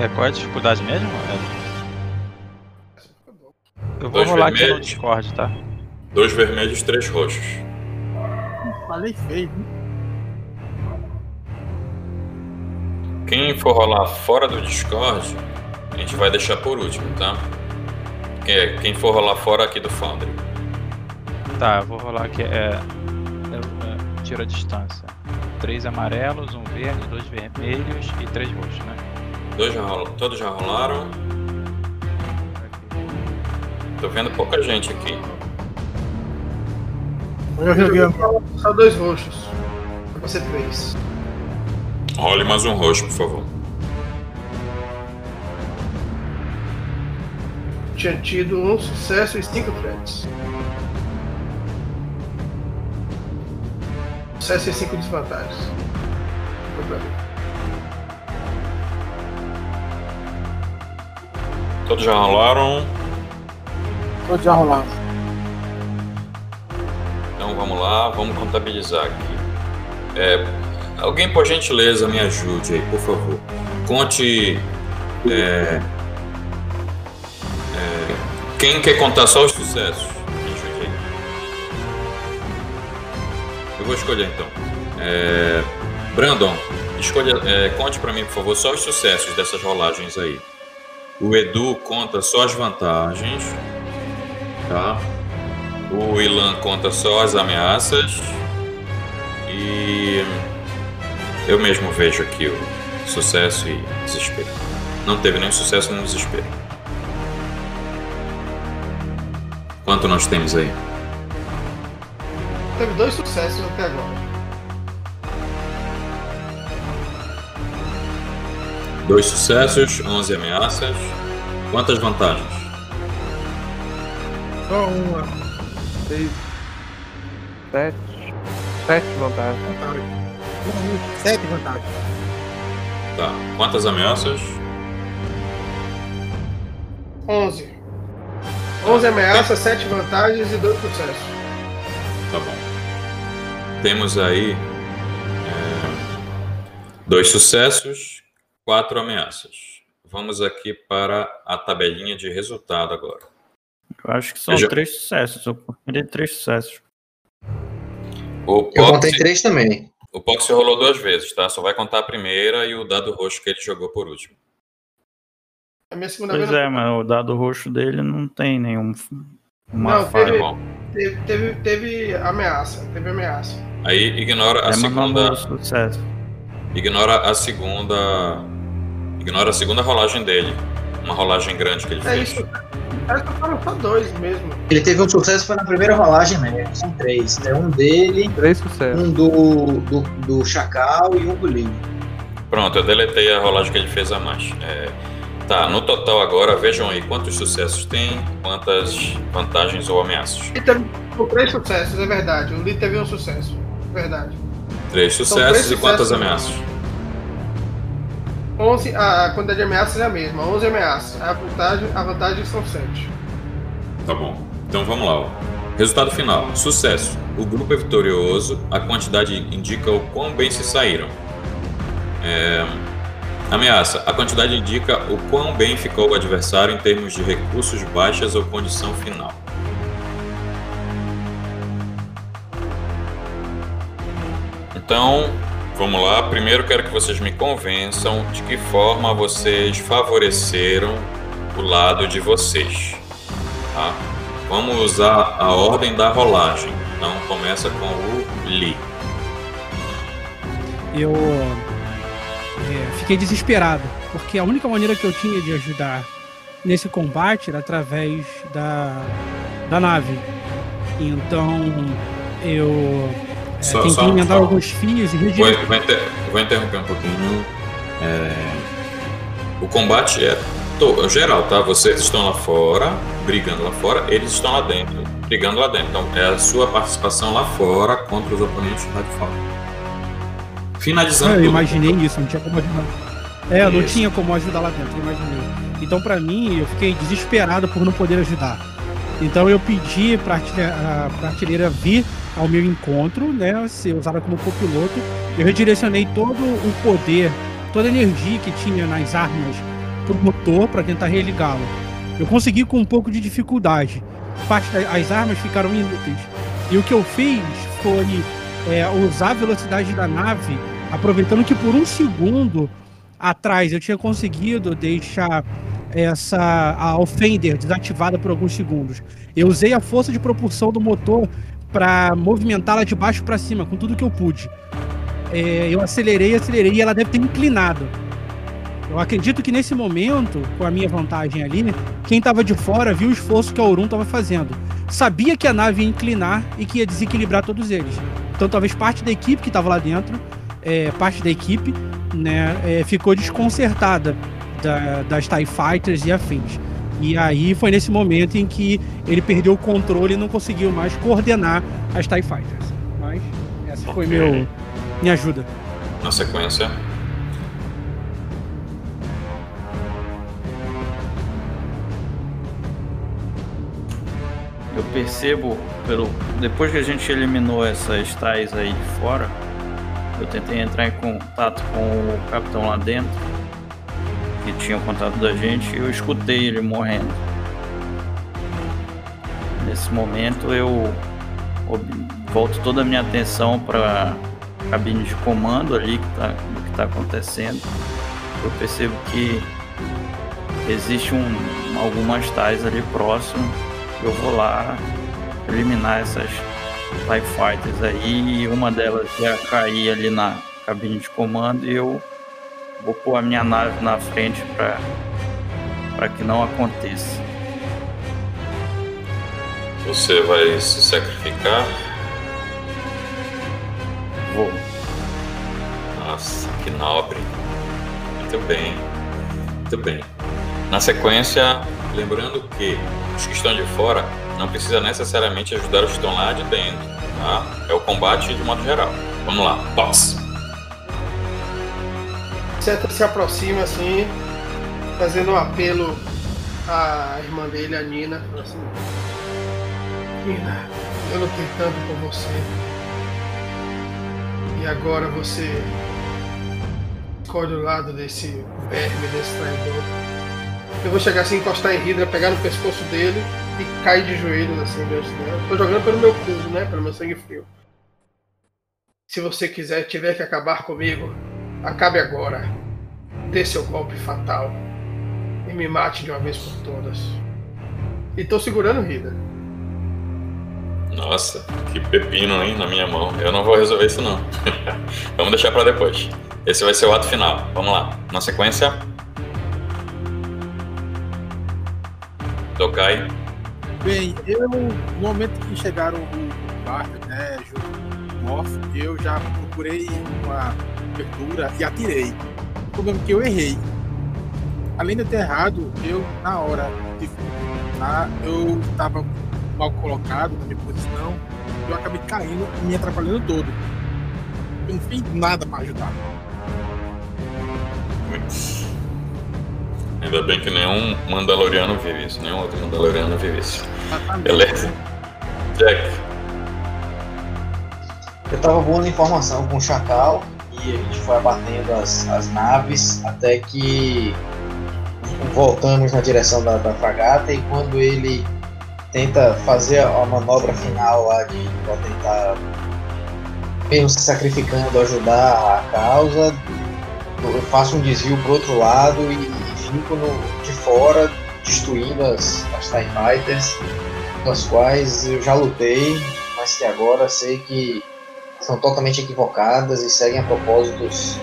É, qual é a dificuldade mesmo? É- Eu vou Dois rolar aqui no vermelhos. Discord, tá? Dois vermelhos, três roxos. Falei feio. né? Quem for rolar fora do Discord, a gente vai deixar por último, tá? Quem, quem for rolar fora aqui do Foundry. Tá, eu vou rolar aqui. É, é, é, tiro a distância. Três amarelos, um verde, dois vermelhos e três roxos, né? Dois já rola- todos já rolaram. Tô vendo pouca gente aqui. Eu joguei só dois roxos. Vai ser três. Role mais um roxo, por favor. Tinha tido um sucesso e cinco threats. Sucesso e cinco desvantagens. Foi pra mim. Todos já rolaram. Todos já rolaram. Então vamos lá, vamos contabilizar aqui. É, alguém, por gentileza, me ajude aí, por favor. Conte. é, é, quem quer contar só os sucessos? Me ajude aí. Eu vou escolher então. É, Brandon, escolha, é, conte pra mim, por favor, só os sucessos dessas rolagens aí. O Edu conta só as vantagens, tá? O Ilan conta só as ameaças. E eu mesmo vejo aqui o sucesso e desespero. Não teve nem sucesso nem desespero. Quanto nós temos aí? Teve dois sucessos até agora. Dois sucessos, 11 ameaças. Quantas vantagens? Só uma. Seis. Sete. Sete vantagens. Sete vantagens. Tá. Quantas ameaças? Onze. Onze ameaças, sete vantagens e dois sucessos. Tá bom. Temos aí é, dois sucessos, quatro ameaças. Vamos aqui para a tabelinha de resultado agora. Eu acho que são Eu já- três sucessos. Eu contei três sucessos. O Eu contei três também. O Pox rolou duas vezes, tá? Só vai contar a primeira e o dado roxo que ele jogou por último. A minha segunda Pois vez é, mas o dado roxo dele não tem nenhum. Uma Não, falha. teve, teve, teve, teve ameaça. Teve ameaça. Aí ignora a É, não segunda. sucesso. Ignora a segunda. Ignora a segunda rolagem dele. Uma rolagem grande que ele É fez. isso. Que foram só dois mesmo. Ele teve um sucesso foi na primeira rolagem mesmo. São três. É um dele, Três sucessos. um do, do, do Chacal e um do Linho. Pronto, eu deletei a rolagem que ele fez a mais. É, tá, no total agora, vejam aí quantos sucessos tem, quantas vantagens ou ameaças. Ele teve três sucessos, é verdade. O Lee teve um sucesso. Verdade. Três sucessos três e quantas sucessos. ameaças? 11, a quantidade de ameaças é a mesma, 11 ameaças. A vantagem, a vantagem são 7. Tá bom. Então vamos lá. Resultado final: sucesso. O grupo é vitorioso. A quantidade indica o quão bem se saíram. É, Ameaça: a quantidade indica o quão bem ficou o adversário em termos de recursos, baixas ou condição final. Então, vamos lá. Primeiro quero que vocês me convençam de que forma vocês favoreceram o lado de vocês. Tá? Vamos usar a ordem da rolagem. Então começa com o Lee. Eu é, fiquei desesperado, porque a única maneira que eu tinha de ajudar nesse combate era através da, da nave. Então eu Só- tentei só- emendar só- alguns fios e Vou, redirecionar. vou inter- vou interromper um pouquinho. É, o combate é to- geral, tá? Vocês estão lá fora, brigando lá fora, eles estão lá dentro, brigando lá dentro. Então é a sua participação lá fora contra os oponentes lá de fora. Finalizando Ah, eu tudo. imaginei isso, não tinha como ajudar. É, eu não Isso. tinha como ajudar lá dentro, eu imaginei. Então, pra mim, eu fiquei desesperado por não poder ajudar. Então, eu pedi artilha- a artilheira vir ao meu encontro, né, ser usada como copiloto. Eu redirecionei todo o poder, toda a energia que tinha nas armas pro motor para tentar religá-lo. Eu consegui com um pouco de dificuldade. As armas ficaram inúteis. E o que eu fiz foi é, usar a velocidade da nave, aproveitando que por um segundo atrás eu tinha conseguido deixar essa a Offender desativada por alguns segundos. Eu usei a força de propulsão do motor para movimentá-la de baixo para cima, com tudo que eu pude. É, eu acelerei, acelerei e ela deve ter inclinado. Eu acredito que nesse momento, com a minha vantagem ali, quem estava de fora viu o esforço que a Orun estava fazendo. Sabia que a nave ia inclinar e que ia desequilibrar todos eles. Então talvez parte da equipe que estava lá dentro, é, parte da equipe, né, é, ficou desconcertada da- das TIE Fighters e afins. E aí foi nesse momento em que ele perdeu o controle e não conseguiu mais coordenar as TIE Fighters. Mas essa foi Ok. meu, minha ajuda. Na sequência. Eu percebo, pelo depois que a gente eliminou essas tais aí de fora, eu tentei entrar em contato com o capitão lá dentro, que tinha o contato da gente, eu escutei ele morrendo. Nesse momento eu volto toda a minha atenção para cabine de comando ali que tá, que está acontecendo. Eu percebo que existe um, algumas tais ali próximo. Eu vou lá eliminar essas TIE Fighters aí e uma delas ia cair ali na cabine de comando e eu vou pôr a minha nave na frente para que não aconteça. Você vai se sacrificar? Vou. Nossa, que nobre. Muito bem. Muito bem. Na sequência, lembrando que os que estão de fora não precisa necessariamente ajudar os que estão lá de dentro, tá? É o combate de modo geral. Vamos lá, box. Seta se aproxima assim, fazendo um apelo à irmã dele, a Nina. Assim, Nina, eu lutei tanto por você. E agora você escolhe o lado desse verme, desse traidor. Eu vou chegar assim, encostar em Hydra, pegar no pescoço dele e cair de joelhos assim diante dela. Tô jogando pelo meu cu, né? Pelo meu sangue frio. Se você quiser, tiver que acabar comigo, acabe agora. Dê seu golpe fatal. E me mate de uma vez por todas. E tô segurando Hydra. Nossa, que pepino, hein, na minha mão. Eu não vou resolver isso, não. Vamos deixar pra depois. Esse vai ser o ato final. Vamos lá. Na sequência. Tokai. Bem, eu, no momento que chegaram o Bart, né, o Morph, eu já procurei uma abertura e atirei. O problema é que eu errei. Além de ter errado, eu, na hora de tá, eu estava mal colocado na minha posição, eu acabei caindo e me atrapalhando todo. Eu não fiz nada para ajudar. Ainda bem que nenhum Mandaloriano vive isso, nenhum outro Mandaloriano vive isso. Beleza. Jack. Eu tava voando informação com o Chacal e a gente foi abatendo as, as naves até que voltamos na direção da, da fragata e quando ele tenta fazer a manobra final lá de tentar mesmo se sacrificando ajudar a causa eu faço um desvio pro outro lado e, e fico no, de fora destruindo as, as TIE Fighters com as quais eu já lutei mas que agora sei que são totalmente equivocadas e seguem a propósitos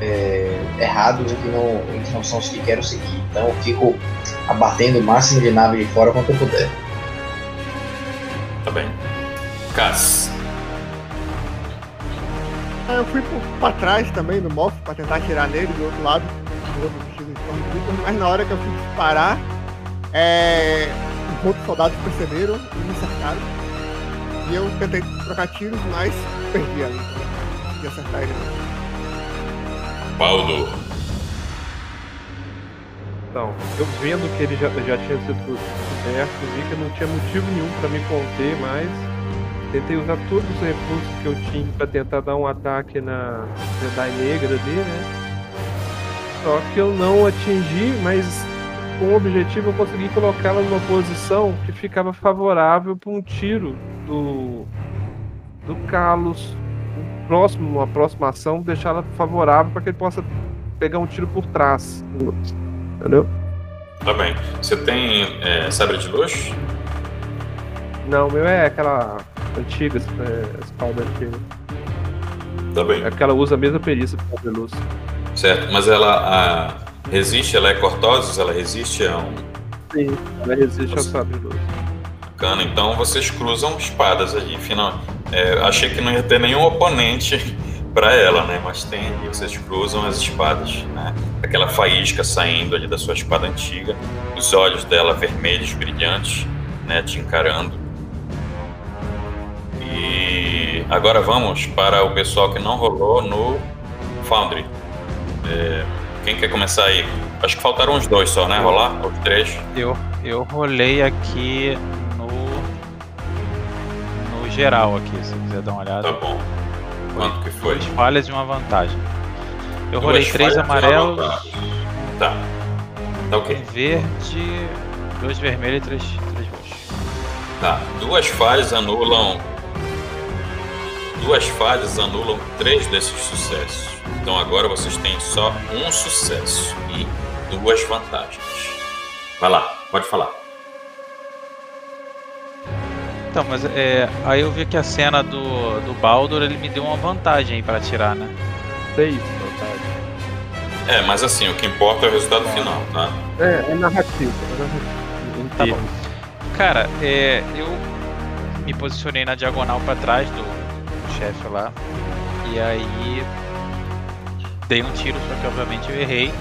é, errados e que, não, e que não são os que quero seguir. Então eu fico abatendo o máximo de nave de fora quanto eu puder. Tá bem. Cass. Ah, Eu fui pra trás também do Moff pra tentar atirar nele do outro lado. do outro vestido de Stormtrooper, Mas na hora que eu fui disparar, é... os outros soldados perceberam e me cercaram. E eu tentei trocar tiros, mas perdi ali. Consegui acertar ele. Baldo. Então, eu vendo que ele já, já tinha sido coberto, vi que não tinha motivo nenhum pra me conter mais. Tentei usar todos os recursos que eu tinha pra tentar dar um ataque na Jedi Negra ali, né? Só que eu não atingi, mas com o objetivo eu consegui colocá-la numa posição que ficava favorável para um tiro do, do Carlos. Um próximo, uma próxima ação, deixá-la favorável para que ele possa pegar um tiro por trás. Entendeu? Tá bem. Você tem é, sabre de luz? Não, o meu é aquela antiga, é, espada antiga. Tá bem. É que ela usa a mesma perícia para fazer luz. Certo. Mas ela a, resiste, ela é cortosis, ela resiste a um Sim, ela resiste ao sabre luz. bacana. Então vocês cruzam espadas ali. Final, é, achei que não ia ter nenhum oponente pra ela, né? Mas tem ali. Vocês cruzam as espadas, né? Aquela faísca saindo ali da sua espada antiga, os olhos dela vermelhos, brilhantes, né? Te encarando. E agora vamos para o pessoal que não rolou no Foundry. É, quem quer começar aí? Acho que faltaram uns dois só, né? Rolar? Os três. Eu, eu rolei aqui no. no geral aqui, se quiser dar uma olhada. Tá bom. Quanto que foi? Duas falhas e uma vantagem. Eu Duas rolei três amarelos. Tá. Tá ok. um verde, dois vermelhos e três, três roxos. Tá. Duas falhas anulam. Duas falhas anulam três desses sucessos. Então agora vocês têm só um sucesso e duas vantagens. Vai lá, pode falar. Então, mas é, aí eu vi que a cena do, do Baldur ele me deu uma vantagem aí pra atirar, né? Seis vantagem. É, mas assim, o que importa é o resultado final, tá? É, é narrativo. É narrativo. Tá bom. Cara, é, eu me posicionei na diagonal pra trás do, do chefe lá. E aí dei um tiro, só que obviamente eu errei.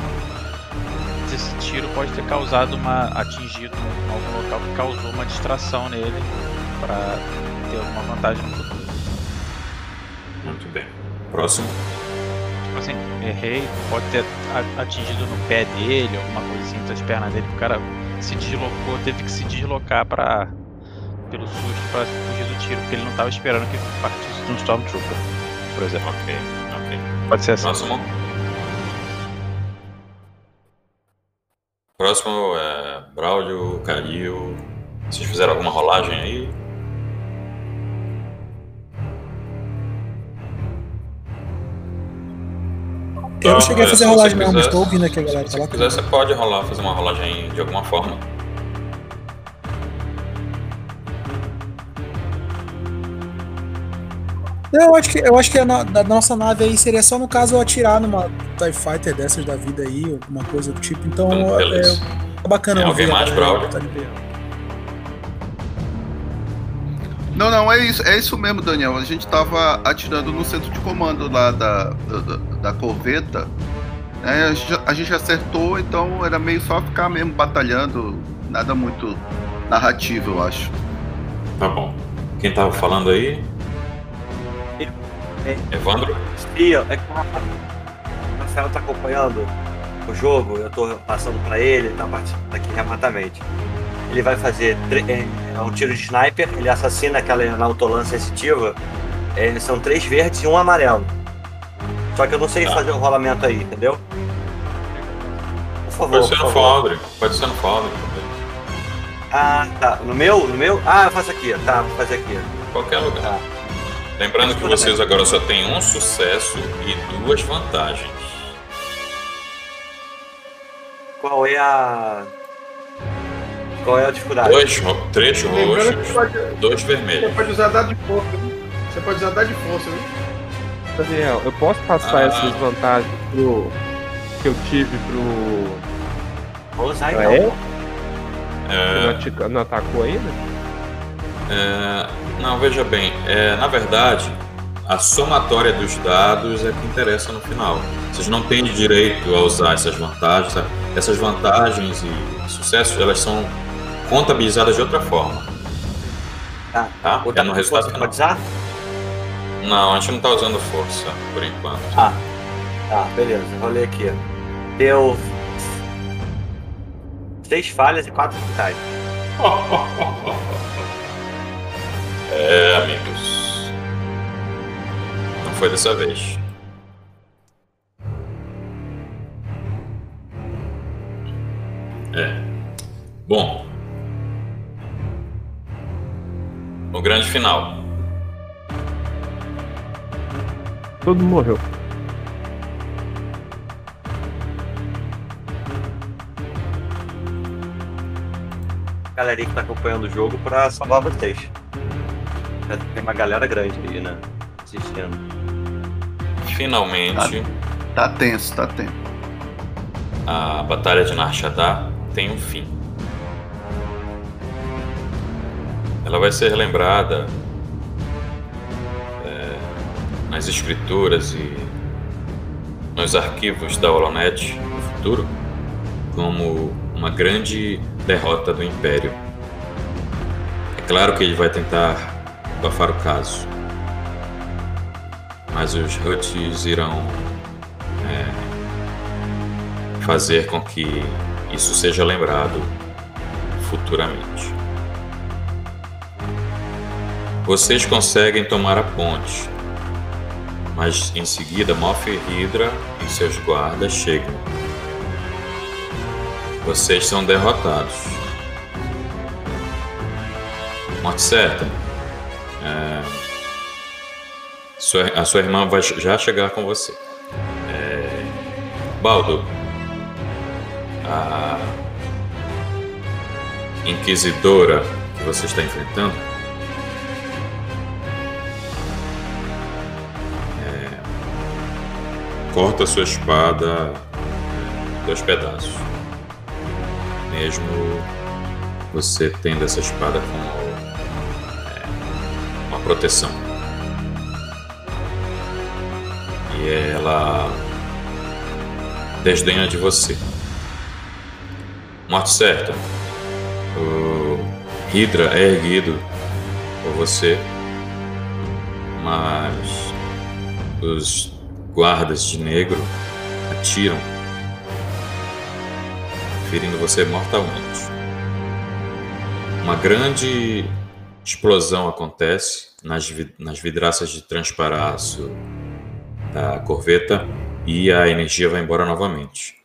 Esse tiro pode ter causado uma. atingido em algum local que causou uma distração nele pra ter alguma vantagem no futuro. Muito bem. Próximo. Tipo assim, errei, pode ter atingido no pé dele, alguma assim, das pernas dele, o cara se deslocou, teve que se deslocar para pelo susto para fugir do tiro, porque ele não estava esperando que partisse de um Stormtrooper, por exemplo. Ok. Pode ser assim. Próximo. Próximo é Braulio, Calil. Vocês fizeram alguma rolagem aí? Eu não cheguei a fazer rolagem não, mas tô ouvindo aqui a galera Se você quiser, você pode rolar, fazer uma rolagem de alguma forma. Não, eu acho que, eu acho que a na- da nossa nave aí seria só no caso eu atirar numa TIE Fighter dessas da vida aí, alguma coisa do tipo. Então, Então, é, é bacana Tem alguém a mais, Braulio? tá. Não, não, é isso, é isso mesmo, Daniel. A gente tava atirando no centro de comando lá da, da, da corveta. né? a, gente, a gente acertou, então era meio só ficar mesmo batalhando. Nada muito narrativo, eu acho. Tá bom. Quem tava falando aí? Evandro? Sim, é que o Rafael tá acompanhando. o jogo, eu tô passando pra ele, ele tá participando aqui remotamente. Ele vai fazer é, é um tiro de sniper, ele assassina aquela nautolan sensitiva. É, são três verdes e um amarelo. Só que eu não sei Tá. fazer o rolamento aí, entendeu? Por favor. Pode ser no. Foundry. Pode ser no Foundry também. Ah, tá. No meu? No meu? Ah, eu faço aqui. Tá, vou fazer aqui. Qualquer lugar. Tá. Lembrando que vocês agora só têm um sucesso e duas vantagens. Qual é a. Qual é a dificuldade? Dois, três roxos, pode- dois Você vermelhos. pode usar dado de força, viu? Você pode usar dado de força, viu? Daniel, eu posso passar Ah. essas vantagens pro. que eu tive pro. Vou usar então. É. Você não, atica- não atacou ainda? É, não, veja bem, é, na verdade, a somatória dos dados é que interessa no final. Vocês não têm direito a usar essas vantagens. sabe? Essas vantagens e sucessos, elas são contabilizadas de outra forma. Tá. Tá? É no resultado final. Não, a gente não está usando força por enquanto. Ah, tá, beleza. Rolei aqui. Deu. Seis falhas e quatro vitais. É, amigos. Não foi dessa vez. É. Bom. O grande final. Todo mundo morreu. Galerinha que tá acompanhando o jogo pra salvar vocês. Já tem uma galera grande aí, né? Assistindo. Finalmente, Tá tenso, tá tenso. a Batalha de Narshadá tem um fim. Ela vai ser lembrada é, nas escrituras e nos arquivos da Holonet no futuro como uma grande derrota do Império. É claro que ele vai tentar abafar o caso, mas os Huts irão é, fazer com que isso seja lembrado futuramente. Vocês conseguem tomar a ponte, mas em seguida Moff Hydra e seus guardas chegam. Vocês são derrotados. Morte certa. É, sua- a sua irmã vai já chegar com você. É, Baldo, a inquisidora que você está enfrentando é, corta sua espada em dois pedaços. Mesmo você tendo essa espada é, uma proteção. E ela desdenha de você. Morte certa. O Hydra é erguido por você, mas os guardas de negro atiram, ferindo você mortalmente. Uma grande explosão acontece nas, vi- nas vidraças de transparaço da corveta e a energia vai embora novamente.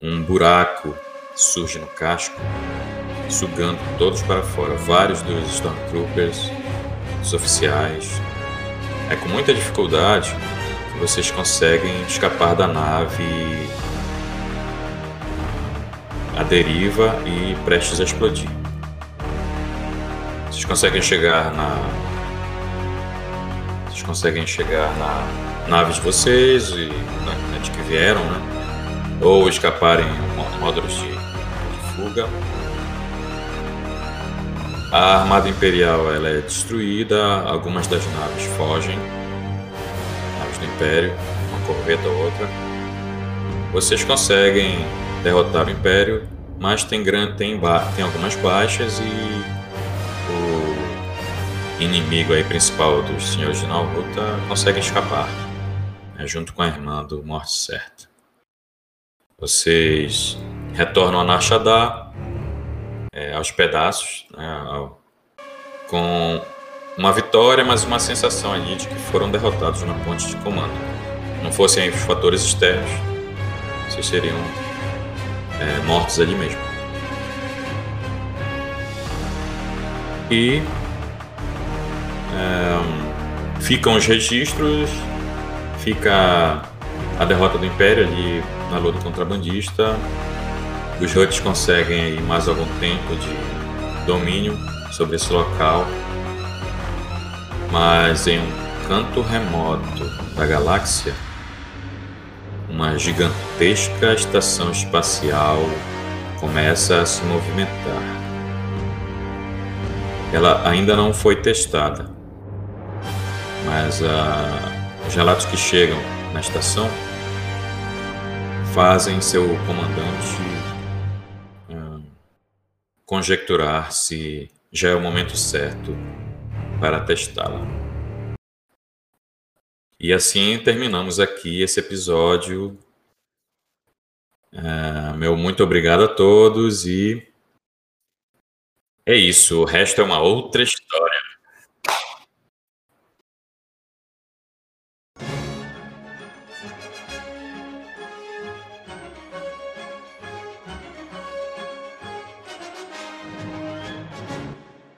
Um buraco surge no casco, sugando todos para fora. Vários dos Stormtroopers, os oficiais. É com muita dificuldade que vocês conseguem escapar da nave à deriva e prestes a explodir. Vocês conseguem chegar na. Conseguem chegar na nave de vocês e na, de que vieram, né? Ou escaparem em módulos de, de fuga. A armada imperial ela é destruída, algumas das naves fogem, naves do Império, uma corveta ou outra. Vocês conseguem derrotar o Império, mas tem, gran- tem, ba- tem algumas baixas e inimigo aí principal dos senhores de Nalruta consegue escapar, né, junto com a irmã do Morte Certa. Vocês retornam a Nashadar é, aos pedaços, né, ao- com uma vitória, mas uma sensação ali de que foram derrotados na ponte de comando. Não fossem os fatores externos, vocês seriam é, mortos ali mesmo. E é, ficam os registros, fica a derrota do Império ali na luta contrabandista. Os Huts conseguem aí mais algum tempo de domínio sobre esse local. Mas em um canto remoto da galáxia, uma gigantesca estação espacial começa a se movimentar. Ela ainda não foi testada, mas ah, os relatos que chegam na estação fazem seu comandante ah, conjecturar se já é o momento certo para testá-la. E assim terminamos aqui esse episódio. Ah, meu muito obrigado a todos e é isso. O resto é uma outra história.